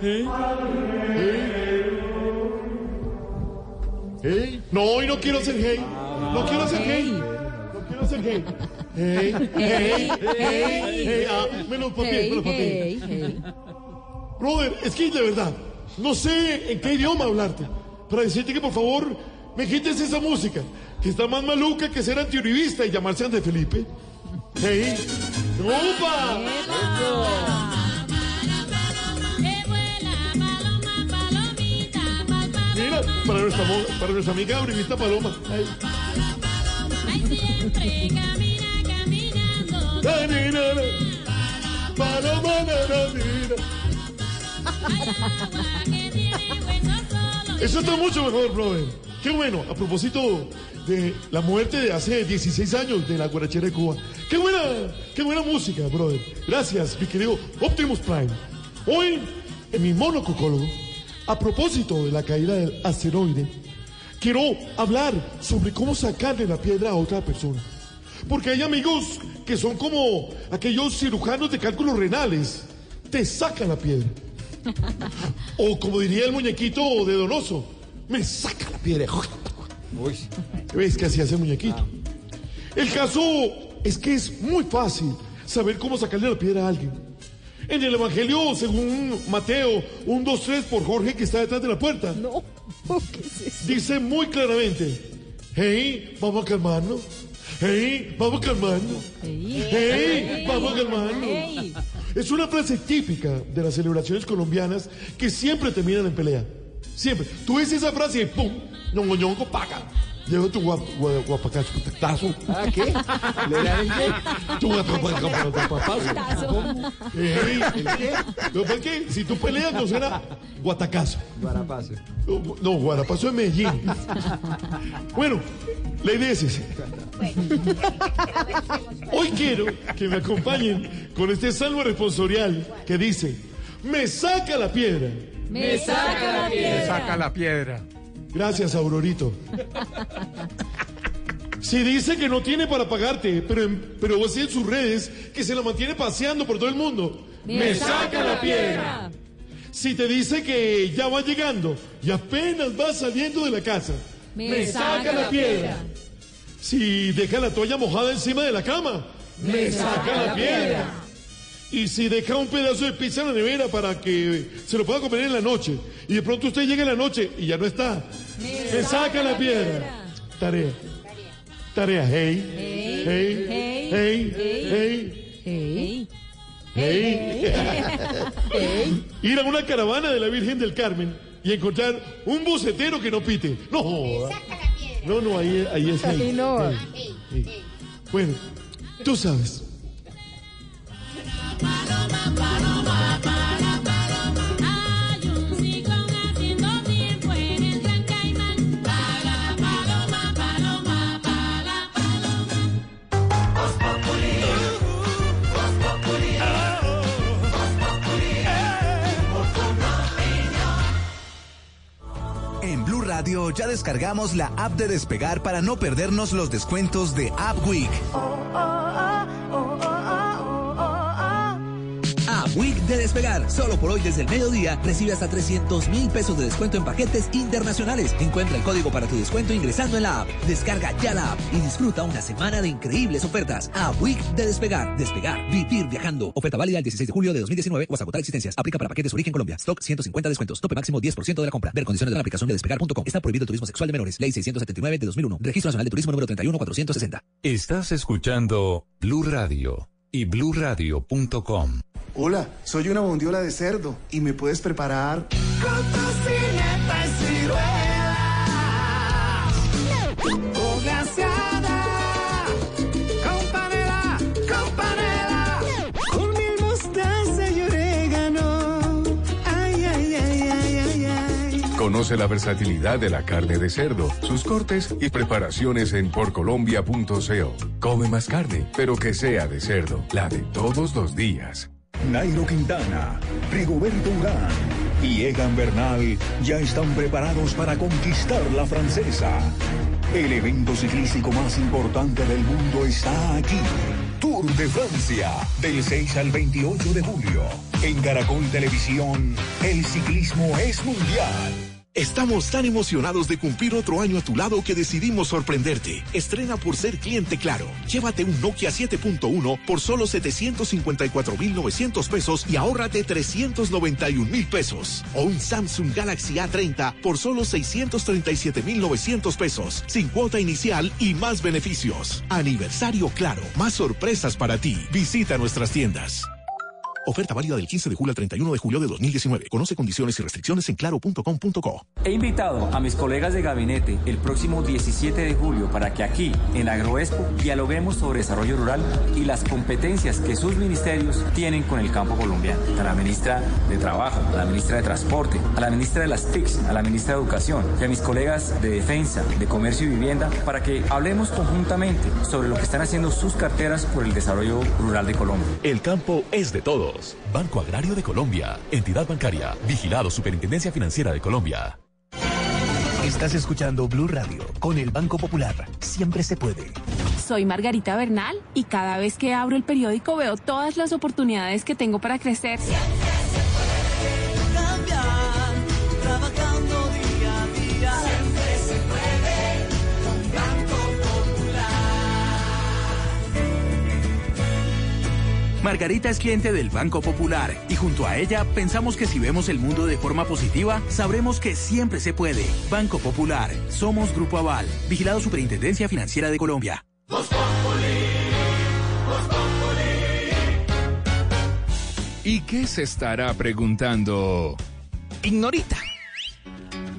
Hey, hey. No, hoy no quiero ser gay. No quiero ser gay. No quiero ser gay. Hey, hey, hey, hey. Ah, menos Hey, menos. Brother, es que de verdad, no sé en qué idioma hablarte. Para decirte que por favor me quites esa música, que está más maluca que ser antiuribista y llamarse Ande Felipe. Hey, ¡Opa! Mira, para nuestra, mo- para nuestra amiga Uribista Paloma. Ay. Ay. Paloma. Eso está mucho mejor, brother. Qué bueno, a propósito de la muerte de hace 16 años de la guarachera de Cuba. Qué buena, qué buena música, brother. Gracias, mi querido Optimus Prime. Hoy, en mi monococólogo, a propósito de la caída del asteroide, quiero hablar sobre cómo sacarle la piedra a otra persona. Porque hay amigos que son como aquellos cirujanos de cálculos renales. Te sacan la piedra. O como diría el muñequito de Donoso, me saca la piedra. ¿Ves que así hace el muñequito? El caso es que es muy fácil saber cómo sacarle la piedra a alguien. En el Evangelio, según Mateo 1, 2, 3, por Jorge que está detrás de la puerta. No, Dice muy claramente, hey, vamos a calmarnos. Hey, vamos a calmarnos. Hey, vamos a calmarnos. Es una frase típica de las celebraciones colombianas que siempre terminan en pelea. Siempre. Tú ves esa frase y ¡pum! ñongo ñongo paca. Lleva tu guap, guap. ¿Ah, qué? ¿Le da el qué? Tu ¿el qué? Es que si tú peleas no será guatacazo. Guarapazo. No, Guarapazo es Medellín. Bueno, la idea es esa. Hoy quiero que me acompañen con este salmo responsorial que dice, me saca la piedra. Me saca la piedra. Me saca la piedra. Gracias, Aurorito. Si dice que no tiene para pagarte, pero, pero vos sí en sus redes que se la mantiene paseando por todo el mundo, me, saca la piedra. Si te dice que ya va llegando y apenas va saliendo de la casa, me, saca, la piedra. Si deja la toalla mojada encima de la cama, me, saca, la piedra. Y si deja un pedazo de pizza en la nevera para que se lo pueda comer en la noche, y de pronto usted llega en la noche y ya no está, me, saca, la piedra. Tarea. Tarea. Hey. Hey. Hey. Hey. Hey. Ir a una caravana de la Virgen del Carmen y encontrar un bocetero que no pite. No joda. No, no, ahí, ahí es. Ahí no. Hey, hey. Bueno, tú sabes. Ya descargamos la app de Despegar para no perdernos los descuentos de App Week. App Week de Despegar. Solo por hoy desde el mediodía recibe hasta 300 mil pesos de descuento en paquetes internacionales. Encuentra el código para tu descuento ingresando en la app. Descarga ya la app y disfruta una semana de increíbles ofertas. App Week de Despegar. Despegar. Vivir viajando. Oferta válida el 16 de julio de 2019 o hasta agotar existencias. Aplica para paquetes origen Colombia. Stock 150 descuentos. Tope máximo 10% de la compra. Ver condiciones de la aplicación de despegar.com. Está prohibido el turismo sexual de menores. Ley 679 de 2001. Registro Nacional de Turismo número 31460. Estás escuchando Blue Radio y bluradio.com. Hola, soy una bondiola de cerdo y me puedes preparar Con tocineta y ciruelas. O glaseada. Con panela, con panela. Con miel, mostaza y orégano. Ay, ay, ay, ay, ay, ay. Conoce la versatilidad de la carne de cerdo, sus cortes y preparaciones en porcolombia.co. Come más carne, pero que sea de cerdo, la de todos los días. Nairo Quintana, Rigoberto Urán y Egan Bernal ya están preparados para conquistar la francesa. El evento ciclístico más importante del mundo está aquí. Tour de Francia, del 6 al 28 de julio. En Caracol Televisión, el ciclismo es mundial. Estamos tan emocionados de cumplir otro año a tu lado que decidimos sorprenderte. Estrena por ser cliente claro. Llévate un Nokia 7.1 por solo 754,900 pesos y ahórrate 391 mil pesos. O un Samsung Galaxy A30 por solo 637,900 pesos. Sin cuota inicial y más beneficios. Aniversario claro. Más sorpresas para ti. Visita nuestras tiendas. Oferta válida del 15 de julio al 31 de julio de 2019. Conoce condiciones y restricciones en claro.com.co. He invitado a mis colegas de gabinete el próximo 17 de julio para que aquí, en Agroexpo, dialoguemos sobre desarrollo rural y las competencias que sus ministerios tienen con el campo colombiano. A la ministra de Trabajo, a la ministra de Transporte, a la ministra de las TICs, a la ministra de Educación y a mis colegas de Defensa, de Comercio y Vivienda para que hablemos conjuntamente sobre lo que están haciendo sus carteras por el desarrollo rural de Colombia. El campo es de todos. Banco Agrario de Colombia. Entidad bancaria. Vigilado Superintendencia Financiera de Colombia. Estás escuchando Blue Radio con el Banco Popular. Siempre se puede. Soy Margarita Bernal y cada vez que abro el periódico veo todas las oportunidades que tengo para crecer. Margarita es cliente del Banco Popular y junto a ella pensamos que si vemos el mundo de forma positiva, sabremos que siempre se puede. Banco Popular, somos Grupo Aval, vigilado Superintendencia Financiera de Colombia. ¿Y qué se estará preguntando? Ignorita.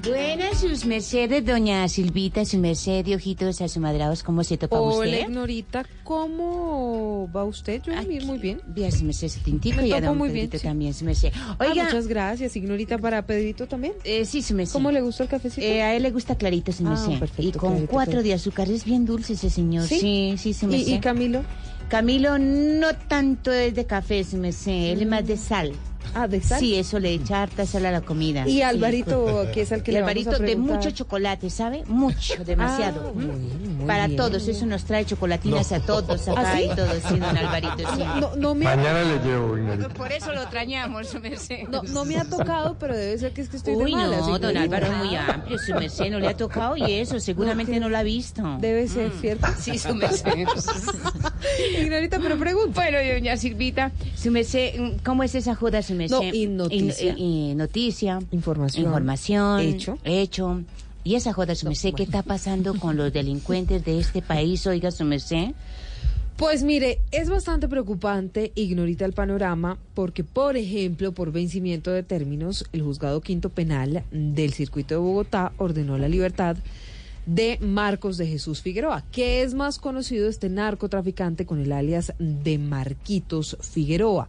Buenas sus mercedes, doña Silvita, su merced de ojitos asumadrados, ¿cómo se topa Hola, usted? Ignorita, ¿cómo va usted? Yo bien, muy bien. Bien, su merced, su tintico Me y a don muy bien, Pedrito sí. también, su merced. Ah, Oiga, muchas gracias, Ignorita, para Pedrito también. Eh, sí, su merced. ¿Cómo le gusta el cafecito? eh, a él le gusta clarito, su Ah, merced. perfecto, y con clarito, cuatro clarito. de azúcar, es bien dulce ese señor. ¿Sí? Sí, sí, su ¿Y- merced. y Camilo? Camilo no tanto es de café, su merced, él es más de sal. Ah, ¿de sal? Sí, eso le echa harta sal a la comida. Y Sí. Alvarito, que es al que Y le vamos a Alvarito de mucho chocolate, ¿sabe? Mucho, demasiado. Ah, muy bien, muy Para bien. todos, eso nos trae chocolatinas No. a todos ¿Ah, acá sí? y todo, sí, don Alvarito, sí. No, no me Mañana le llevo. Por eso lo trañamos, su merced. No, no me ha tocado, pero debe ser que es que estoy Uy, de malas. no, don. Álvaro es muy amplio, su merced no le ha tocado y eso, seguramente no, lo ha visto. Debe ser, ¿cierto? Sí, su merced. Ignorita, pero pregunta. Bueno, doña Silvita, su merced, ¿cómo es esa joda, su No, y noticia. Y, y noticia. Información. Información. Hecho. Hecho. Y esa joda, su merced, ¿qué está pasando con los delincuentes de este país, oiga, su merced? Pues mire, es bastante preocupante, ignorita el panorama, porque por ejemplo, por vencimiento de términos, el juzgado quinto penal del circuito de Bogotá ordenó la libertad de Marcos de Jesús Figueroa, que es más conocido este narcotraficante con el alias de Marquitos Figueroa,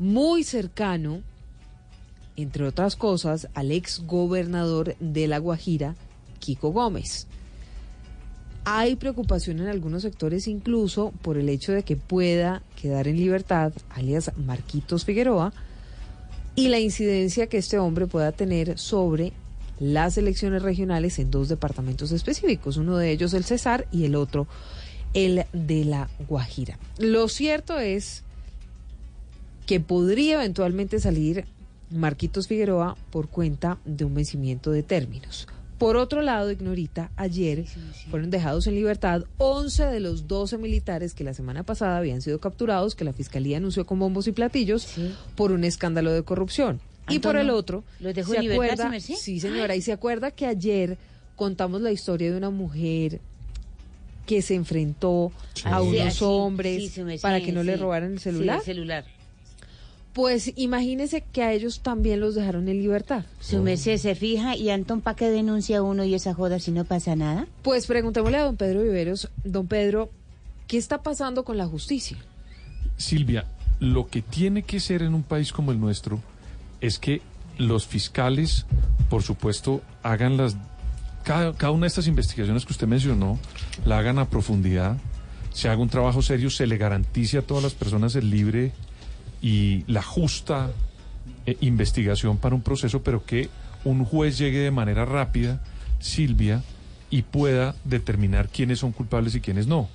muy cercano, entre otras cosas, al ex gobernador de La Guajira, Kiko Gómez. Hay preocupación en algunos sectores incluso por el hecho de que pueda quedar en libertad, alias Marquitos Figueroa, y la incidencia que este hombre pueda tener sobre las elecciones regionales en dos departamentos específicos, uno de ellos el Cesar y el otro el de la Guajira. Lo cierto es que podría eventualmente salir Marquitos Figueroa por cuenta de un vencimiento de términos. Por otro lado, Ignorita, ayer fueron dejados en libertad 11 de los 12 militares que la semana pasada habían sido capturados, que la Fiscalía anunció con bombos y platillos por un escándalo de corrupción. Y por el otro, ¿los dejó ¿se libertad, acuerda? Sí, señora, y se acuerda que ayer contamos la historia de una mujer que se enfrentó a unos hombres para que no le robaran el Sí, celular. el celular. Pues imagínese que a ellos también los dejaron en libertad. Su merced se fija y Antón, ¿para qué denuncia uno y esa joda si no pasa nada? Pues preguntémosle a don Pedro Viveros, don Pedro, ¿qué está pasando con la justicia? Silvia, lo que tiene que ser en un país como el nuestro es que los fiscales, por supuesto, hagan las cada, cada una de estas investigaciones que usted mencionó, la hagan a profundidad, se haga un trabajo serio, se le garantice a todas las personas el libre y la justa eh, investigación para un proceso, pero que un juez llegue de manera rápida, Silvia, y pueda determinar quiénes son culpables y quiénes no.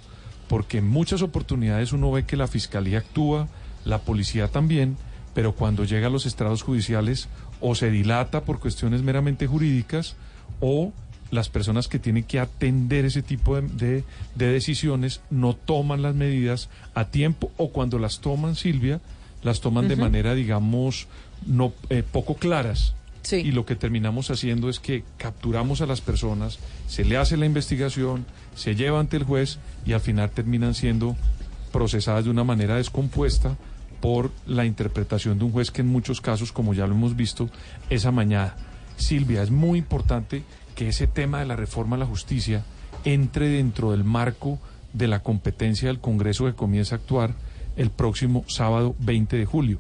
Porque en muchas oportunidades uno ve que la fiscalía actúa, la policía también, pero cuando llega a los estrados judiciales o se dilata por cuestiones meramente jurídicas o las personas que tienen que atender ese tipo de, de- de decisiones no toman las medidas a tiempo o cuando las toman, Silvia, las toman de manera, digamos, no eh, poco claras. Y lo que terminamos haciendo es que capturamos a las personas, se le hace la investigación, se lleva ante el juez y al final terminan siendo procesadas de una manera descompuesta por la interpretación de un juez que en muchos casos, como ya lo hemos visto, es amañada. Silvia, es muy importante que ese tema de la reforma a la justicia entre dentro del marco de la competencia del Congreso que comienza a actuar el próximo sábado 20 de julio.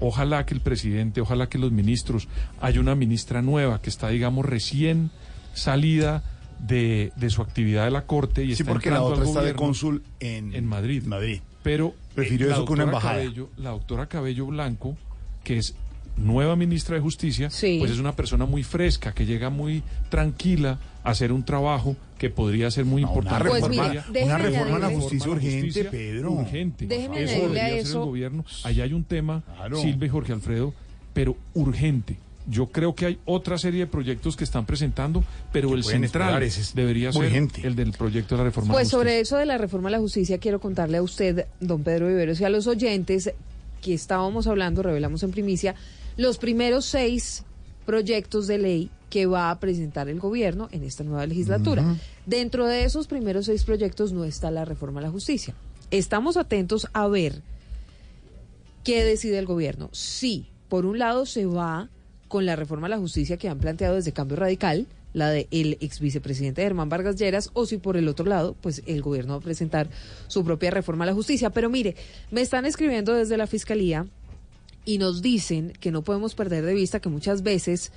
Ojalá que el presidente, ojalá que los ministros, haya una ministra nueva que está, digamos, recién salida de, de su actividad de la Corte y Sí, está porque la otra está de cónsul en, en Madrid. Madrid. Pero Prefirió eh, la eso que una doctora embajada. Cabello- la doctora Cabello Blanco, que es nueva ministra de Justicia, Sí. pues es una persona muy fresca, que llega muy tranquila a hacer un trabajo que podría ser muy importante. Pues mire, una reforma a la justicia urgente, Pedro. Urgente. Déjeme eso debería eso- el gobierno. Allá hay un tema, Claro. Silvia y Jorge Alfredo, pero urgente. Yo creo que hay otra serie de proyectos que están presentando, pero Que el central ese debería ser urgente. el del proyecto de la reforma. Pues a la sobre eso de la reforma a la justicia quiero contarle a usted, don Pedro Viveros, y a los oyentes que estábamos hablando, revelamos en primicia, los primeros seis proyectos de ley que va a presentar el gobierno en esta nueva legislatura. Dentro de esos primeros seis proyectos no está la reforma a la justicia. Estamos atentos a ver qué decide el gobierno. Si, por un lado, se va con la reforma a la justicia que han planteado desde Cambio Radical, la del ex vicepresidente Germán Vargas Lleras, o si por el otro lado, pues el gobierno va a presentar su propia reforma a la justicia. Pero mire, me están escribiendo desde la fiscalía y nos dicen que no podemos perder de vista que muchas veces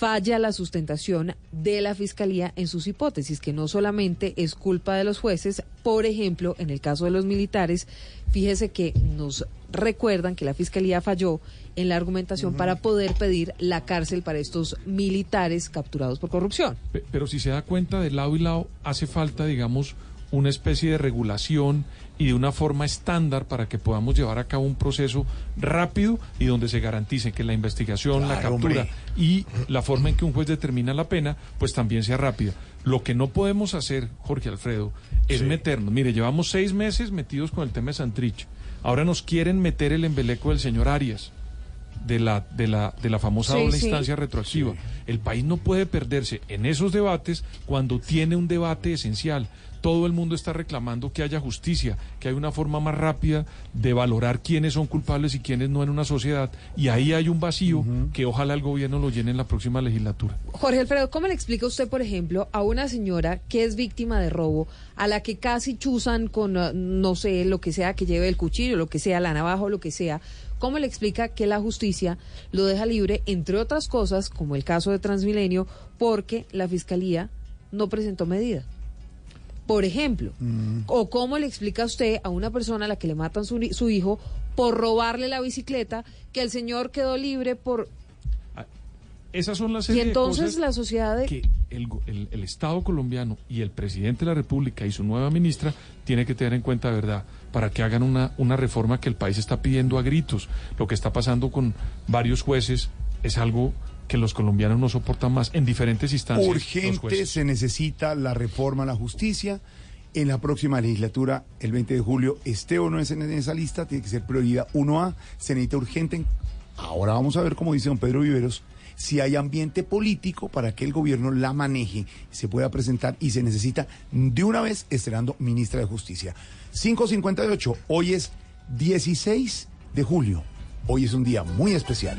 falla la sustentación de la fiscalía en sus hipótesis, que no solamente es culpa de los jueces, por ejemplo, en el caso de los militares, fíjese que nos recuerdan que la Fiscalía falló en la argumentación para poder pedir la cárcel para estos militares capturados por corrupción. Pe- Pero si se da cuenta, de lado y lado hace falta, digamos, una especie de regulación y de una forma estándar para que podamos llevar a cabo un proceso rápido y donde se garantice que la investigación, la captura hombre. y la forma en que un juez determina la pena, pues también sea rápida. Lo que no podemos hacer, Jorge Alfredo, es meternos. Mire, llevamos seis meses metidos con el tema de Santrich. Ahora nos quieren meter el embeleco del señor Arias de la, de la, de la famosa Sí, doble sí. instancia retroactiva. El país no puede perderse en esos debates cuando tiene un debate esencial. Todo el mundo está reclamando que haya justicia, que hay una forma más rápida de valorar quiénes son culpables y quiénes no en una sociedad. Y ahí hay un vacío que ojalá el gobierno lo llene en la próxima legislatura. Jorge Alfredo, ¿cómo le explica usted, por ejemplo, a una señora que es víctima de robo, a la que casi chuzan con, eh, no sé, lo que sea, que lleve el cuchillo, lo que sea, la navaja o lo que sea? ¿Cómo le explica que la justicia lo deja libre, entre otras cosas, como el caso de Transmilenio, porque la fiscalía no presentó medida? Por ejemplo, o cómo le explica usted a una persona a la que le matan su, su hijo por robarle la bicicleta, que el señor quedó libre por... Esas son las Y de entonces cosas la sociedad de... que el- el Estado colombiano y el presidente de la República y su nueva ministra tiene que tener en cuenta, ¿verdad? Para que hagan una, una reforma que el país está pidiendo a gritos. Lo que está pasando con varios jueces es algo que los colombianos no soportan más en diferentes instancias. Urgente se necesita la reforma a la justicia. En la próxima legislatura, el 20 de julio, esté o no es en esa lista, tiene que ser prioridad 1A. Se necesita urgente. Ahora vamos a ver, como dice don Pedro Viveros, si hay ambiente político para que el gobierno la maneje, se pueda presentar y se necesita de una vez estrenando ministra de Justicia. 558, hoy es 16 de julio. Hoy es un día muy especial.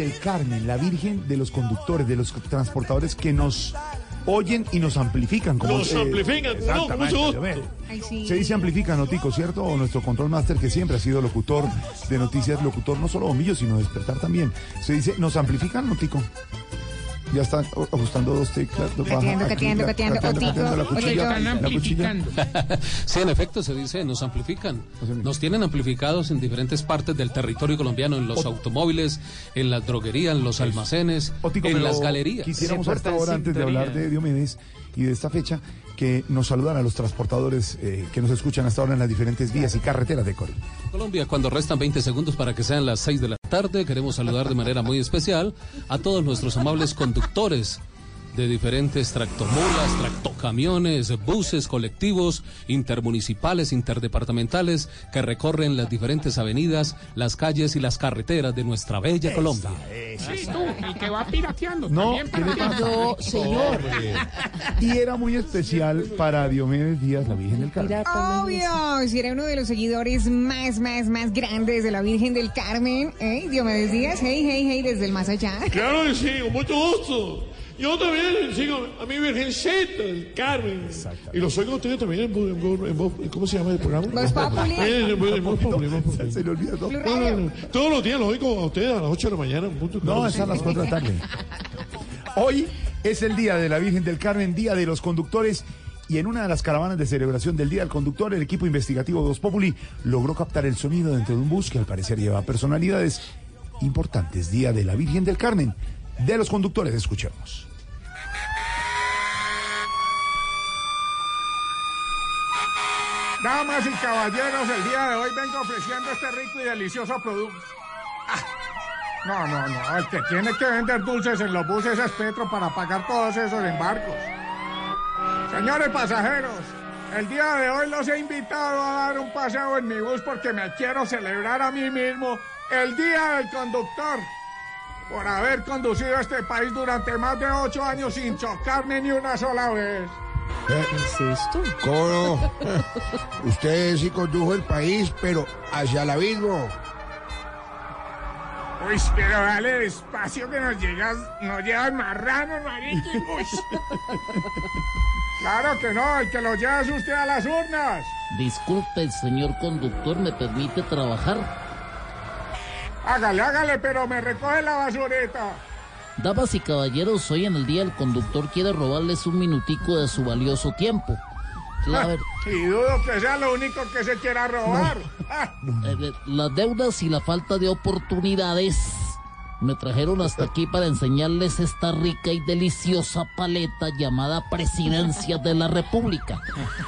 del Carmen, la Virgen de los conductores, de los transportadores que nos oyen y nos amplifican. Como, Nos eh, amplifican, no, con mucho gusto. a ver. Se dice amplifica, Notico, ¿cierto? O nuestro control master que siempre ha sido locutor de noticias, locutor no solo bombillo, sino despertar también. Se dice, ¿nos amplifican, Notico? Ya está o- ajustando dos teclas. dos baja, Cateando, aquí, cateando, cateando, cateando, cateando, la cuchilla, la cuchilla. Sí, en efecto, se dice, nos amplifican. Nos tienen amplificados en diferentes partes del territorio colombiano, en los automóviles, en las droguerías, en los almacenes, Otico, en las galerías. Quisiéramos hasta ahora, antes de hablar de Diomedes y de esta fecha, que nos saludan a los transportadores eh, que nos escuchan hasta ahora en las diferentes vías y carreteras de Colombia. Colombia, cuando restan 20 segundos para que sean las 6 de la tarde, queremos saludar de manera muy especial a todos nuestros amables conductores de diferentes tractomulas, tractocamiones, buses, colectivos, intermunicipales, interdepartamentales, que recorren las diferentes avenidas, las calles y las carreteras de nuestra bella Colombia. Sí, tú, el que va pirateando. No, también ¿qué le pirateando. pasa? Y era muy especial para Diomedes Díaz, la Virgen del Carmen. Obvio, si era uno de los seguidores más, más, más grandes de la Virgen del Carmen. ¿Eh? Diomedes Díaz, hey, hey, hey, desde el más allá. Claro que sí, con mucho gusto. Yo también sigo a mi Virgencita, el Carmen. Y los oigo a ustedes también en, Voz- en ¿Cómo se llama el programa? Voz Populi. Eh. Se le olvida todo. No, no, no. Todos los días los oigo a ustedes a las 8 de la mañana. en punto No, es a las 4 de la tarde. Hoy es el día de la Virgen del Carmen, día de los conductores. Y en una de las caravanas de celebración del Día del Conductor, el equipo investigativo de Voz Populi logró captar el sonido dentro de un bus que al parecer lleva personalidades importantes. Día de la Virgen del Carmen, de los conductores. Escuchemos. Damas y caballeros, el día de hoy vengo ofreciendo este rico y delicioso producto. Ah, No, no, no. El que tiene que vender dulces en los buses es Petro para pagar todos esos embargos. Señores pasajeros, el día de hoy los he invitado a dar un paseo en mi bus porque me quiero celebrar a mí mismo el Día del Conductor. por haber conducido este país durante más de ocho años sin chocarme ni una sola vez. ¿Qué es esto? ¿Cómo no? Usted sí condujo el país, pero hacia el abismo. Uy, pero dale despacio que nos llegas, nos llevan marranos, marica. Claro que no, el que lo lleva es usted a las urnas. Disculpe, señor conductor, ¿me permite trabajar? Hágale, hágale, pero me recoge la basurita. Damas y caballeros, hoy en el día el conductor quiere robarles un minutico de su valioso tiempo. La ver- Y dudo que sea lo único que se quiera robar. Eh, las deudas y la falta de oportunidades me trajeron hasta aquí para enseñarles esta rica y deliciosa paleta llamada Presidencia de la República.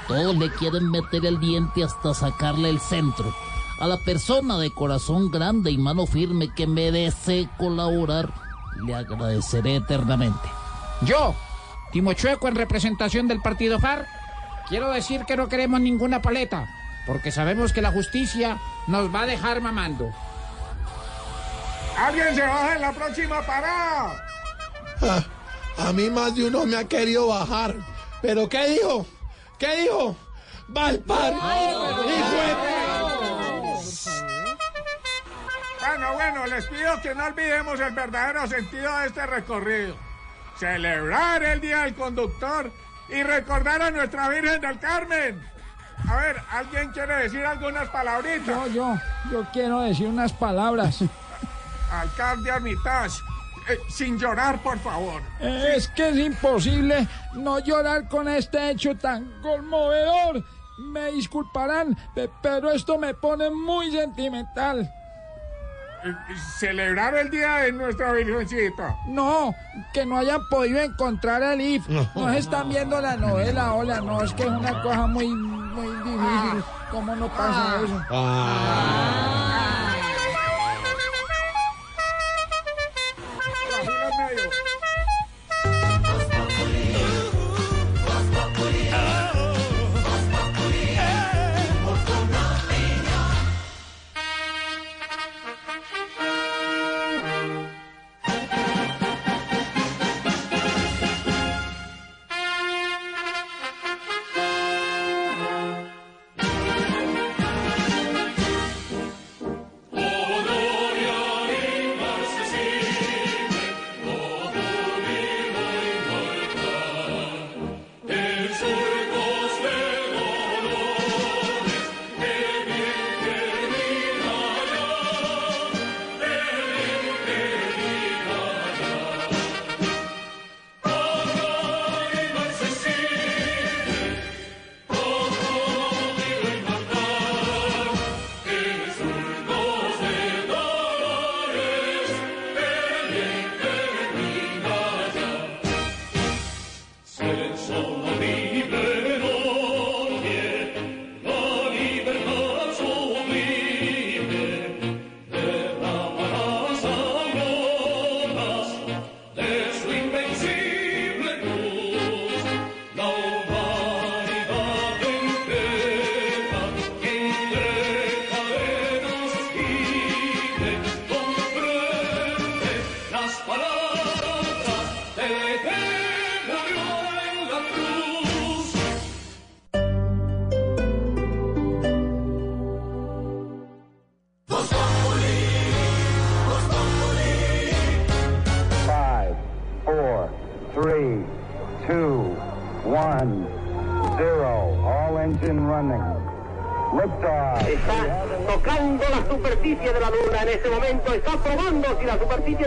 Todos le quieren meter el diente hasta sacarle el centro. A la persona de corazón grande y mano firme que me desee colaborar, le agradeceré eternamente. Yo, Timochueco en representación del partido FAR, quiero decir que no queremos ninguna paleta, porque sabemos que la justicia nos va a dejar mamando. ¡Alguien se baja en la próxima parada! Ah, a mí más de uno me ha querido bajar. ¿Pero qué dijo? ¿Qué dijo? ¡Va al par! Bueno, bueno, les pido que no olvidemos el verdadero sentido de este recorrido. Celebrar el Día del Conductor y recordar a nuestra Virgen del Carmen. A ver, ¿alguien quiere decir algunas palabritas? Yo, yo, yo quiero decir unas palabras. Alcalde Armitage, eh, sin llorar, por favor. Es que es imposible no llorar con este hecho tan conmovedor. Me disculparán, pe- pero esto me pone muy sentimental. Celebrar el Día de nuestra Virgencita. No, que no hayan podido encontrar el IF. No se están viendo la novela, hola, no, es que es una cosa muy, muy difícil. ¿Cómo no pasa eso? Las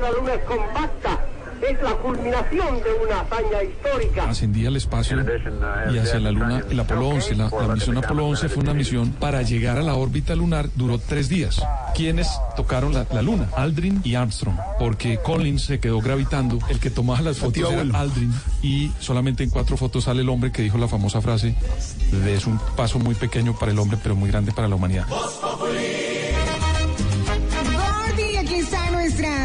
la superficie de es compacta. Es la culminación de una hazaña histórica. ascendía al espacio y hacia la Luna, el Apolo 11. La, la misión Apolo 11 fue una misión para llegar a la órbita lunar, duró tres días. ¿Quiénes tocaron la, la Luna? Aldrin y Armstrong, porque Collins se quedó gravitando. El que tomaba las fotos era. Aldrin y solamente en cuatro fotos sale el hombre que dijo la famosa frase es un paso muy pequeño para el hombre, pero muy grande para la humanidad.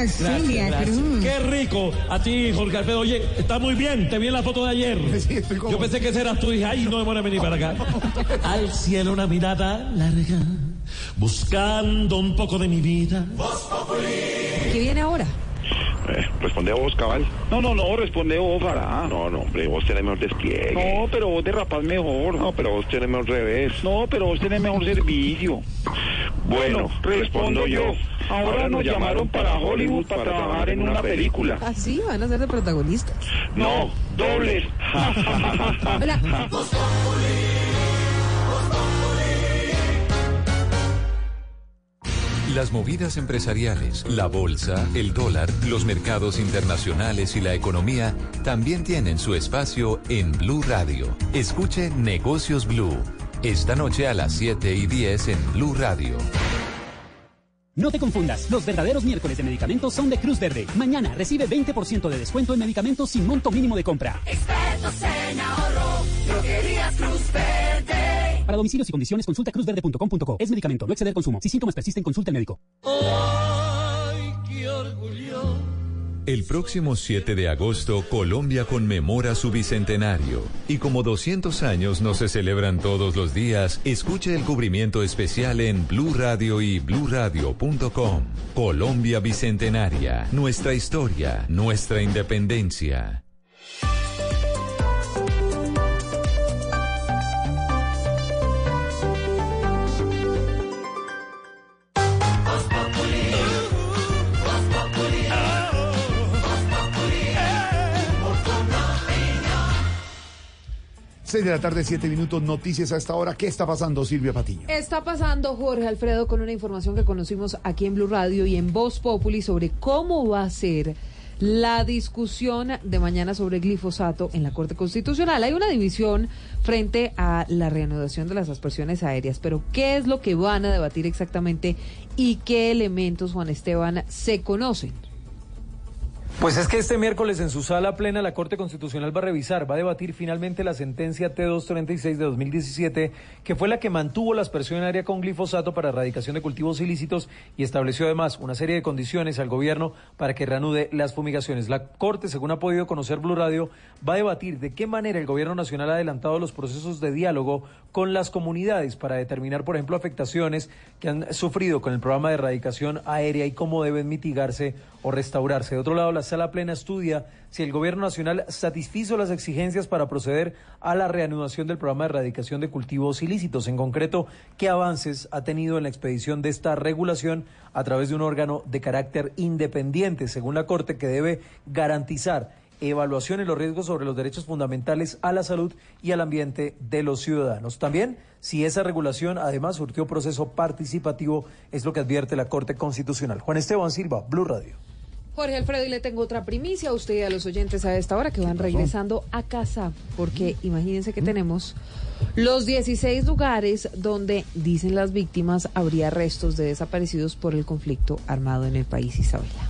Nuestra Celia gracias. Cruz. Qué rico. A ti, Jorge Alfredo. Oye, está muy bien. Te vi en la foto de ayer. Yo pensé que ese eras tú y dije, ay, no demora en venir para acá. Al cielo una mirada larga, buscando un poco de mi vida. ¿Qué viene ahora? Eh, responde vos, cabal. No, no, no, responde vos, Farah. No, no, hombre, vos tenés mejor despliegue. No, pero vos derrapás mejor. No, pero vos tenés mejor revés. No, pero vos tenés mejor servicio. Bueno, respondo yo. Ahora nos llamaron para Hollywood para trabajar en una película. ¿Ah, sí? ¿Van a ser de protagonistas? No, dobles. Hola. Las movidas empresariales, la bolsa, el dólar, los mercados internacionales y la economía también tienen su espacio en Blue Radio. Escuche Negocios Blue. Esta noche a las 7 y 10 en Blue Radio. No te confundas, los verdaderos miércoles de medicamentos son de Cruz Verde. Mañana recibe 20% de descuento en medicamentos sin monto mínimo de compra. Expertos en ahorro, droguerías Cruz Verde. Para domicilios y condiciones consulta cruzverde.com.co. Es medicamento, no exceder consumo. Si síntomas persisten, consulte al médico. Orgullo. El próximo 7 de agosto, Colombia conmemora su bicentenario. Y como 200 años no se celebran todos los días, escuche el cubrimiento especial en Blue Radio y bluradio.com. Colombia Bicentenaria. Nuestra historia, nuestra independencia. Seis de la tarde, siete minutos, noticias a esta hora. ¿Qué está pasando, Silvia Patiño? Está pasando Jorge Alfredo con una información que conocimos aquí en Blue Radio y en Voz Populi sobre cómo va a ser la discusión de mañana sobre glifosato en la Corte Constitucional. Hay una división frente a la reanudación de las aspersiones aéreas, pero ¿qué es lo que van a debatir exactamente y qué elementos, Juan Esteban, se conocen? Pues es que este miércoles en su sala plena la Corte Constitucional va a revisar, va a debatir finalmente la sentencia T236 de 2017, que fue la que mantuvo la aspersión aérea con glifosato para erradicación de cultivos ilícitos y estableció además una serie de condiciones al gobierno para que reanude las fumigaciones. La Corte, según ha podido conocer Blue Radio, va a debatir de qué manera el gobierno nacional ha adelantado los procesos de diálogo con las comunidades para determinar, por ejemplo, afectaciones que han sufrido con el programa de erradicación aérea y cómo deben mitigarse o restaurarse. De otro lado, la sala plena estudia si el gobierno nacional satisfizo las exigencias para proceder a la reanudación del programa de erradicación de cultivos ilícitos. En concreto, qué avances ha tenido en la expedición de esta regulación a través de un órgano de carácter independiente, según la Corte, que debe garantizar evaluación en los riesgos sobre los derechos fundamentales a la salud y al ambiente de los ciudadanos. También, si esa regulación además surtió proceso participativo, es lo que advierte la Corte Constitucional. Juan Esteban Silva, Blue Radio. Jorge Alfredo, y le tengo otra primicia a usted y a los oyentes a esta hora que van regresando a casa, porque imagínense que tenemos los 16 lugares donde, dicen las víctimas, habría restos de desaparecidos por el conflicto armado en el país, Isabela.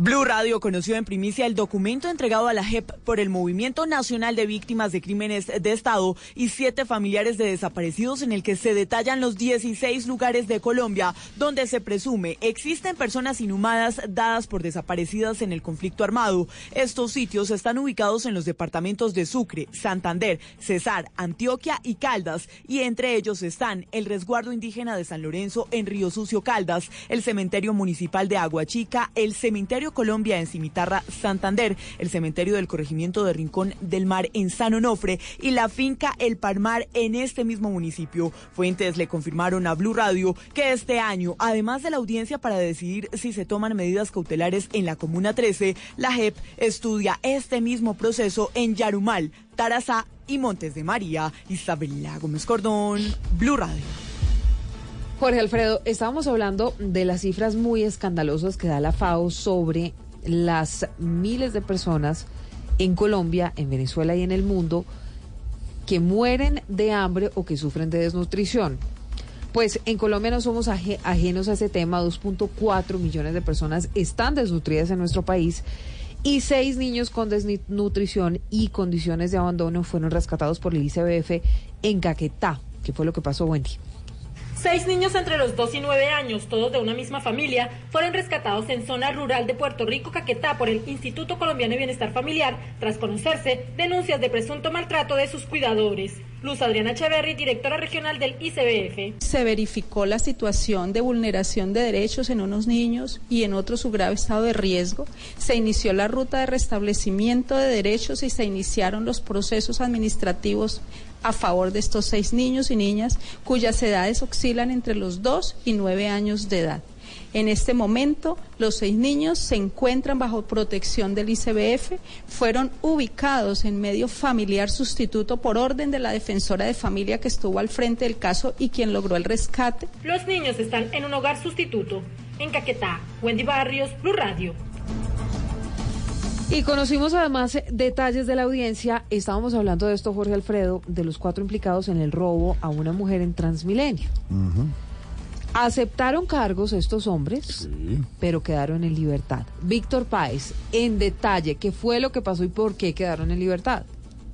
Blue Radio conoció en primicia el documento entregado a la JEP por el Movimiento Nacional de Víctimas de Crímenes de Estado y siete familiares de desaparecidos en el que se detallan los 16 lugares de Colombia donde se presume existen personas inhumadas dadas por desaparecidas en el conflicto armado. Estos sitios están ubicados en los departamentos de Sucre, Santander, Cesar, Antioquia y Caldas y entre ellos están el resguardo indígena de San Lorenzo en Río Sucio Caldas, el cementerio municipal de Aguachica, el cementerio Colombia en Cimitarra, Santander, el cementerio del corregimiento de Rincón del Mar en San Onofre y la finca El Palmar en este mismo municipio. Fuentes le confirmaron a Blue Radio que este año, además de la audiencia para decidir si se toman medidas cautelares en la Comuna 13, la JEP estudia este mismo proceso en Yarumal, Tarazá y Montes de María. Isabela Gómez Cordón, Blue Radio. Jorge Alfredo, estábamos hablando de las cifras muy escandalosas que da la FAO sobre las miles de personas en Colombia, en Venezuela y en el mundo que mueren de hambre o que sufren de desnutrición. Pues en Colombia no somos aje- ajenos a ese tema, 2.4 millones de personas están desnutridas en nuestro país y seis niños con desnutrición y condiciones de abandono fueron rescatados por el ICBF en Caquetá. ¿Qué fue lo que pasó, Wendy? Seis niños entre los 2 y 9 años, todos de una misma familia, fueron rescatados en zona rural de Puerto Rico, Caquetá, por el Instituto Colombiano de Bienestar Familiar, tras conocerse denuncias de presunto maltrato de sus cuidadores. Luz Adriana Echeverry, directora regional del ICBF. Se verificó la situación de vulneración de derechos en unos niños y en otros su grave estado de riesgo. Se inició la ruta de restablecimiento de derechos y se iniciaron los procesos administrativos a favor de estos seis niños y niñas cuyas edades oscilan entre los dos y nueve años de edad. En este momento, los seis niños se encuentran bajo protección del ICBF, fueron ubicados en medio familiar sustituto por orden de la defensora de familia que estuvo al frente del caso y quien logró el rescate. Los niños están en un hogar sustituto. En Caquetá, Wendy Barrios, Blue Radio. Y conocimos además eh, detalles de la audiencia. Estábamos hablando de esto, Jorge Alfredo, de los cuatro implicados en el robo a una mujer en Transmilenio. Aceptaron cargos estos hombres, pero quedaron en libertad. Víctor Páez, en detalle, ¿qué fue lo que pasó y por qué quedaron en libertad?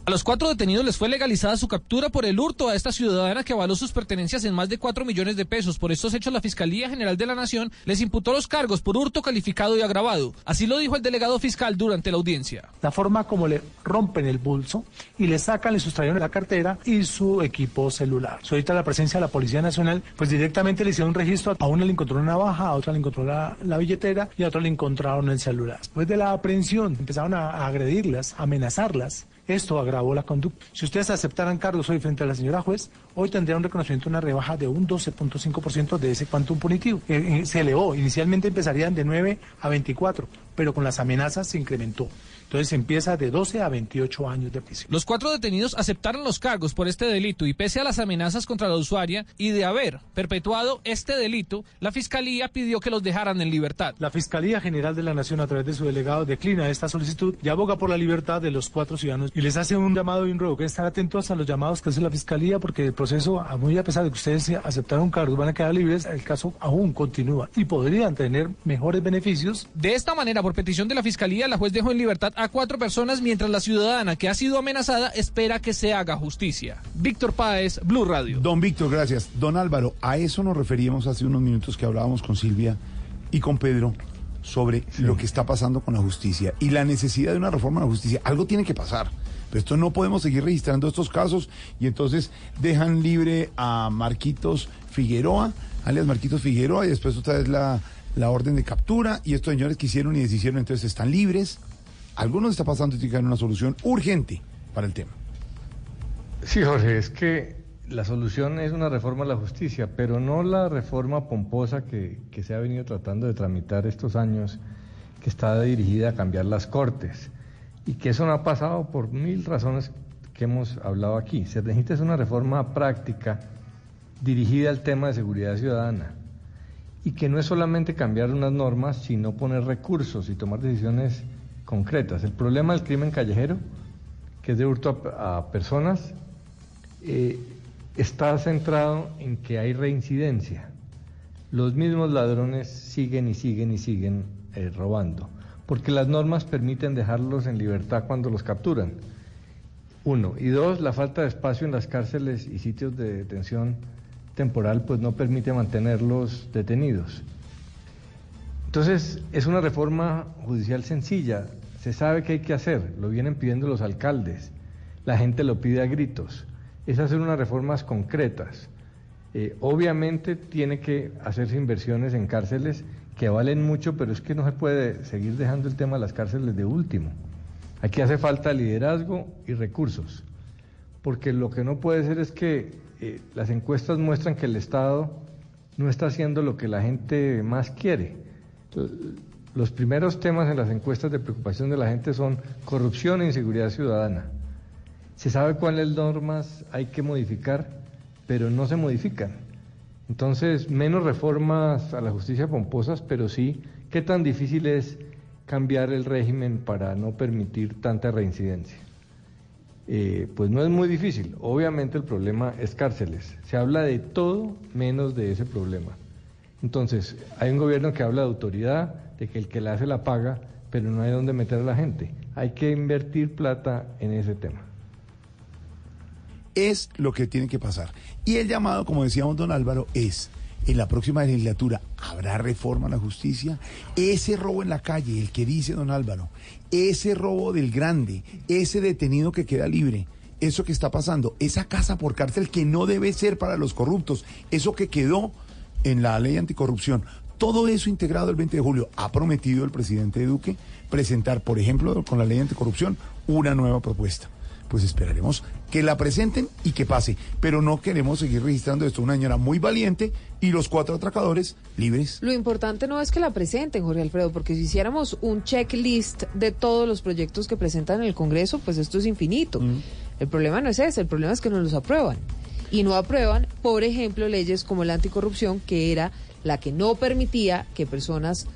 A los cuatro detenidos les fue legalizada su captura por el hurto a esta ciudadana que avaló sus pertenencias en más de cuatro millones de pesos. Por estos hechos, la Fiscalía General de la Nación les imputó los cargos por hurto calificado y agravado. Así lo dijo el delegado fiscal durante la audiencia. La forma como le rompen el bolso y le sacan, le sustrayeron la cartera y su equipo celular. Ahorita la presencia de la Policía Nacional, pues directamente le hicieron un registro. A una le encontró una navaja, a otra le encontró la, la billetera y a otra le encontraron el celular. Después de la aprehensión, empezaron a, a agredirlas, a amenazarlas. Esto agravó la conducta. Si ustedes aceptaran cargos hoy frente a la señora juez, hoy tendría un reconocimiento, una rebaja de un 12.5% de ese cuantum punitivo. Eh, eh, se elevó, inicialmente empezarían de 9 a 24, pero con las amenazas se incrementó. Entonces empieza de 12 a 28 años de prisión. Los cuatro detenidos aceptaron los cargos por este delito y pese a las amenazas contra la usuaria y de haber perpetuado este delito, la Fiscalía pidió que los dejaran en libertad. La Fiscalía General de la Nación, a través de su delegado, declina esta solicitud y aboga por la libertad de los cuatro ciudadanos y les hace un llamado y un ruego que estar atentos a los llamados que hace la Fiscalía porque el proceso, a muy a pesar de que ustedes aceptaron cargos, van a quedar libres, el caso aún continúa y podrían tener mejores beneficios. De esta manera, por petición de la Fiscalía, la juez dejó en libertad a cuatro personas mientras la ciudadana que ha sido amenazada espera que se haga justicia. Víctor Páez, Blue Radio. Don Víctor, gracias. Don Álvaro, a eso nos referíamos hace unos minutos que hablábamos con Silvia y con Pedro sobre lo que está pasando con la justicia y la necesidad de una reforma de la justicia. Algo tiene que pasar. Pero esto no podemos seguir registrando estos casos y entonces dejan libre a Marquitos Figueroa, alias Marquitos Figueroa, y después otra vez la, la orden de captura y estos señores que hicieron y deshicieron entonces están libres. Algunos está pasando y tiene que haber una solución urgente para el tema. Sí, Jorge, es que la solución es una reforma a la justicia, pero no la reforma pomposa que, que, se ha venido tratando de tramitar estos años, que está dirigida a cambiar las cortes, y que eso no ha pasado por mil razones que hemos hablado aquí. Se necesita es una reforma práctica dirigida al tema de seguridad ciudadana, y que no es solamente cambiar unas normas, sino poner recursos y tomar decisiones concretas. El problema del crimen callejero, que es de hurto a, personas, eh, está centrado en que hay reincidencia. Los mismos ladrones siguen y siguen y siguen eh, robando, porque las normas permiten dejarlos en libertad cuando los capturan. Uno. Y dos, la falta de espacio en las cárceles y sitios de detención temporal pues no permite mantenerlos detenidos. Entonces, es una reforma judicial sencilla, se sabe qué hay que hacer, lo vienen pidiendo los alcaldes, la gente lo pide a gritos, es hacer unas reformas concretas. Eh, obviamente tiene que hacerse inversiones en cárceles que valen mucho, pero es que no se puede seguir dejando el tema de las cárceles de último. Aquí hace falta liderazgo y recursos, porque lo que no puede ser es que eh, las encuestas muestran que el Estado no está haciendo lo que la gente más quiere. Los primeros temas en las encuestas de preocupación de la gente son corrupción e inseguridad ciudadana. Se sabe cuáles normas hay que modificar, pero no se modifican. Entonces, menos reformas a la justicia pomposas, pero sí, ¿qué tan difícil es cambiar el régimen para no permitir tanta reincidencia? Eh, pues no es muy difícil. Obviamente el problema es cárceles. Se habla de todo menos de ese problema. Entonces, hay un gobierno que habla de autoridad, de que el que la hace la paga, pero no hay dónde meter a la gente. Hay que invertir plata en ese tema. Es lo que tiene que pasar. Y el llamado, como decíamos don Álvaro, es, en la próxima legislatura, ¿habrá reforma a la justicia? Ese robo en la calle, el que dice don Álvaro, ese robo del grande, ese detenido que queda libre, eso que está pasando, esa casa por cárcel que no debe ser para los corruptos, eso que quedó en la ley anticorrupción, todo eso integrado el 20 de julio, ha prometido el presidente Duque presentar, por ejemplo, con la ley anticorrupción, una nueva propuesta. Pues esperaremos que la presenten y que pase, pero no queremos seguir registrando esto. Una señora muy valiente y los cuatro atracadores libres. Lo importante no es que la presenten, Jorge Alfredo, porque si hiciéramos un checklist de todos los proyectos que presentan en el Congreso, pues esto es infinito. El problema no es ese, el problema es que no los aprueban. Y no aprueban, por ejemplo, leyes como la anticorrupción, que era la que no permitía que personas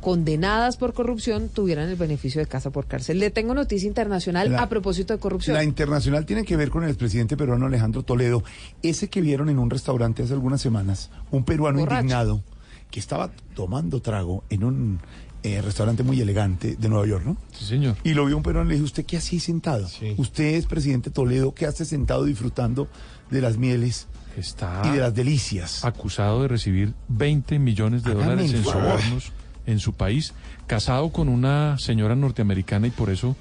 condenadas por corrupción tuvieran el beneficio de casa por cárcel. Le tengo noticia internacional La- a propósito de corrupción. La internacional tiene que ver con el expresidente peruano Alejandro Toledo, ese que vieron en un restaurante hace algunas semanas, un peruano Borracho. indignado que estaba tomando trago en un eh, restaurante muy elegante de Nueva York, ¿no? Sí, señor. Y lo vio un peruano y le dijo, ¿usted qué hace ahí sentado? Usted es presidente Toledo, ¿qué hace sentado disfrutando de las mieles Está y de las delicias? acusado de recibir 20 millones de Hágame dólares en sobornos en su país, casado con una señora norteamericana y por eso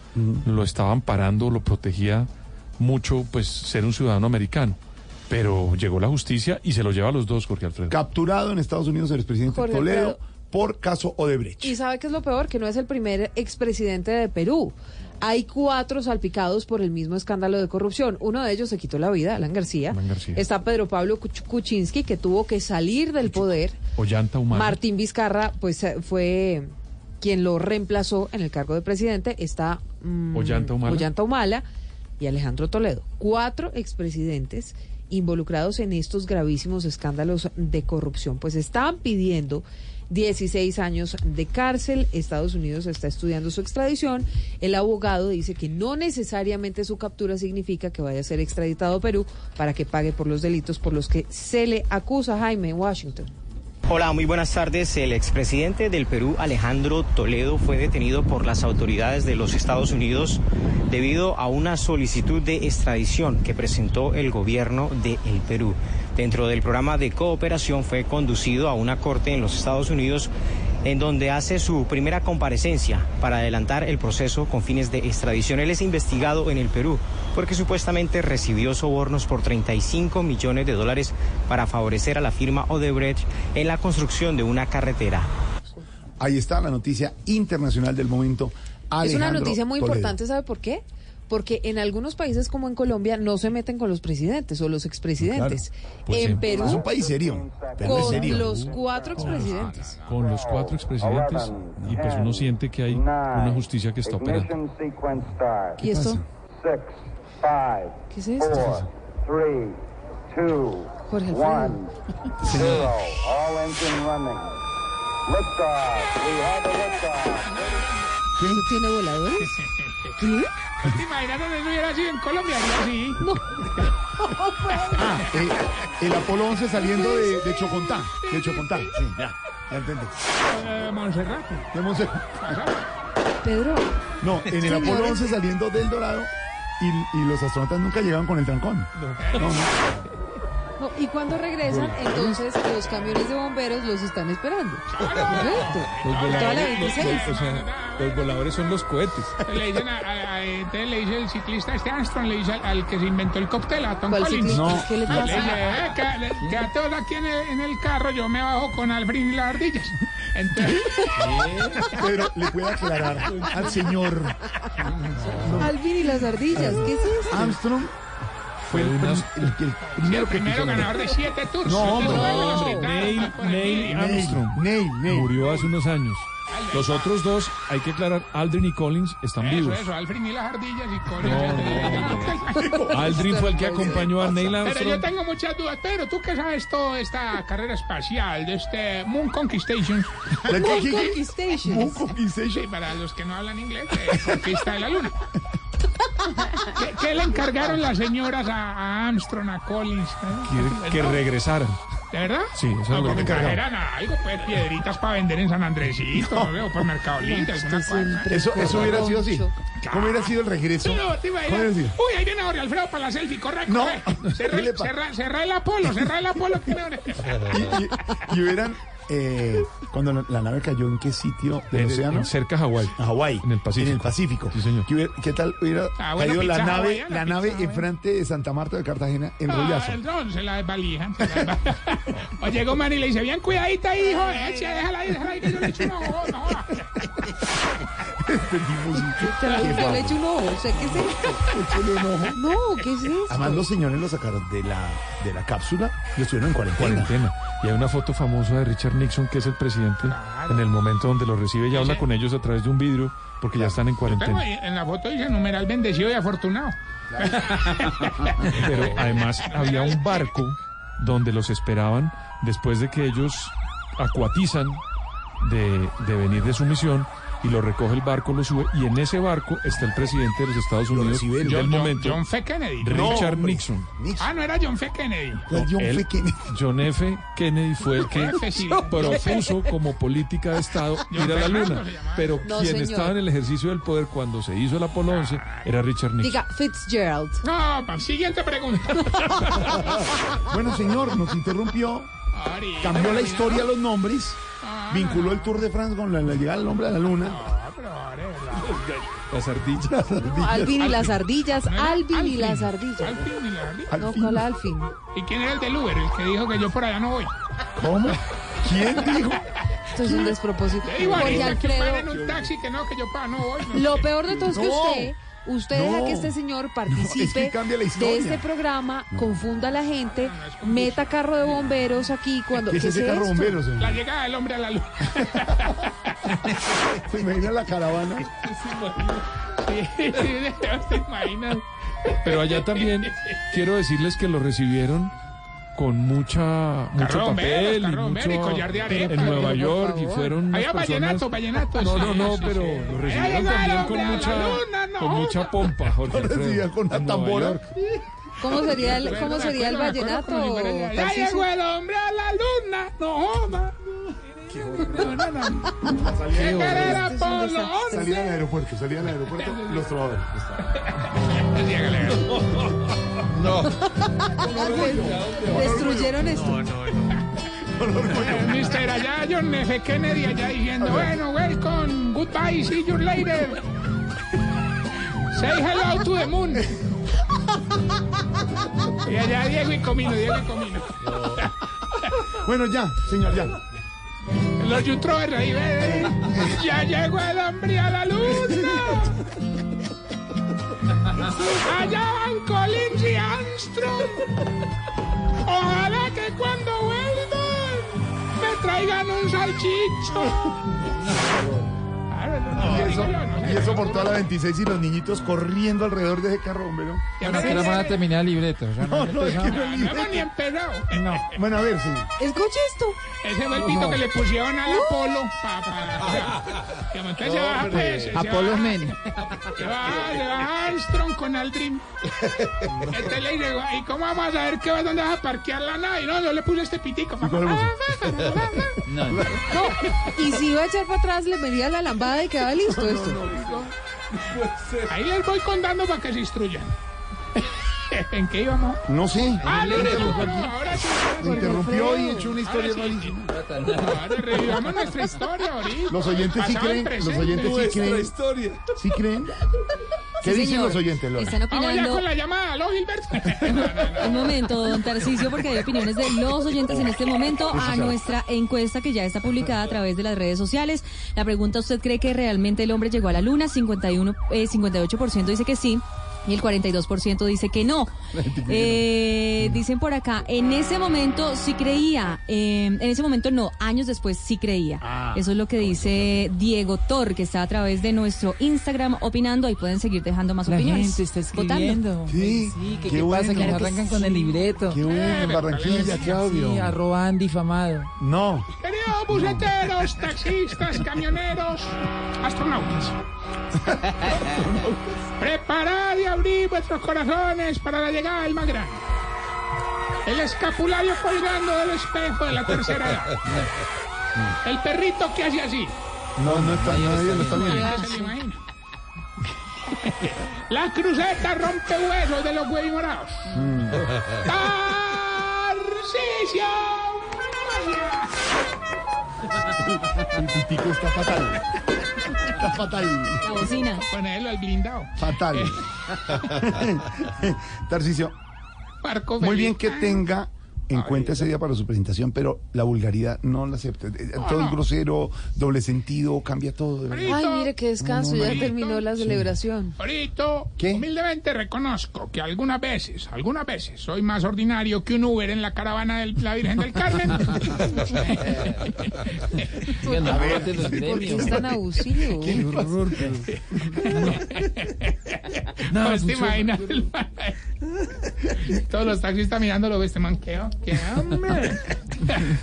lo estaban parando, lo protegía mucho, pues ser un ciudadano americano. Pero llegó la justicia y se lo lleva a los dos, Jorge Alfredo. Capturado en Estados Unidos el expresidente Jorge Toledo Alfredo. por caso Odebrecht. Y sabe qué es lo peor, que no es el primer expresidente de Perú. Hay cuatro salpicados por el mismo escándalo de corrupción. Uno de ellos se quitó la vida, Alan García. Alan García. Está Pedro Pablo Kuch- Kuczynski, que tuvo que salir del poder. Ollanta Humana. Martín Vizcarra, pues eh, fue quien lo reemplazó en el cargo de presidente. Está mm, Ollanta Humala. Ollanta Humala y Alejandro Toledo. Cuatro expresidentes involucrados en estos gravísimos escándalos de corrupción. Pues estaban pidiendo 16 años de cárcel. Estados Unidos está estudiando su extradición. El abogado dice que no necesariamente su captura significa que vaya a ser extraditado a Perú para que pague por los delitos por los que se le acusa Jaime Washington. Hola, muy buenas tardes. El expresidente del Perú, Alejandro Toledo, fue detenido por las autoridades de los Estados Unidos debido a una solicitud de extradición que presentó el gobierno de el Perú. Dentro del programa de cooperación fue conducido a una corte en los Estados Unidos en donde hace su primera comparecencia para adelantar el proceso con fines de extradición. Él es investigado en el Perú porque supuestamente recibió sobornos por 35 millones de dólares para favorecer a la firma Odebrecht en la construcción de una carretera. Ahí está la noticia internacional del momento. es una noticia muy Toledo. importante, ¿sabe por qué? Porque en algunos países como en Colombia no se meten con los presidentes o los expresidentes. Pues en sí. Perú, Es un país serio. Con serio. los cuatro expresidentes. Con los cuatro expresidentes y pues uno siente que hay una justicia que está operando. ¿Y esto? ¿Qué es esto? four, three, two, Jorge Alfredo. one, zero. All engine running. Liftoff. We have a liftoff. ¿Esto tiene voladores? ¿Qué? ¿Te imaginas donde eso hubiera sido en Colombia? Haría así. No. Ah, eh, el Apolo 11 saliendo de, de Chocontá. De Chocontá. Sí, ya. Ya entendí. Eh, Montserrat. De Monse- Pedro, No, en el. Apolo 11 saliendo del Dorado y, y los astronautas nunca llegaban con el trancón. No, no. no, ¿y cuando regresan? Entonces los camiones de bomberos los están esperando. Correcto. Los voladores, los, 26. los- o sea, los voladores son los cohetes. Le dicen a, a- a- entonces le dice el ciclista este Armstrong, le dice al, al que se inventó el cóctel, a Tom ¿Cuál Collins. No. ¿Qué le Le dice, pasa? eh, vos aquí en el, en el carro, yo me bajo con Alfred y las ardillas. Entonces, Pero le puede aclarar al señor Alvin y las ardillas, ¿qué es esto? Armstrong fue el, prim- el- el el primero que primero ganador de siete tours. No, hombre. No. Neil, Neil. Armstrong Neil, Neil. murió hace unos años. Los otros dos, hay que aclarar, Aldrin y Collins están Eso, vivos. eso, Alfred y las ardillas y con Aldrin fue el que acompañó a Neil Pero yo Armstrong. tengo muchas dudas, pero tú que sabes toda esta carrera espacial de este Moon Conquistation. ¿La Moon? Conquistation. Moon Conquistation. Sí, para los que no hablan inglés, eh, conquista de la luna. ¿Qué, qué le encargaron las señoras a, a Armstrong, a Collins? eh? Que, que regresaran. ¿De verdad? Sí, eso es no, lo que encargaron. algo, pues piedritas para vender en San Andresito, no. veo, por Mercado Libre. Eso, eso hubiera sido así. ¿Cómo hubiera sido el regreso? No, te imaginas. ¿Cómo hubiera sido? Uy, ahí viene Jorge Alfredo para la selfie, corre, No. corre. Cerra, ¿Qué le pasa? cerra- cerra el Apolo, cerra el Apolo. que no- Y, y- y hubieran eh, cuando la, la nave cayó en qué sitio del En- océano? en- cerca a Hawái. A Hawái. En el Pacífico. En el Pacífico. Sí, señor. ¿Qué, tal hubiera Ah, bueno, caído la nave, la pizza nave enfrente de Santa Marta de Cartagena en Ah, rollazo? el don se la desvalijan. la. O llega un man y le dice, bien cuidadita, hijo, eche, déjala ahí, déjala ahí, que yo le echo un ojo, no joda". Le, Qué te le bárbaro. echo un ojo. O sea, ¿qué es esto? Échale un ojo. No, ¿qué es esto? Además, los señores lo sacaron de la, de la cápsula y estuvieron en cuarentena. Cuarentena. Y hay una foto famosa de Richard Nixon, que es el presidente, en el momento donde lo recibe y habla con ellos a través de un vidrio, porque ya están en cuarentena. ahí, en la foto dice numeral bendecido y afortunado. Pero además había un barco donde los esperaban después de que ellos acuatizan de, de venir de su misión y lo recoge el barco, lo sube y en ese barco está el presidente de los Estados Unidos recibe del John, John- momento, John F. Kennedy. Richard hombre. Nixon. Ah, no era John F. Kennedy. ¿Cuál John Él- F. Kennedy? John F. Kennedy fue el que propuso como política de Estado ir a la luna. Pero No, quien señor. estaba en el ejercicio del poder cuando se hizo el Apolo 11 era Richard Nixon. Diga, Fitzgerald. No, siguiente pregunta. Bueno, señor, nos interrumpió, cambió la historia, los nombres, Ah, vinculó el Tour de France con la, la llegada del hombre a la luna. no, pero ahora es verdad. Las ardillas. Alvin y las ardillas. ¿No era Alvin y las ardillas. Alfin y las ardillas. No, ¿cuál Alfin? ¿Y quién era el del Uber? El que dijo que yo por allá no voy. ¿Cómo? ¿Quién dijo? Esto es un despropósito. Que un man en Alfredo, un taxi que no, que yo para no voy. no. lo peor de todo es que No. usted, usted No. deja que este señor No, es participe que la de este programa, confunda a la gente, meta carro de bomberos aquí cuando. ¿Qué es ese carro esto? bombero, La señor? llegada del hombre a la luna. Se imagina la caravana. Sí, sí, ¿Te imaginas? Pero allá también quiero decirles que lo recibieron con mucha mucho bombero, papel bombero y mucho collar de arepa. en Nueva York y fueron unas Allá personas vallenato, vallenato. No, no, no, sí, pero sí. lo recibieron también con mucha luna, no con mucha pompa, Jorge Lo recibían con una tambora. ¿Cómo sería el, cómo sería el vallenato? ya- llegó el hombre a la luna, no joda. No, no, no. ¿Qué Este Salían al aeropuerto, salían al aeropuerto los trovadores. Destruyeron esto. Mister, allá John F. Kennedy allá diciendo, bueno, welcome, goodbye, see you later. Say hello to the moon. Y allá Diego y Comino, Diego y Comino. Bueno, ya, señor, ya. Los youtubers ahí, ve, ya llegó el hombre a la luna. Allá van Collins y Armstrong. Ojalá que cuando vuelvan me traigan un salchicho. Y eso, y eso por toda la 26 y los niñitos corriendo alrededor de ese carro bombero. Ya que la van a terminar el libreto. No, no, no, es que no No hemos ni empezado. no. Bueno, a ver, sí. Escuche esto. Ese fue el pito que le pusieron al Apolo. Pa, pa, que entonces se baja, pues, Apolo Men. Se va, se va Armstrong con Aldrin. Este le dice, ¿y cómo vamos a saber que vas dónde vas a parquear la nave? Y no, yo le puse este pitico. No, No, y si iba a echar para atrás, le medía la lambada y quedaba listo esto. Ahí les voy contando para que se instruyan. ¿En qué íbamos? No sé. Ah, no, no, no, aquí. ahora sí. Me interrumpió y echó una historia Ahora sí. rarísima. Ahora revivamos nuestra historia ahorita. Los oyentes sí creen, los oyentes sí creen. ¿Sí creen? ¿Qué Sí, dicen señor. los oyentes, Lola? Están Vamos ya opinando. con la llamada, ¿aló, Gilberto? Un momento, don Tarcicio, porque hay opiniones de los oyentes en este momento a nuestra encuesta que ya está publicada a través de las redes sociales. La pregunta, ¿usted cree que realmente el hombre llegó a la luna? 51, eh, 58% dice que sí. Y el 42% dice que no. Eh, dicen por acá, en ese momento sí creía, eh, en ese momento no, años después sí creía. Ah. Eso es lo que dice Diego Tor, que está a través de nuestro Instagram opinando. Ahí pueden seguir dejando más La opiniones. gente está votando. escribiendo. Sí, Sí, que qué qué, pasa, que bueno. nos arrancan con el libreto. Qué bueno, en Barranquilla, qué Sí, audio. arroba difamado. No. Queridos buceteros, taxistas, camioneros, astronautas. Preparad y abrid vuestros corazones para la llegada del más grande. El escapulario colgando del espejo de la tercera edad. El perrito que hace así. No, no está, nadie lo está viendo. Nadie se lo imagina. La cruceta rompe huesos de los huevos morados. Tarcisio. El pitico está fatal. Está fatal. La bocina. Ponelo al blindado. Fatal. Tarcicio, Marco muy bien que tenga en cuenta ese día para su presentación, pero la vulgaridad no la acepte. Eh, Todo no. es grosero, doble sentido, cambia todo. de verdad. Ay, mire qué descanso, No, no, ya no. terminó la celebración. Ahorita, humildemente reconozco que algunas veces, algunas veces, soy más ordinario que un Uber en la caravana de la Virgen del Carmen. A ver, ¿por qué es tan abusivo? No, pues te imaginas. Todos los taxistas mirándolo, este man, ¿qué, qué hombre?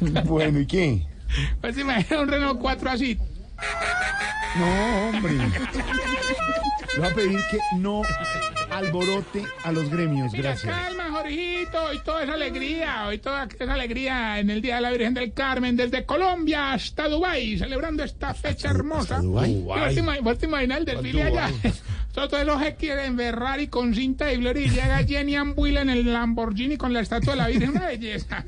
Bueno, ¿y qué? Pues te imaginas un Renault 4 así. No, hombre. Le voy a pedir que no alborote a los gremios. Mira, Gracias. calma, Jorgito, hoy toda esa alegría, hoy toda esa alegría en el Día de la Virgen del Carmen, desde Colombia hasta Dubái, celebrando esta fecha hermosa. Dubái? Vos te imaginas el desfile allá. Todos los que quieren Ferrari con cinta y gloria y llega Jenny Ambuila en el Lamborghini con la estatua de la Virgen, una belleza.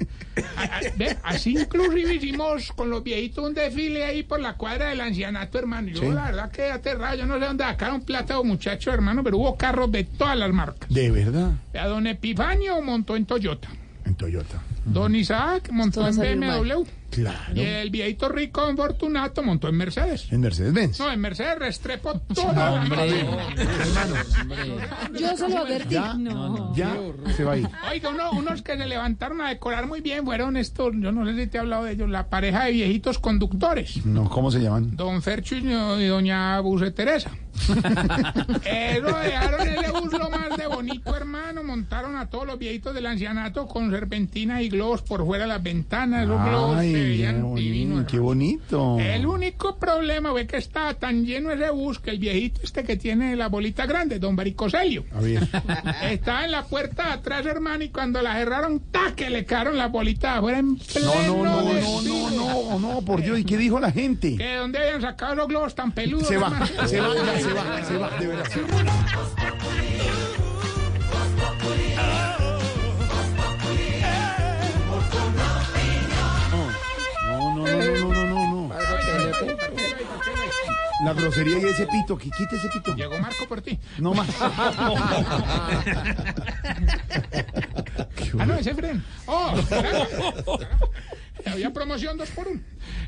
A- a- ve, Así inclusive hicimos con los viejitos un desfile ahí por la cuadra del ancianato, hermano. Yo Sí. la verdad que aterrado, yo no sé dónde sacaron plata o muchachos, hermano, pero hubo carros de todas las marcas. De verdad. A don Epifanio montó en Toyota. En Toyota. Don Isaac montó en BMW. Claro. Y el viejito rico don Fortunato montó en Mercedes. En Mercedes-Benz. No, en Mercedes Restrepo toda la Yo se lo advertí. Ya, ya se va a ir. Oiga, uno- unos que se levantaron a decorar muy bien fueron estos, yo no sé si te he hablado de ellos, la pareja de viejitos conductores. No, ¿cómo se llaman? Don Fercho y doña Buse Teresa. Eso dejaron ese bus lo más de bonito, hermano. Montaron a todos los viejitos del ancianato con serpentinas y globos por fuera de las ventanas. Esos globos se Ay, qué veían bonito. divinos. Qué bonito. El único problema fue que estaba tan lleno ese bus que el viejito este que tiene la bolita grande, don Baricoselio, A ver. estaba en la puerta de atrás, hermano, y cuando la cerraron, ¡ta! que le quedaron la bolita de afuera en pleno No, no, no, no, desfile. no, no, no, por Dios. ¿Y qué dijo la gente? ¿Que dónde habían sacado los globos tan peludos? Se va, hermano? se va, ya, se va, se va, de verdad. No, no, no, no, no, no. La grosería y ese pito, que quite ese pito. Llegó Marco por ti. No más. Ah, no, ese Fren. Oh. Había promoción dos por uno.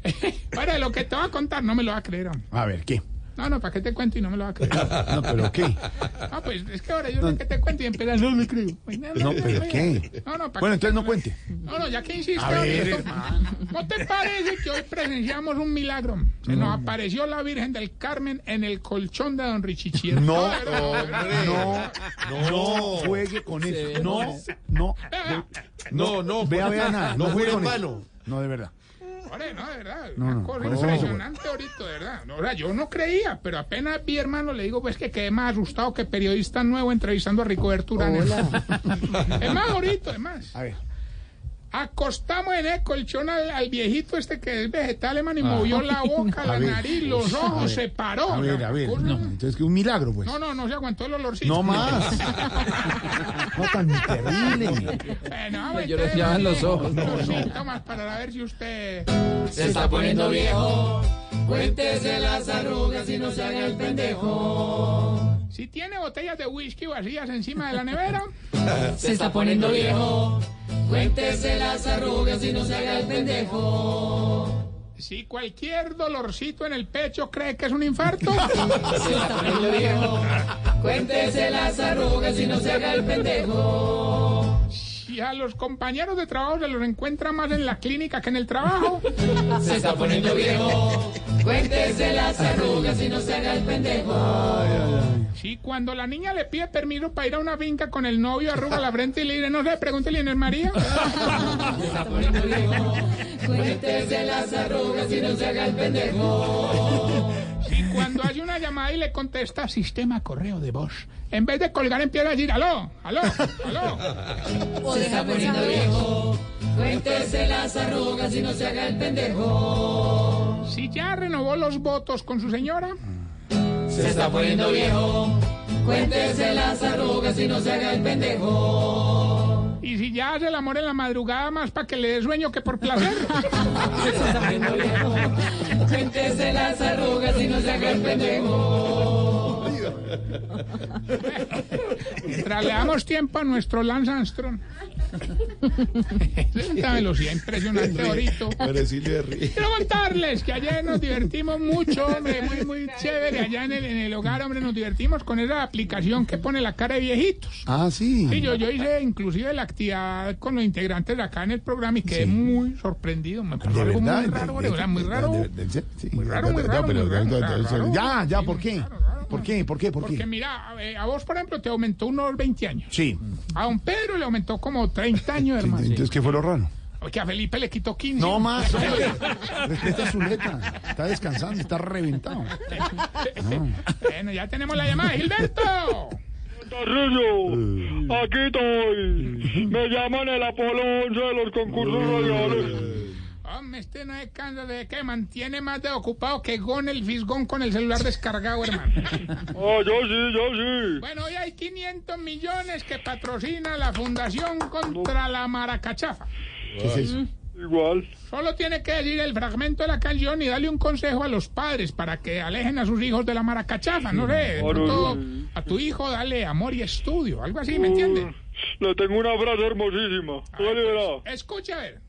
Para lo que te voy a contar, no me lo va a creer. A ver, ¿qué? No, no, ¿para qué te cuento y no me lo va a creer? No, pero ¿qué? Ah, pues es que ahora yo sé que te cuento y empiezas, no me creo. Pues, No, pero ¿qué? No, no, ¿para Bueno, entonces no cuente. No, no, ya que insistes, A ver, esto- ¿no te parece que hoy presenciamos un milagro? Se nos apareció la Virgen del Carmen en el colchón de don Richichier. No, ¿verdad? no, no juegue con eso. No, no, no, no. Vea, vea nada. no juegue con eso. No, de verdad. Ore, no, de verdad. No, una cosa no impresionante ahorita, de verdad. No, o sea, yo no creía, pero apenas vi, hermano, le digo, pues que quedé más asustado que periodista nuevo entrevistando a Rico Berturán. Es más, ahorita, es más. A ver. Acostamos en el colchón al, al viejito este que es vegetal, hermano, y movió la boca, la ver. nariz, los ojos, ver. se paró. A ver, a ver. No, entonces que un milagro, pues. No, no, no se aguantó el olorcito. No más. No tan terrible. Bueno, pues, Yo le fiaba los ojos. Los síntomas para ver si usted... Se está poniendo viejo. Cuéntese las arrugas y no se haga el pendejo. Si tiene botellas de whisky vacías encima de la nevera... Se está poniendo viejo. Cuéntese las arrugas y no se haga el pendejo. Si cualquier dolorcito en el pecho cree que es un infarto, Se está poniendo viejo. Cuéntese las arrugas y no se haga el pendejo. Si a los compañeros de trabajo se los encuentra más en la clínica que en el trabajo, Se está poniendo viejo. Cuéntese las arrugas y no se haga el pendejo. si cuando la niña le pide permiso para ir a una finca con el novio, arruga la frente y le dice, no sé, pregúntele a Inés María. Se está poniendo viejo. Cuéntese las arrugas y no se haga el pendejo. Cuando hace una llamada y le contesta sistema correo de voz, en vez de colgar empieza a decir, aló, aló, aló. Se está poniendo viejo. Cuéntese las arrugas y no se haga el pendejo. Si ya renovó los votos con su señora, Se está poniendo viejo. Cuéntese las arrugas y no se haga el pendejo. Y si ya hace el amor en la madrugada más para que le dé sueño que por placer. Se está poniendo viejo. quítese las arrugas y no se haga el pendejo. Mientras le damos tiempo a nuestro Lance Armstrong. Es una velocidad impresionante ahorita. Quiero contarles que ayer nos divertimos mucho, hombre, muy, muy chévere. Allá en el, en el hogar, hombre, nos divertimos con esa aplicación que pone la cara de viejitos. Ah, sí. Sí, yo, yo hice inclusive la actividad con los integrantes de acá en el programa y quedé muy sorprendido. Me pasó De algo muy raro, o sea, muy raro. Muy raro, muy raro. Ya, ya, ¿por qué? ¿Por qué? ¿Por qué? ¿Por Porque qué? mira, a, eh, a vos, por ejemplo, te aumentó unos 20 años. Sí. A don Pedro le aumentó como 30 años, hermano. Entonces, ¿qué fue lo raro? Porque a Felipe le quitó 15. No más, hombre. Respeta su letra. Está descansando, está reventado. Bueno, ya tenemos la llamada. ¡Gilberto! Tarrillo, aquí estoy. Me llaman el Apolo 11 de los concursos radiales. Hombre, este no es cansa de que mantiene más de ocupado que Gon el Fisgón con el celular descargado, hermano. Ah, yo sí, yo sí. Bueno, hoy hay 500 millones que patrocina la Fundación contra la Maracachafa. ¿Qué es eso? Igual. Solo tiene que decir el fragmento de la canción y darle un consejo a los padres para que alejen a sus hijos de la maracachafa. No sé, Claro, sí. a tu hijo dale amor y estudio, algo así, ¿me entiendes? Le tengo una frase hermosísima. ¿Cuál era? Escucha a ver.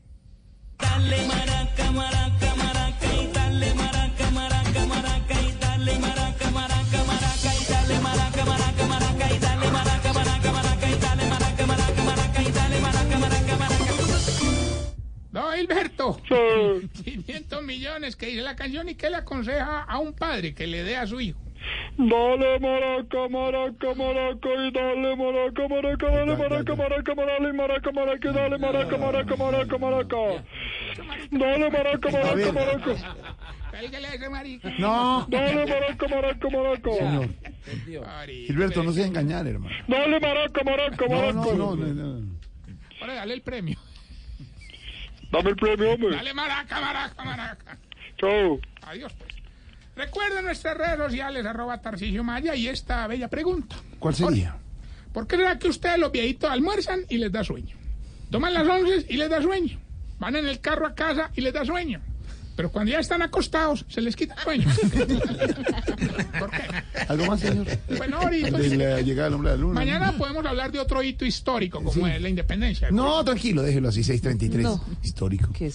Dale maraca, maraca, maraca y dale maraca, maraca, maraca y dale maraca, maraca, maraca y dale maraca, maraca, maraca y dale maraca, maraca, maraca y dale maraca, maraca, maraca y dale maraca, maraca, maraca. No, Hilberto. 500 millones que dice la canción y que le aconseja a un padre que le dé a su hijo. Dale maraca, maraca, maraca y dale maraca, maraca, dale maraca, maraca, dale maraca, maraca y dale maraca, maraca, maraca, maraca. Dale maraca, maraca, maraca. Ese marica. No. Dale maraca, maraca, maraca. Señor. Gilberto, no se engañar, hermano. Dale maraca, maraca, maraca. no, no, no, no. Ahora dale el premio. Dame el premio, hombre. Dale maraca, maraca, maraca. Chao. Adiós, Recuerden nuestras redes sociales, arroba Tarcisio Maya, y esta bella pregunta. ¿Cuál sería? ¿Por qué será que ustedes los viejitos almuerzan y les da sueño? Toman las once y les da sueño. Van en el carro a casa y les da sueño. Pero cuando ya están acostados, se les quita el sueño. ¿Por qué? ¿Algo más, señor? Bueno, ahorita. De la llegada del hombre a la luna. Mañana podemos hablar de otro hito histórico, como Sí. es la independencia. No, tranquilo, déjelo así, 633. No. Histórico. ¿Qué es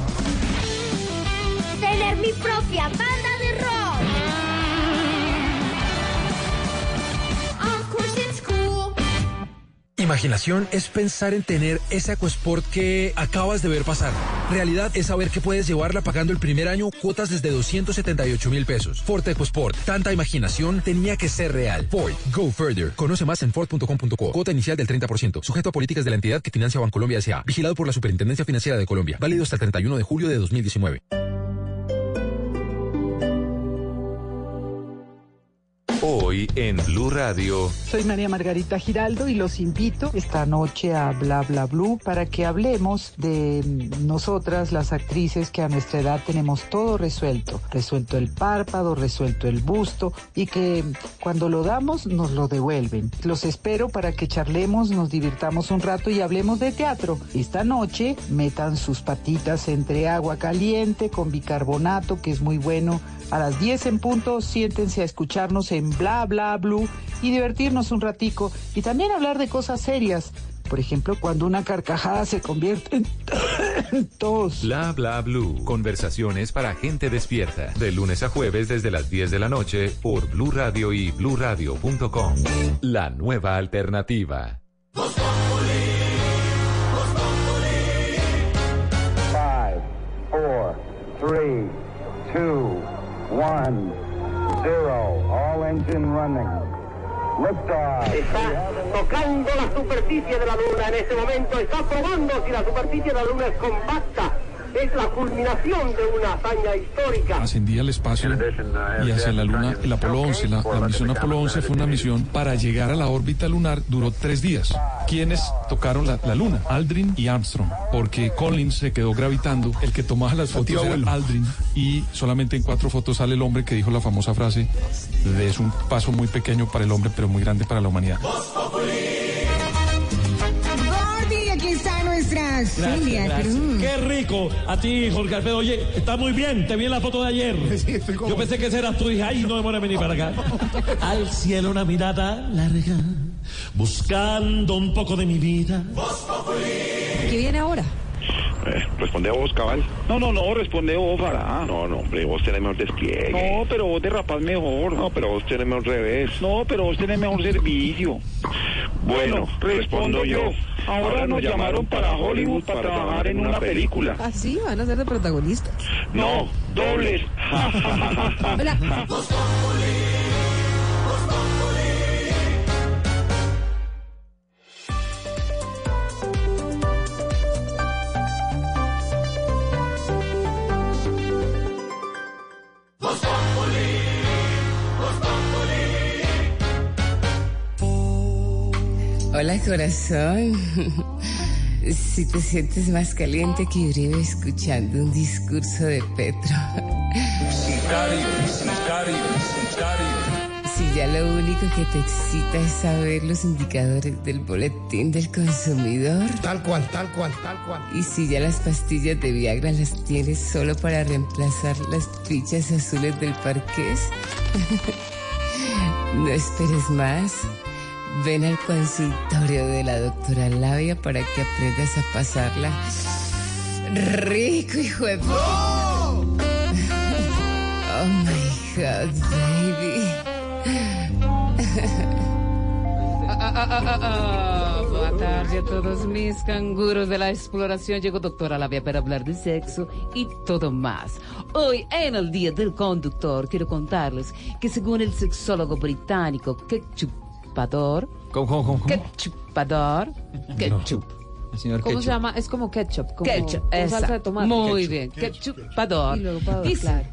Mi propia banda de rock. Imaginación es pensar en tener ese EcoSport que acabas de ver pasar. Realidad es saber que puedes llevarla pagando el primer año cuotas desde 278 mil pesos. Ford EcoSport. Tanta imaginación tenía que ser real. Ford. Go further. Conoce más en Ford.com.co. Cuota inicial del 30%. Sujeto a políticas de la entidad que financia Bancolombia S.A. Vigilado por la Superintendencia Financiera de Colombia. Válido hasta el 31 de julio de 2019. Hoy en Blue Radio. Soy María Margarita Giraldo y los invito esta noche a Bla Bla Blue para que hablemos de nosotras, las actrices que a nuestra edad tenemos todo resuelto. Resuelto el párpado, resuelto el busto y que cuando lo damos nos lo devuelven. Los espero para que charlemos, nos divirtamos un rato y hablemos de teatro. Esta noche metan sus patitas entre agua caliente con bicarbonato, que es muy bueno. A las 10 en punto, siéntense a escucharnos en Bla Bla Blue y divertirnos un ratico y también hablar de cosas serias. Por ejemplo, cuando una carcajada se convierte en tos. Bla bla blue. Conversaciones para gente despierta. De lunes a jueves desde las 10 de la noche por Blue Radio y bluradio.com. La nueva alternativa. Five, four, three, two, one, zero. All engine running. Liftoff. A tocando la superficie de la luna en este momento, está probando si la superficie de la luna es compacta. Es la culminación de una hazaña histórica. ascendía al espacio y hacia la Luna, el Apolo 11. La, la misión Apolo 11 fue una misión para llegar a la órbita lunar, duró tres días. ¿Quiénes tocaron la, la Luna? Aldrin y Armstrong, porque Collins se quedó gravitando. El que tomaba las fotos era abuelo. Aldrin y solamente en cuatro fotos sale el hombre que dijo la famosa frase es un paso muy pequeño para el hombre, pero muy grande para la humanidad. Nuestra Celia gracias. Cruz. Qué rico. A ti, Jorge Alfredo. Oye, está muy bien. Te vi en la foto de ayer. Yo pensé que ese eras tú. Dije, ay, no me muere venir para acá. Al cielo una mirada larga. Buscando un poco de mi vida. ¿Qué viene ahora? Eh, responde vos, cabal. No, no, no, responde vos, Farah. No, no, hombre, vos tenés mejor despliegue. No, pero vos derrapás mejor. No, pero vos tenés mejor revés. No, pero vos tenés mejor servicio. Bueno, respondo yo. Ahora nos llamaron para Hollywood para trabajar en una película. ¿Ah, sí? ¿Van a ser de protagonistas? No, dobles. Hola. Hola, corazón. Si te sientes más caliente que Uribe escuchando un discurso de Petro. Si ya lo único que te excita es saber los indicadores del boletín del consumidor. Tal cual, tal cual, tal cual. Y si ya las pastillas de Viagra las tienes solo para reemplazar las fichas azules del parqués. no esperes más. Ven al consultorio de la doctora Labia para que aprendas a pasarla rico, hijo de... pu- Oh my God, baby. Boa tarde a todos mis canguros de la exploración. Llegó doctora Labia para hablar de sexo y todo más. Hoy, en el Día del Conductor, quiero contarles que según el sexólogo británico Ketchupador, ¿Cómo, cómo, cómo? Ketchup. Señor ¿Cómo Ketchup. se llama? Es como ketchup. Como, Ketchup, esa. salsa de tomate. Muy Ketchup. bien, Ketchupador. Y luego pador, Dice claro.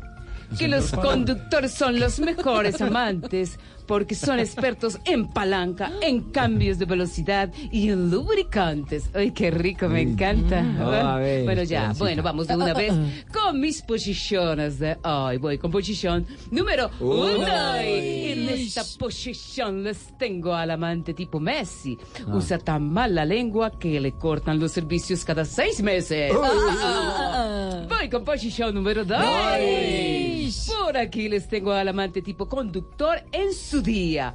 que los conductores son los mejores amantes porque son expertos en palanca, en cambios de velocidad y en lubricantes. Ay, qué rico, me encanta. Ah, a ver, bueno, ya, bueno, vamos de una vez con mis posiciones de hoy. Voy con posición número Uno. Y en esta posición les tengo al amante tipo Messi. Ah. Usa tan mal la lengua que le cortan los servicios cada seis meses. Voy con posición número dos. Por aquí les tengo al amante tipo conductor en su día.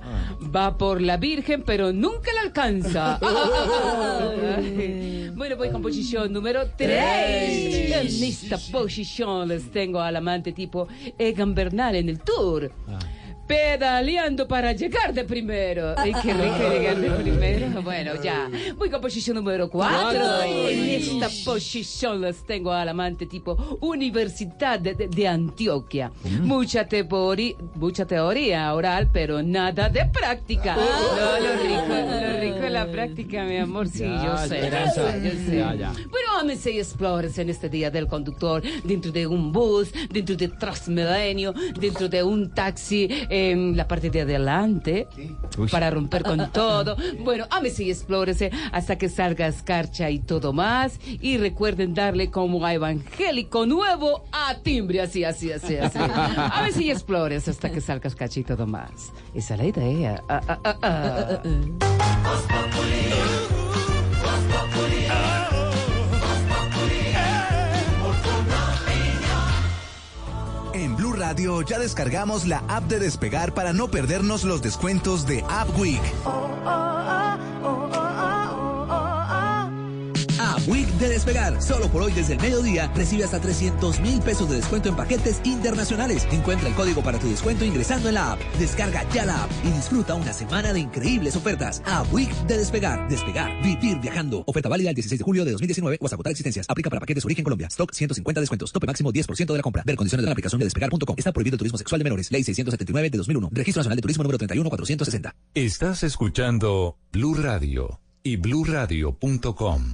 Va por la Virgen, pero nunca la alcanza. bueno, voy con posición número tres. En esta posición les tengo al amante tipo Egan Bernal en el tour. Pedaleando para llegar de primero. Ay, qué rico llegar de primero. Bueno, ya. Voy con posición número cuatro. Cuatro. En esta posición les tengo al amante tipo Universidad de, Antioquia. Mucha, teoría, mucha teoría oral, pero nada de práctica. No, lo rico, lo rico es la práctica, mi amor. Sí, Ya, yo sé. Esperanza. yo sé. Ya, ya. Bueno, ámense y explórense en este día del conductor, dentro de un bus, dentro de Transmilenio, dentro de un taxi, en la parte de adelante, para romper con todo. Bueno, ámense y explórense hasta que salga escarcha y todo más. Y recuerden darle como a evangélico nuevo a timbre, así, así, así, así. Ámense y explórense hasta que salga escarcha y todo más. Esa es la idea. Ah, ah, ah, Radio ya descargamos la app de Despegar para no perdernos los descuentos de App Week. App WIC de Despegar. Solo por hoy desde el mediodía recibe hasta 300 mil pesos de descuento en paquetes internacionales. Encuentra el código para tu descuento ingresando en la app. Descarga ya la app y disfruta una semana de increíbles ofertas. A WIC de Despegar. Despegar. Vivir viajando. Oferta válida el 16 de julio de 2019 o hasta agotar existencias. Aplica para paquetes origen Colombia. Stock 150 descuentos. Tope máximo 10% de la compra. Ver condiciones de la aplicación de despegar.com. Está prohibido el turismo sexual de menores. Ley 679 de 2001. Registro Nacional de Turismo número 31460. Estás escuchando Blue Radio y bluradio.com.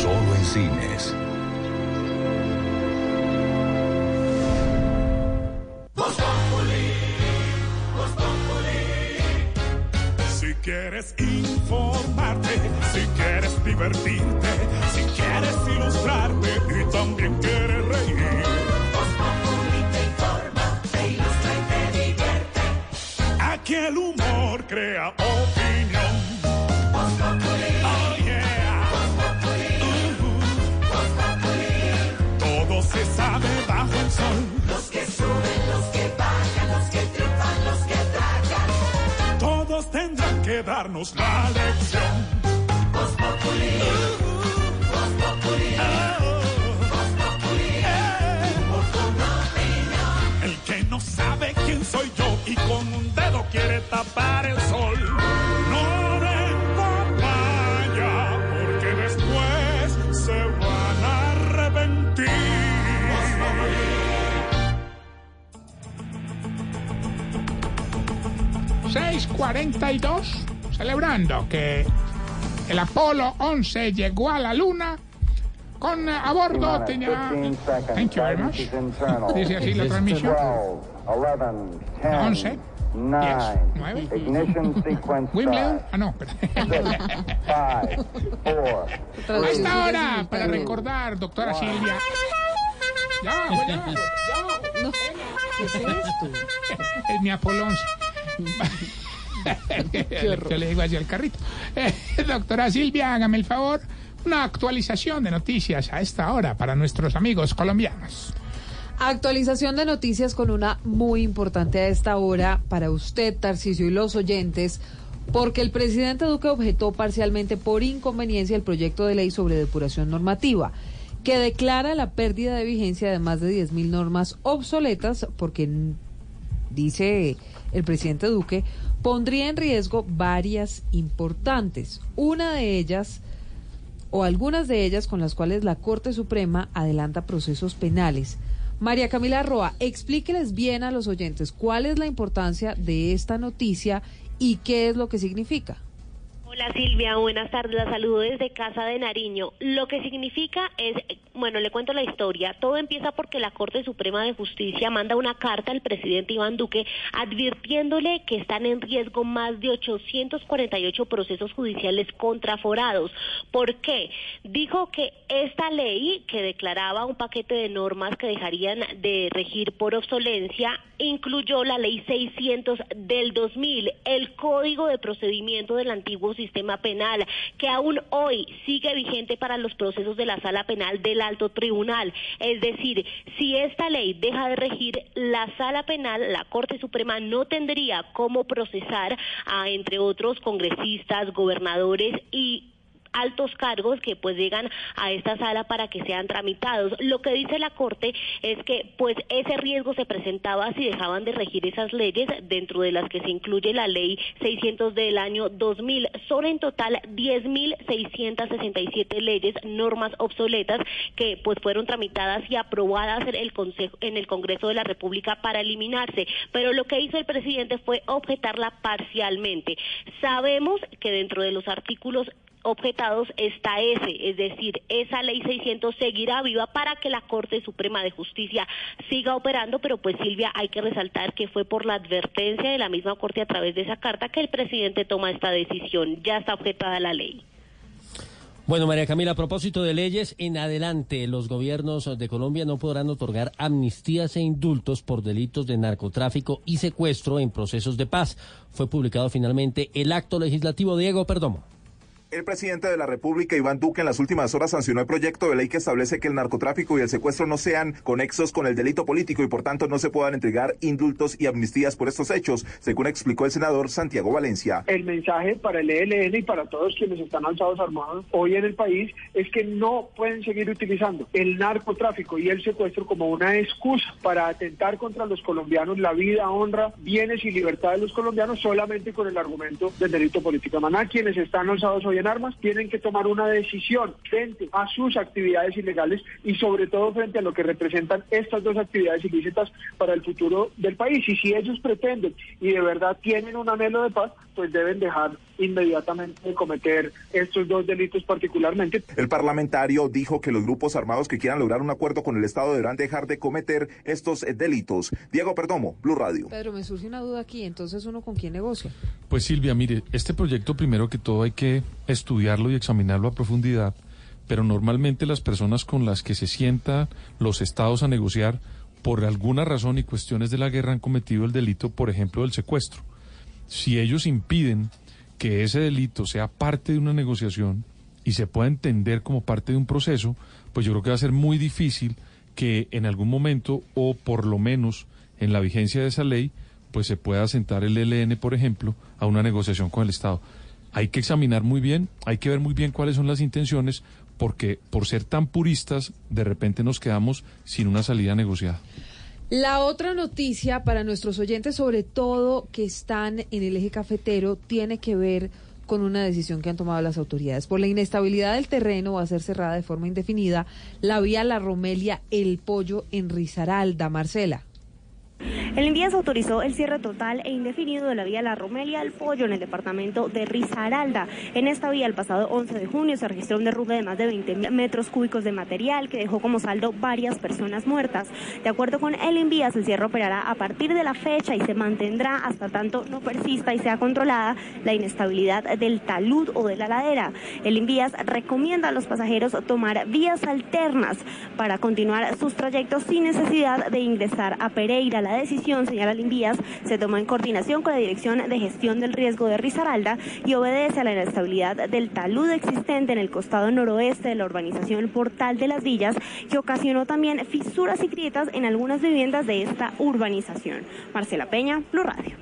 Solo en cines. Si quieres informarte, si quieres divertirte, si quieres ilustrarte y también quieres reír. te informa, te ilustra y te divierte. Aquí el humor crea opinión. Darnos la lección. El que no sabe quién soy yo y con un dedo quiere tapar el sol. No papaya, porque después se van a arrepentir. 6:42, celebrando que el Apolo 11 llegó a la Luna. Con eh, a bordo tenía. Thank you very much. Dice así la transmisión. 11, 10, 9. Wimbledon. Ah, no, espera. Hasta ahora, para recordar, doctora Silvia. Ya, pues, ya, ya. ¿Qué es esto? Es mi Apolo 11. Yo le digo así al carrito. Eh, doctora Silvia, hágame el favor, una actualización de noticias a esta hora para nuestros amigos colombianos. Actualización de noticias con una muy importante a esta hora para usted, Tarcisio, y los oyentes, porque el presidente Duque objetó parcialmente por inconveniencia el proyecto de ley sobre depuración normativa, que declara la pérdida de vigencia de más de 10.000 normas obsoletas, porque, dice el presidente Duque, pondría en riesgo varias importantes. Una de ellas o algunas de ellas con las cuales la Corte Suprema adelanta procesos penales. María Camila Roa, explíqueles bien a los oyentes cuál es la importancia de esta noticia y qué es lo que significa. Hola Silvia, buenas tardes. La saludo desde Casa de Nariño. Lo que significa es, bueno, le cuento la historia. Todo empieza porque la Corte Suprema de Justicia manda una carta al presidente Iván Duque advirtiéndole que están en riesgo más de 848 procesos judiciales contraforados. ¿Por qué? Dijo que esta ley que declaraba un paquete de normas que dejarían de regir por obsolencia incluyó la ley 600 del 2000, el Código de Procedimiento del antiguo sistema penal, que aún hoy sigue vigente para los procesos de la Sala Penal del Alto Tribunal. Es decir, si esta ley deja de regir, la Sala Penal, la Corte Suprema, no tendría cómo procesar a, entre otros, congresistas, gobernadores y altos cargos que pues llegan a esta sala para que sean tramitados. Lo que dice la Corte es que pues ese riesgo se presentaba si dejaban de regir esas leyes dentro de las que se incluye la ley 600 del año 2000. Son en total 10.667 leyes, normas obsoletas que pues fueron tramitadas y aprobadas en el Consejo en el Congreso de la República para eliminarse, pero lo que hizo el presidente fue objetarla parcialmente. Sabemos que dentro de los artículos objetados está ese, es decir, esa ley 600 seguirá viva para que la Corte Suprema de Justicia siga operando, pero pues Silvia, hay que resaltar que fue por la advertencia de la misma Corte a través de esa carta que el presidente toma esta decisión, ya está objetada la ley. Bueno, María Camila, a propósito de leyes, en adelante los gobiernos de Colombia no podrán otorgar amnistías e indultos por delitos de narcotráfico y secuestro en procesos de paz. Fue publicado finalmente el acto legislativo Diego Perdomo. El presidente de la República, Iván Duque, en las últimas horas sancionó el proyecto de ley que establece que el narcotráfico y el secuestro no sean conexos con el delito político y por tanto no se puedan entregar indultos y amnistías por estos hechos, según explicó el senador Santiago Valencia. El mensaje para el ELN y para todos quienes están alzados armados hoy en el país es que no pueden seguir utilizando el narcotráfico y el secuestro como una excusa para atentar contra los colombianos, la vida, honra, bienes y libertad de los colombianos solamente con el argumento del delito político. Maná, quienes están alzados hoy en armas tienen que tomar una decisión frente a sus actividades ilegales y sobre todo frente a lo que representan estas dos actividades ilícitas para el futuro del país. Y si ellos pretenden y de verdad tienen un anhelo de paz, pues deben dejar inmediatamente de cometer estos dos delitos particularmente. El parlamentario dijo que los grupos armados que quieran lograr un acuerdo con el Estado deberán dejar de cometer estos eh, delitos. Diego Perdomo, Blue Radio. Pedro, me surge una duda aquí, entonces uno con quién negocia. Pues Silvia, mire, este proyecto primero que todo hay que estudiarlo y examinarlo a profundidad, pero normalmente las personas con las que se sientan los estados a negociar por alguna razón y cuestiones de la guerra han cometido el delito, por ejemplo, del secuestro. Si ellos impiden que ese delito sea parte de una negociación y se pueda entender como parte de un proceso, pues yo creo que va a ser muy difícil que en algún momento, o por lo menos en la vigencia de esa ley, pues se pueda sentar el ELN, por ejemplo, a una negociación con el Estado. Hay que examinar muy bien, hay que ver muy bien cuáles son las intenciones, porque por ser tan puristas, de repente nos quedamos sin una salida negociada. La otra noticia para nuestros oyentes, sobre todo que están en el eje cafetero, tiene que ver con una decisión que han tomado las autoridades. Por la inestabilidad del terreno va a ser cerrada de forma indefinida la vía La Romelia El Pollo en Risaralda, Marcela. El Invías autorizó el cierre total e indefinido de la vía La Romelia al Pollo en el departamento de Risaralda. En esta vía, el pasado 11 de junio, se registró un derrumbe de más de 20 metros cúbicos de material que dejó como saldo varias personas muertas. De acuerdo con el Invías, el cierre operará a partir de la fecha y se mantendrá hasta tanto no persista y sea controlada la inestabilidad del talud o de la ladera. El Invías recomienda a los pasajeros tomar vías alternas para continuar sus trayectos sin necesidad de ingresar a Pereira. La decisión, señala Limbías, se tomó en coordinación con la Dirección de Gestión del Riesgo de Risaralda y obedece a la inestabilidad del talud existente en el costado noroeste de la urbanización Portal de las Villas, que ocasionó también fisuras y grietas en algunas viviendas de esta urbanización. Marcela Peña, Blue Radio.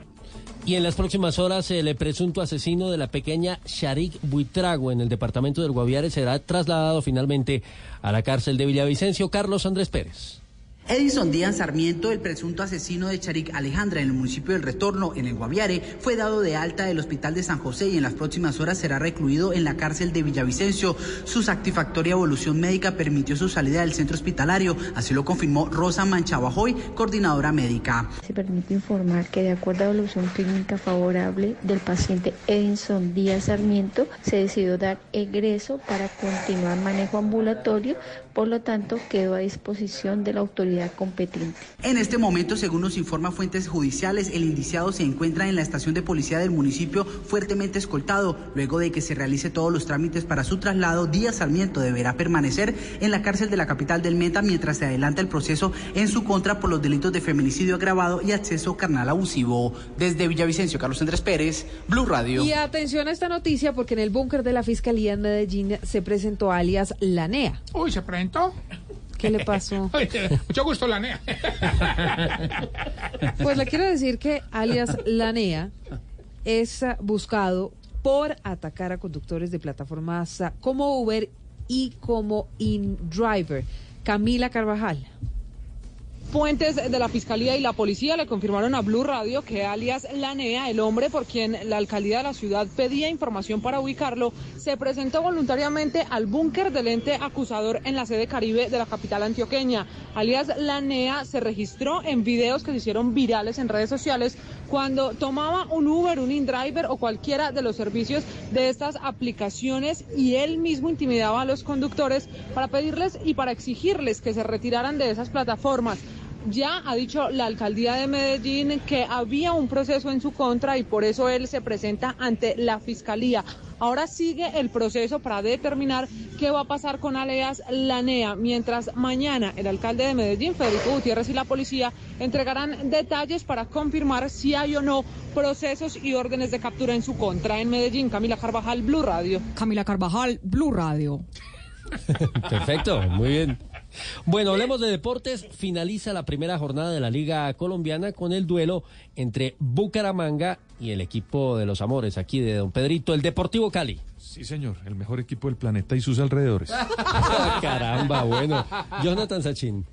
Y en las próximas horas, el presunto asesino de la pequeña Sharik Buitrago en el departamento del Guaviare será trasladado finalmente a la cárcel de Villavicencio. Carlos Andrés Pérez. Edison Díaz Sarmiento, el presunto asesino de Charik Alejandra en el municipio del Retorno, en el Guaviare, fue dado de alta del hospital de San José y en las próximas horas será recluido en la cárcel de Villavicencio. Su satisfactoria evolución médica permitió su salida del centro hospitalario, así lo confirmó Rosa Manchabajoy, coordinadora médica. Se permite informar que de acuerdo a la evolución clínica favorable del paciente Edison Díaz Sarmiento, se decidió dar egreso para continuar manejo ambulatorio, por lo tanto quedó a disposición de la autoridad competente. En este momento, según nos informa fuentes judiciales, el indiciado se encuentra en la estación de policía del municipio fuertemente escoltado. Luego de que se realice todos los trámites para su traslado, Díaz Sarmiento deberá permanecer en la cárcel de la capital del Meta mientras se adelanta el proceso en su contra por los delitos de feminicidio agravado y acceso carnal abusivo. Desde Villavicencio, Carlos Andrés Pérez, Blue Radio. Y atención a esta noticia porque en el búnker de la Fiscalía en Medellín se presentó alias Lanea. Uy, ¿se presentó? ¿Qué le pasó? Mucho gusto, Lanea. Pues le quiero decir que alias Lanea es buscado por atacar a conductores de plataformas como Uber y como InDriver. Camila Carvajal. Fuentes de la Fiscalía y la Policía le confirmaron a Blue Radio que alias Lanea, el hombre por quien la alcaldía de la ciudad pedía información para ubicarlo, se presentó voluntariamente al búnker del ente acusador en la sede caribe de la capital antioqueña. Alias Lanea se registró en videos que se hicieron virales en redes sociales cuando tomaba un Uber, un InDriver o cualquiera de los servicios de estas aplicaciones y él mismo intimidaba a los conductores para pedirles y para exigirles que se retiraran de esas plataformas. Ya ha dicho la alcaldía de Medellín que había un proceso en su contra y por eso él se presenta ante la fiscalía. Ahora sigue el proceso para determinar qué va a pasar con Aleas Lanea, mientras mañana el alcalde de Medellín, Federico Gutiérrez, y la policía entregarán detalles para confirmar si hay o no procesos y órdenes de captura en su contra. En Medellín, Camila Carvajal, Blue Radio. Camila Carvajal, Blue Radio. Perfecto, muy bien. Bueno, hablemos de deportes. Finaliza la primera jornada de la Liga Colombiana con el duelo entre Bucaramanga y el equipo de los Amores, aquí de Don Pedrito, el Deportivo Cali. Sí, señor, el mejor equipo del planeta y sus alrededores. Caramba, bueno. Jonathan Sachin.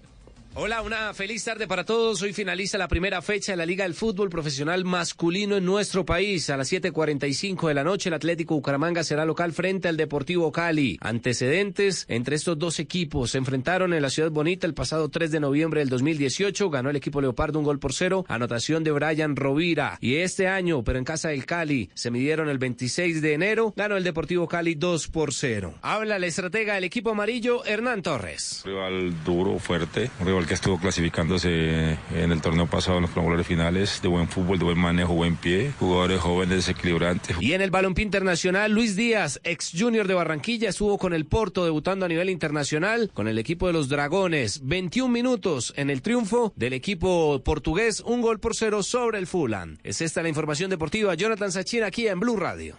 Hola, una feliz tarde para todos. Hoy finaliza la primera fecha de la Liga del Fútbol Profesional Masculino en nuestro país. A las 7.45 de la noche, el Atlético Bucaramanga será local frente al Deportivo Cali. Antecedentes entre estos dos equipos. Se enfrentaron en la Ciudad Bonita el pasado 3 de noviembre del 2018. Ganó el equipo Leopardo un gol por cero. Anotación de Brian Rovira. Y este año, pero en casa del Cali, se midieron el 26 de enero. Ganó el Deportivo Cali 2 por 0. Habla el estratega del equipo amarillo, Hernán Torres. rival duro, fuerte, un rival que estuvo clasificándose en el torneo pasado en los cuadrangulares finales, de buen fútbol, de buen manejo, buen pie, jugadores jóvenes, desequilibrantes. Y en el balompié internacional, Luis Díaz, ex junior de Barranquilla, estuvo con el Porto debutando a nivel internacional con el equipo de los Dragones. 21 minutos en el triunfo del equipo portugués, un gol por cero sobre el Fulham. Es esta la información deportiva. Jonathan Sachin aquí en Blue Radio.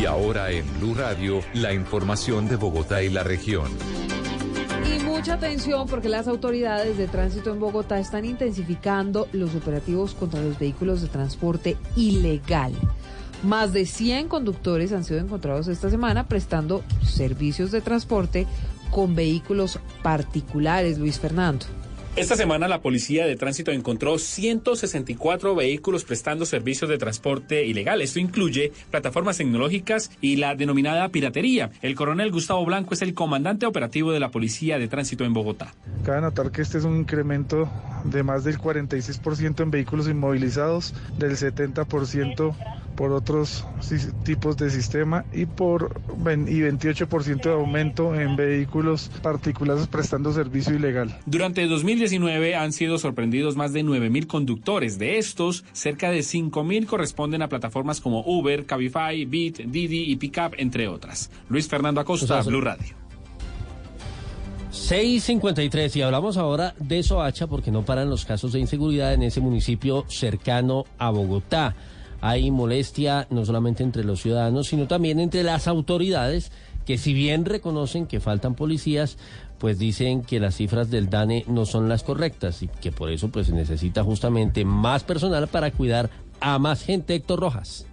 Y ahora en Blue Radio, la información de Bogotá y la región. Y mucha atención porque las autoridades de tránsito en Bogotá están intensificando los operativos contra los vehículos de transporte ilegal. Más de 100 conductores han sido encontrados esta semana prestando servicios de transporte con vehículos particulares, Luis Fernando. Esta semana la Policía de Tránsito encontró 164 vehículos prestando servicios de transporte ilegal. Esto incluye plataformas tecnológicas y la denominada piratería. El coronel Gustavo Blanco es el comandante operativo de la Policía de Tránsito en Bogotá. Cabe notar que este es un incremento de más del 46% en vehículos inmovilizados, del 70% por otros tipos de sistema y por y 28% de aumento en vehículos particulares prestando servicio ilegal. Durante 2019 han sido sorprendidos más de 9.000 conductores. De estos, cerca de 5.000 corresponden a plataformas como Uber, Cabify, Bit, Didi y Pickup, entre otras. Luis Fernando Acosta, sea, Blue Radio. 653 y hablamos ahora de Soacha porque no paran los casos de inseguridad en ese municipio cercano a Bogotá. Hay molestia no solamente entre los ciudadanos, sino también entre las autoridades que si bien reconocen que faltan policías, pues dicen que las cifras del DANE no son las correctas y que por eso pues se necesita justamente más personal para cuidar a más gente, Héctor Rojas.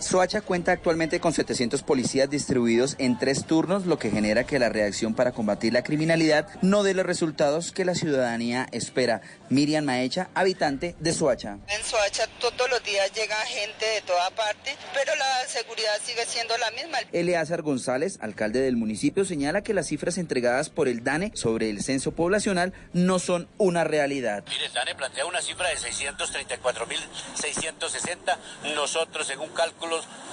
Soacha cuenta actualmente con 700 policías distribuidos en tres turnos, lo que genera que la reacción para combatir la criminalidad no dé los resultados que la ciudadanía espera. Miriam Maecha, habitante de Soacha. En Soacha todos los días llega gente de toda parte, pero la seguridad sigue siendo la misma. Eleazar González, alcalde del municipio, señala que las cifras entregadas por el DANE sobre el censo poblacional no son una realidad. Mire, el DANE plantea una cifra de 634.660. Nosotros, según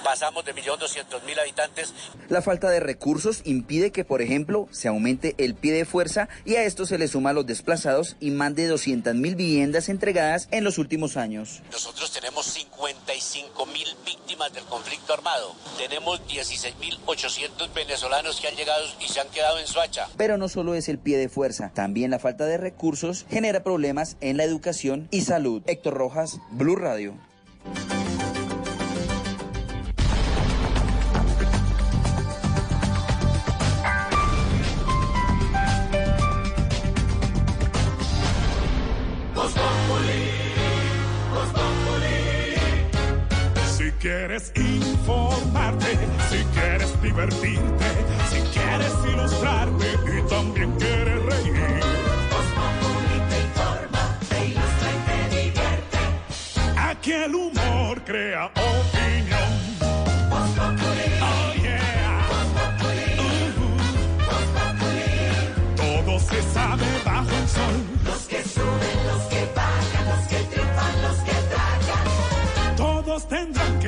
pasamos de 1.200.000 habitantes. La falta de recursos impide que, por ejemplo, se aumente el pie de fuerza y a esto se le suma los desplazados y más de 200 mil viviendas entregadas en los últimos años. Nosotros tenemos 55.000 víctimas del conflicto armado. Tenemos 16.800 venezolanos que han llegado y se han quedado en Soacha. Pero no solo es el pie de fuerza, también la falta de recursos genera problemas en la educación y salud. Héctor Rojas, Blue Radio. Quieres informarte, si quieres divertirte, si quieres ilustrarte y también quieres reír. Voz Populi te informa, te ilustra y te divierte. Aquí el humor crea opinión. Voz Populi. Oh yeah. Voz. Voz Populi. Todo se sabe bajo el sol.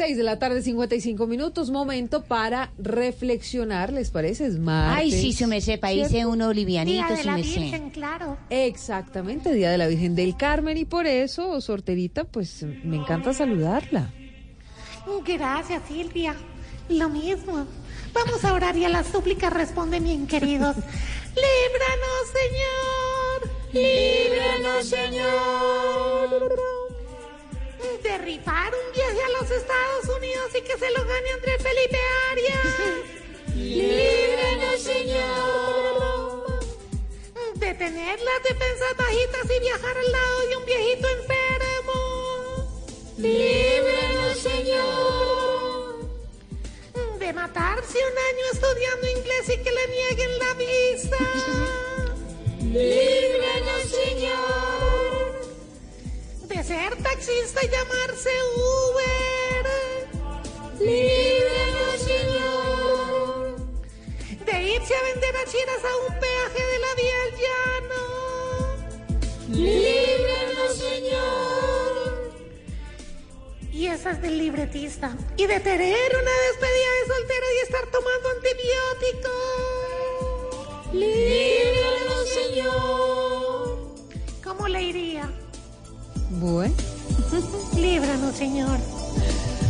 6 de la tarde, 55 minutos. Momento para reflexionar, ¿les parece? Es martes. Ay, sí, su país de ¿cierto? uno livianito, Día de su la. Virgen, claro. Exactamente, Día de la Virgen del Carmen. Y por eso, sorterita, pues me encanta saludarla. Gracias, Silvia. Lo mismo. Vamos a orar y a las súplicas responden bien, queridos. ¡Líbranos, Señor! ¡Líbranos, Señor! De rifar un viaje a los Estados Unidos y que se lo gane Andrés Felipe Arias. ¡Líbranos, Señor! De tener las defensas bajitas y viajar al lado de un viejito enfermo. ¡Líbranos, Señor! De matarse un año estudiando inglés y que le nieguen la visa. ¡Líbranos, Señor! De ser taxista y llamarse Uber. ¡Líbranos, Señor! De irse a vender a chiras a un peaje de la vía al llano. ¡Líbranos, Señor! Y esa es del libretista. Y de tener una despedida de soltera y estar tomando antibióticos. ¡Líbranos, Señor! ¿Cómo le iría? Bueno. Líbranos, Señor.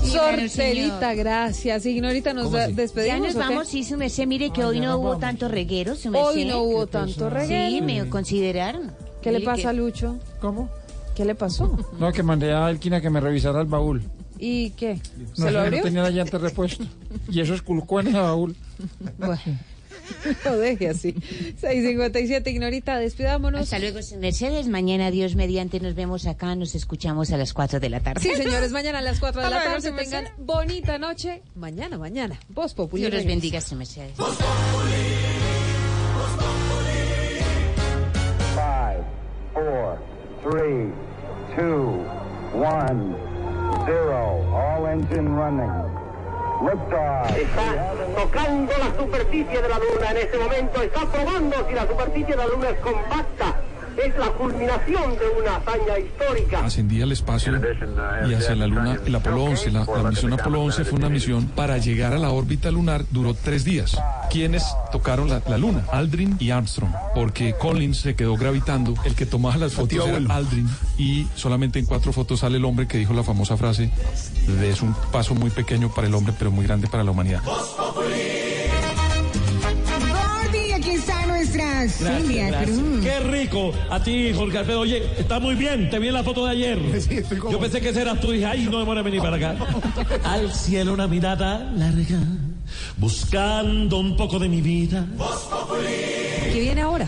Sorterita, gracias. Ignorita, nos despedimos. Ya nos vamos, sí, su merced. Mire que hoy no hubo vamos. tanto reguero, su Hoy no hubo tanto reguero. Sí, me consideraron. ¿Qué le pasa, que- Lucho? ¿Cómo? ¿Qué le pasó? No, que mandé a Elquina que me revisara el baúl. ¿Y qué? No, ¿Se lo no tenía la llanta repuesto. Y eso esculcó en el baúl. Bueno, lo deje así. 657, Ignorita, despidámonos. Hasta luego, mercedes. Mañana, Dios mediante, nos vemos acá. Nos escuchamos a las 4 de la tarde. Sí, señores, mañana a las 4 de la Hasta luego, tarde. Tengan bonita noche. Mañana, mañana. Voz Popular. Dios los bendiga, su mercedes. Five, four, three, two, one, zero. All engine running. Está tocando la superficie de la Luna en este momento, está probando si la superficie de la Luna es compacta. Es la culminación de una hazaña histórica. ascendía al espacio y hacia la Luna. El Apolo 11, la, la misión Apolo 11 fue una misión para llegar a la órbita lunar, duró tres días. ¿Quiénes tocaron la, la Luna? Aldrin y Armstrong, porque Collins se quedó gravitando. El que tomaba las fotos era Aldrin y solamente en cuatro fotos sale el hombre que dijo la famosa frase es un paso muy pequeño para el hombre, pero muy grande para la humanidad. Nuestra Celia gracias. Cruz. Qué rico. A ti, Jorge Alfredo. Oye, está muy bien. Te vi en la foto de ayer. Yo pensé que ese eras tú. Dije, ay, no demora en venir para acá. Al cielo una mirada larga. Buscando un poco de mi vida. ¿Qué viene ahora?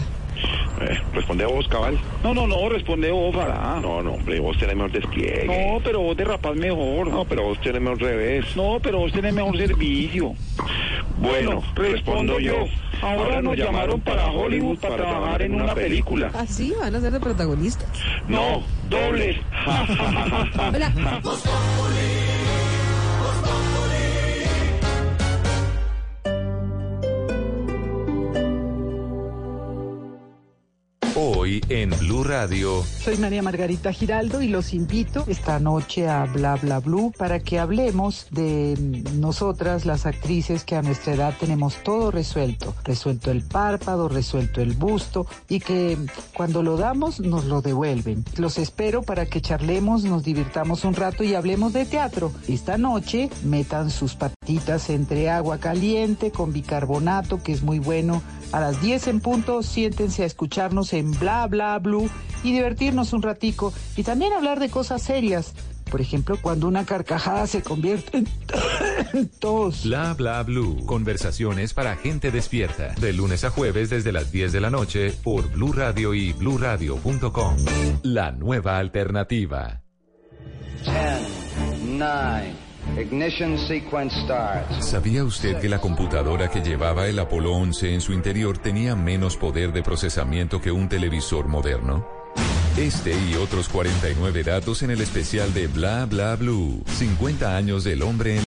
Eh, responde vos, cabal. No, no, no, responde vos, Farah. No, no, hombre, vos tenés mejor despliegue. No, pero vos derrapás mejor. No, pero vos tenés mejor revés. No, pero vos tenés mejor servicio. Bueno, respondo yo. Ahora nos llamaron para Hollywood para trabajar en una película. ¿Ah, sí? ¿Van a ser de protagonistas? No, dobles. Hola. Hoy en Blue Radio. Soy María Margarita Giraldo y los invito esta noche a Bla Bla Blue para que hablemos de nosotras, las actrices que a nuestra edad tenemos todo resuelto. Resuelto el párpado, resuelto el busto y que cuando lo damos nos lo devuelven. Los espero para que charlemos, nos divirtamos un rato y hablemos de teatro. Esta noche metan sus patitas entre agua caliente con bicarbonato, que es muy bueno. A las 10 en punto, siéntense a escucharnos en Bla Bla Blue y divertirnos un ratico y también hablar de cosas serias. Por ejemplo, cuando una carcajada se convierte en tos. Bla bla blue. Conversaciones para gente despierta. De lunes a jueves desde las 10 de la noche por Blue Radio y bluradio.com. La nueva alternativa. 10, 9, Ignition sequence starts. ¿Sabía usted que la computadora que llevaba el Apolo 11 en su interior tenía menos poder de procesamiento que un televisor moderno? Este y otros 49 datos en el especial de Bla Bla Blue. 50 años del hombre en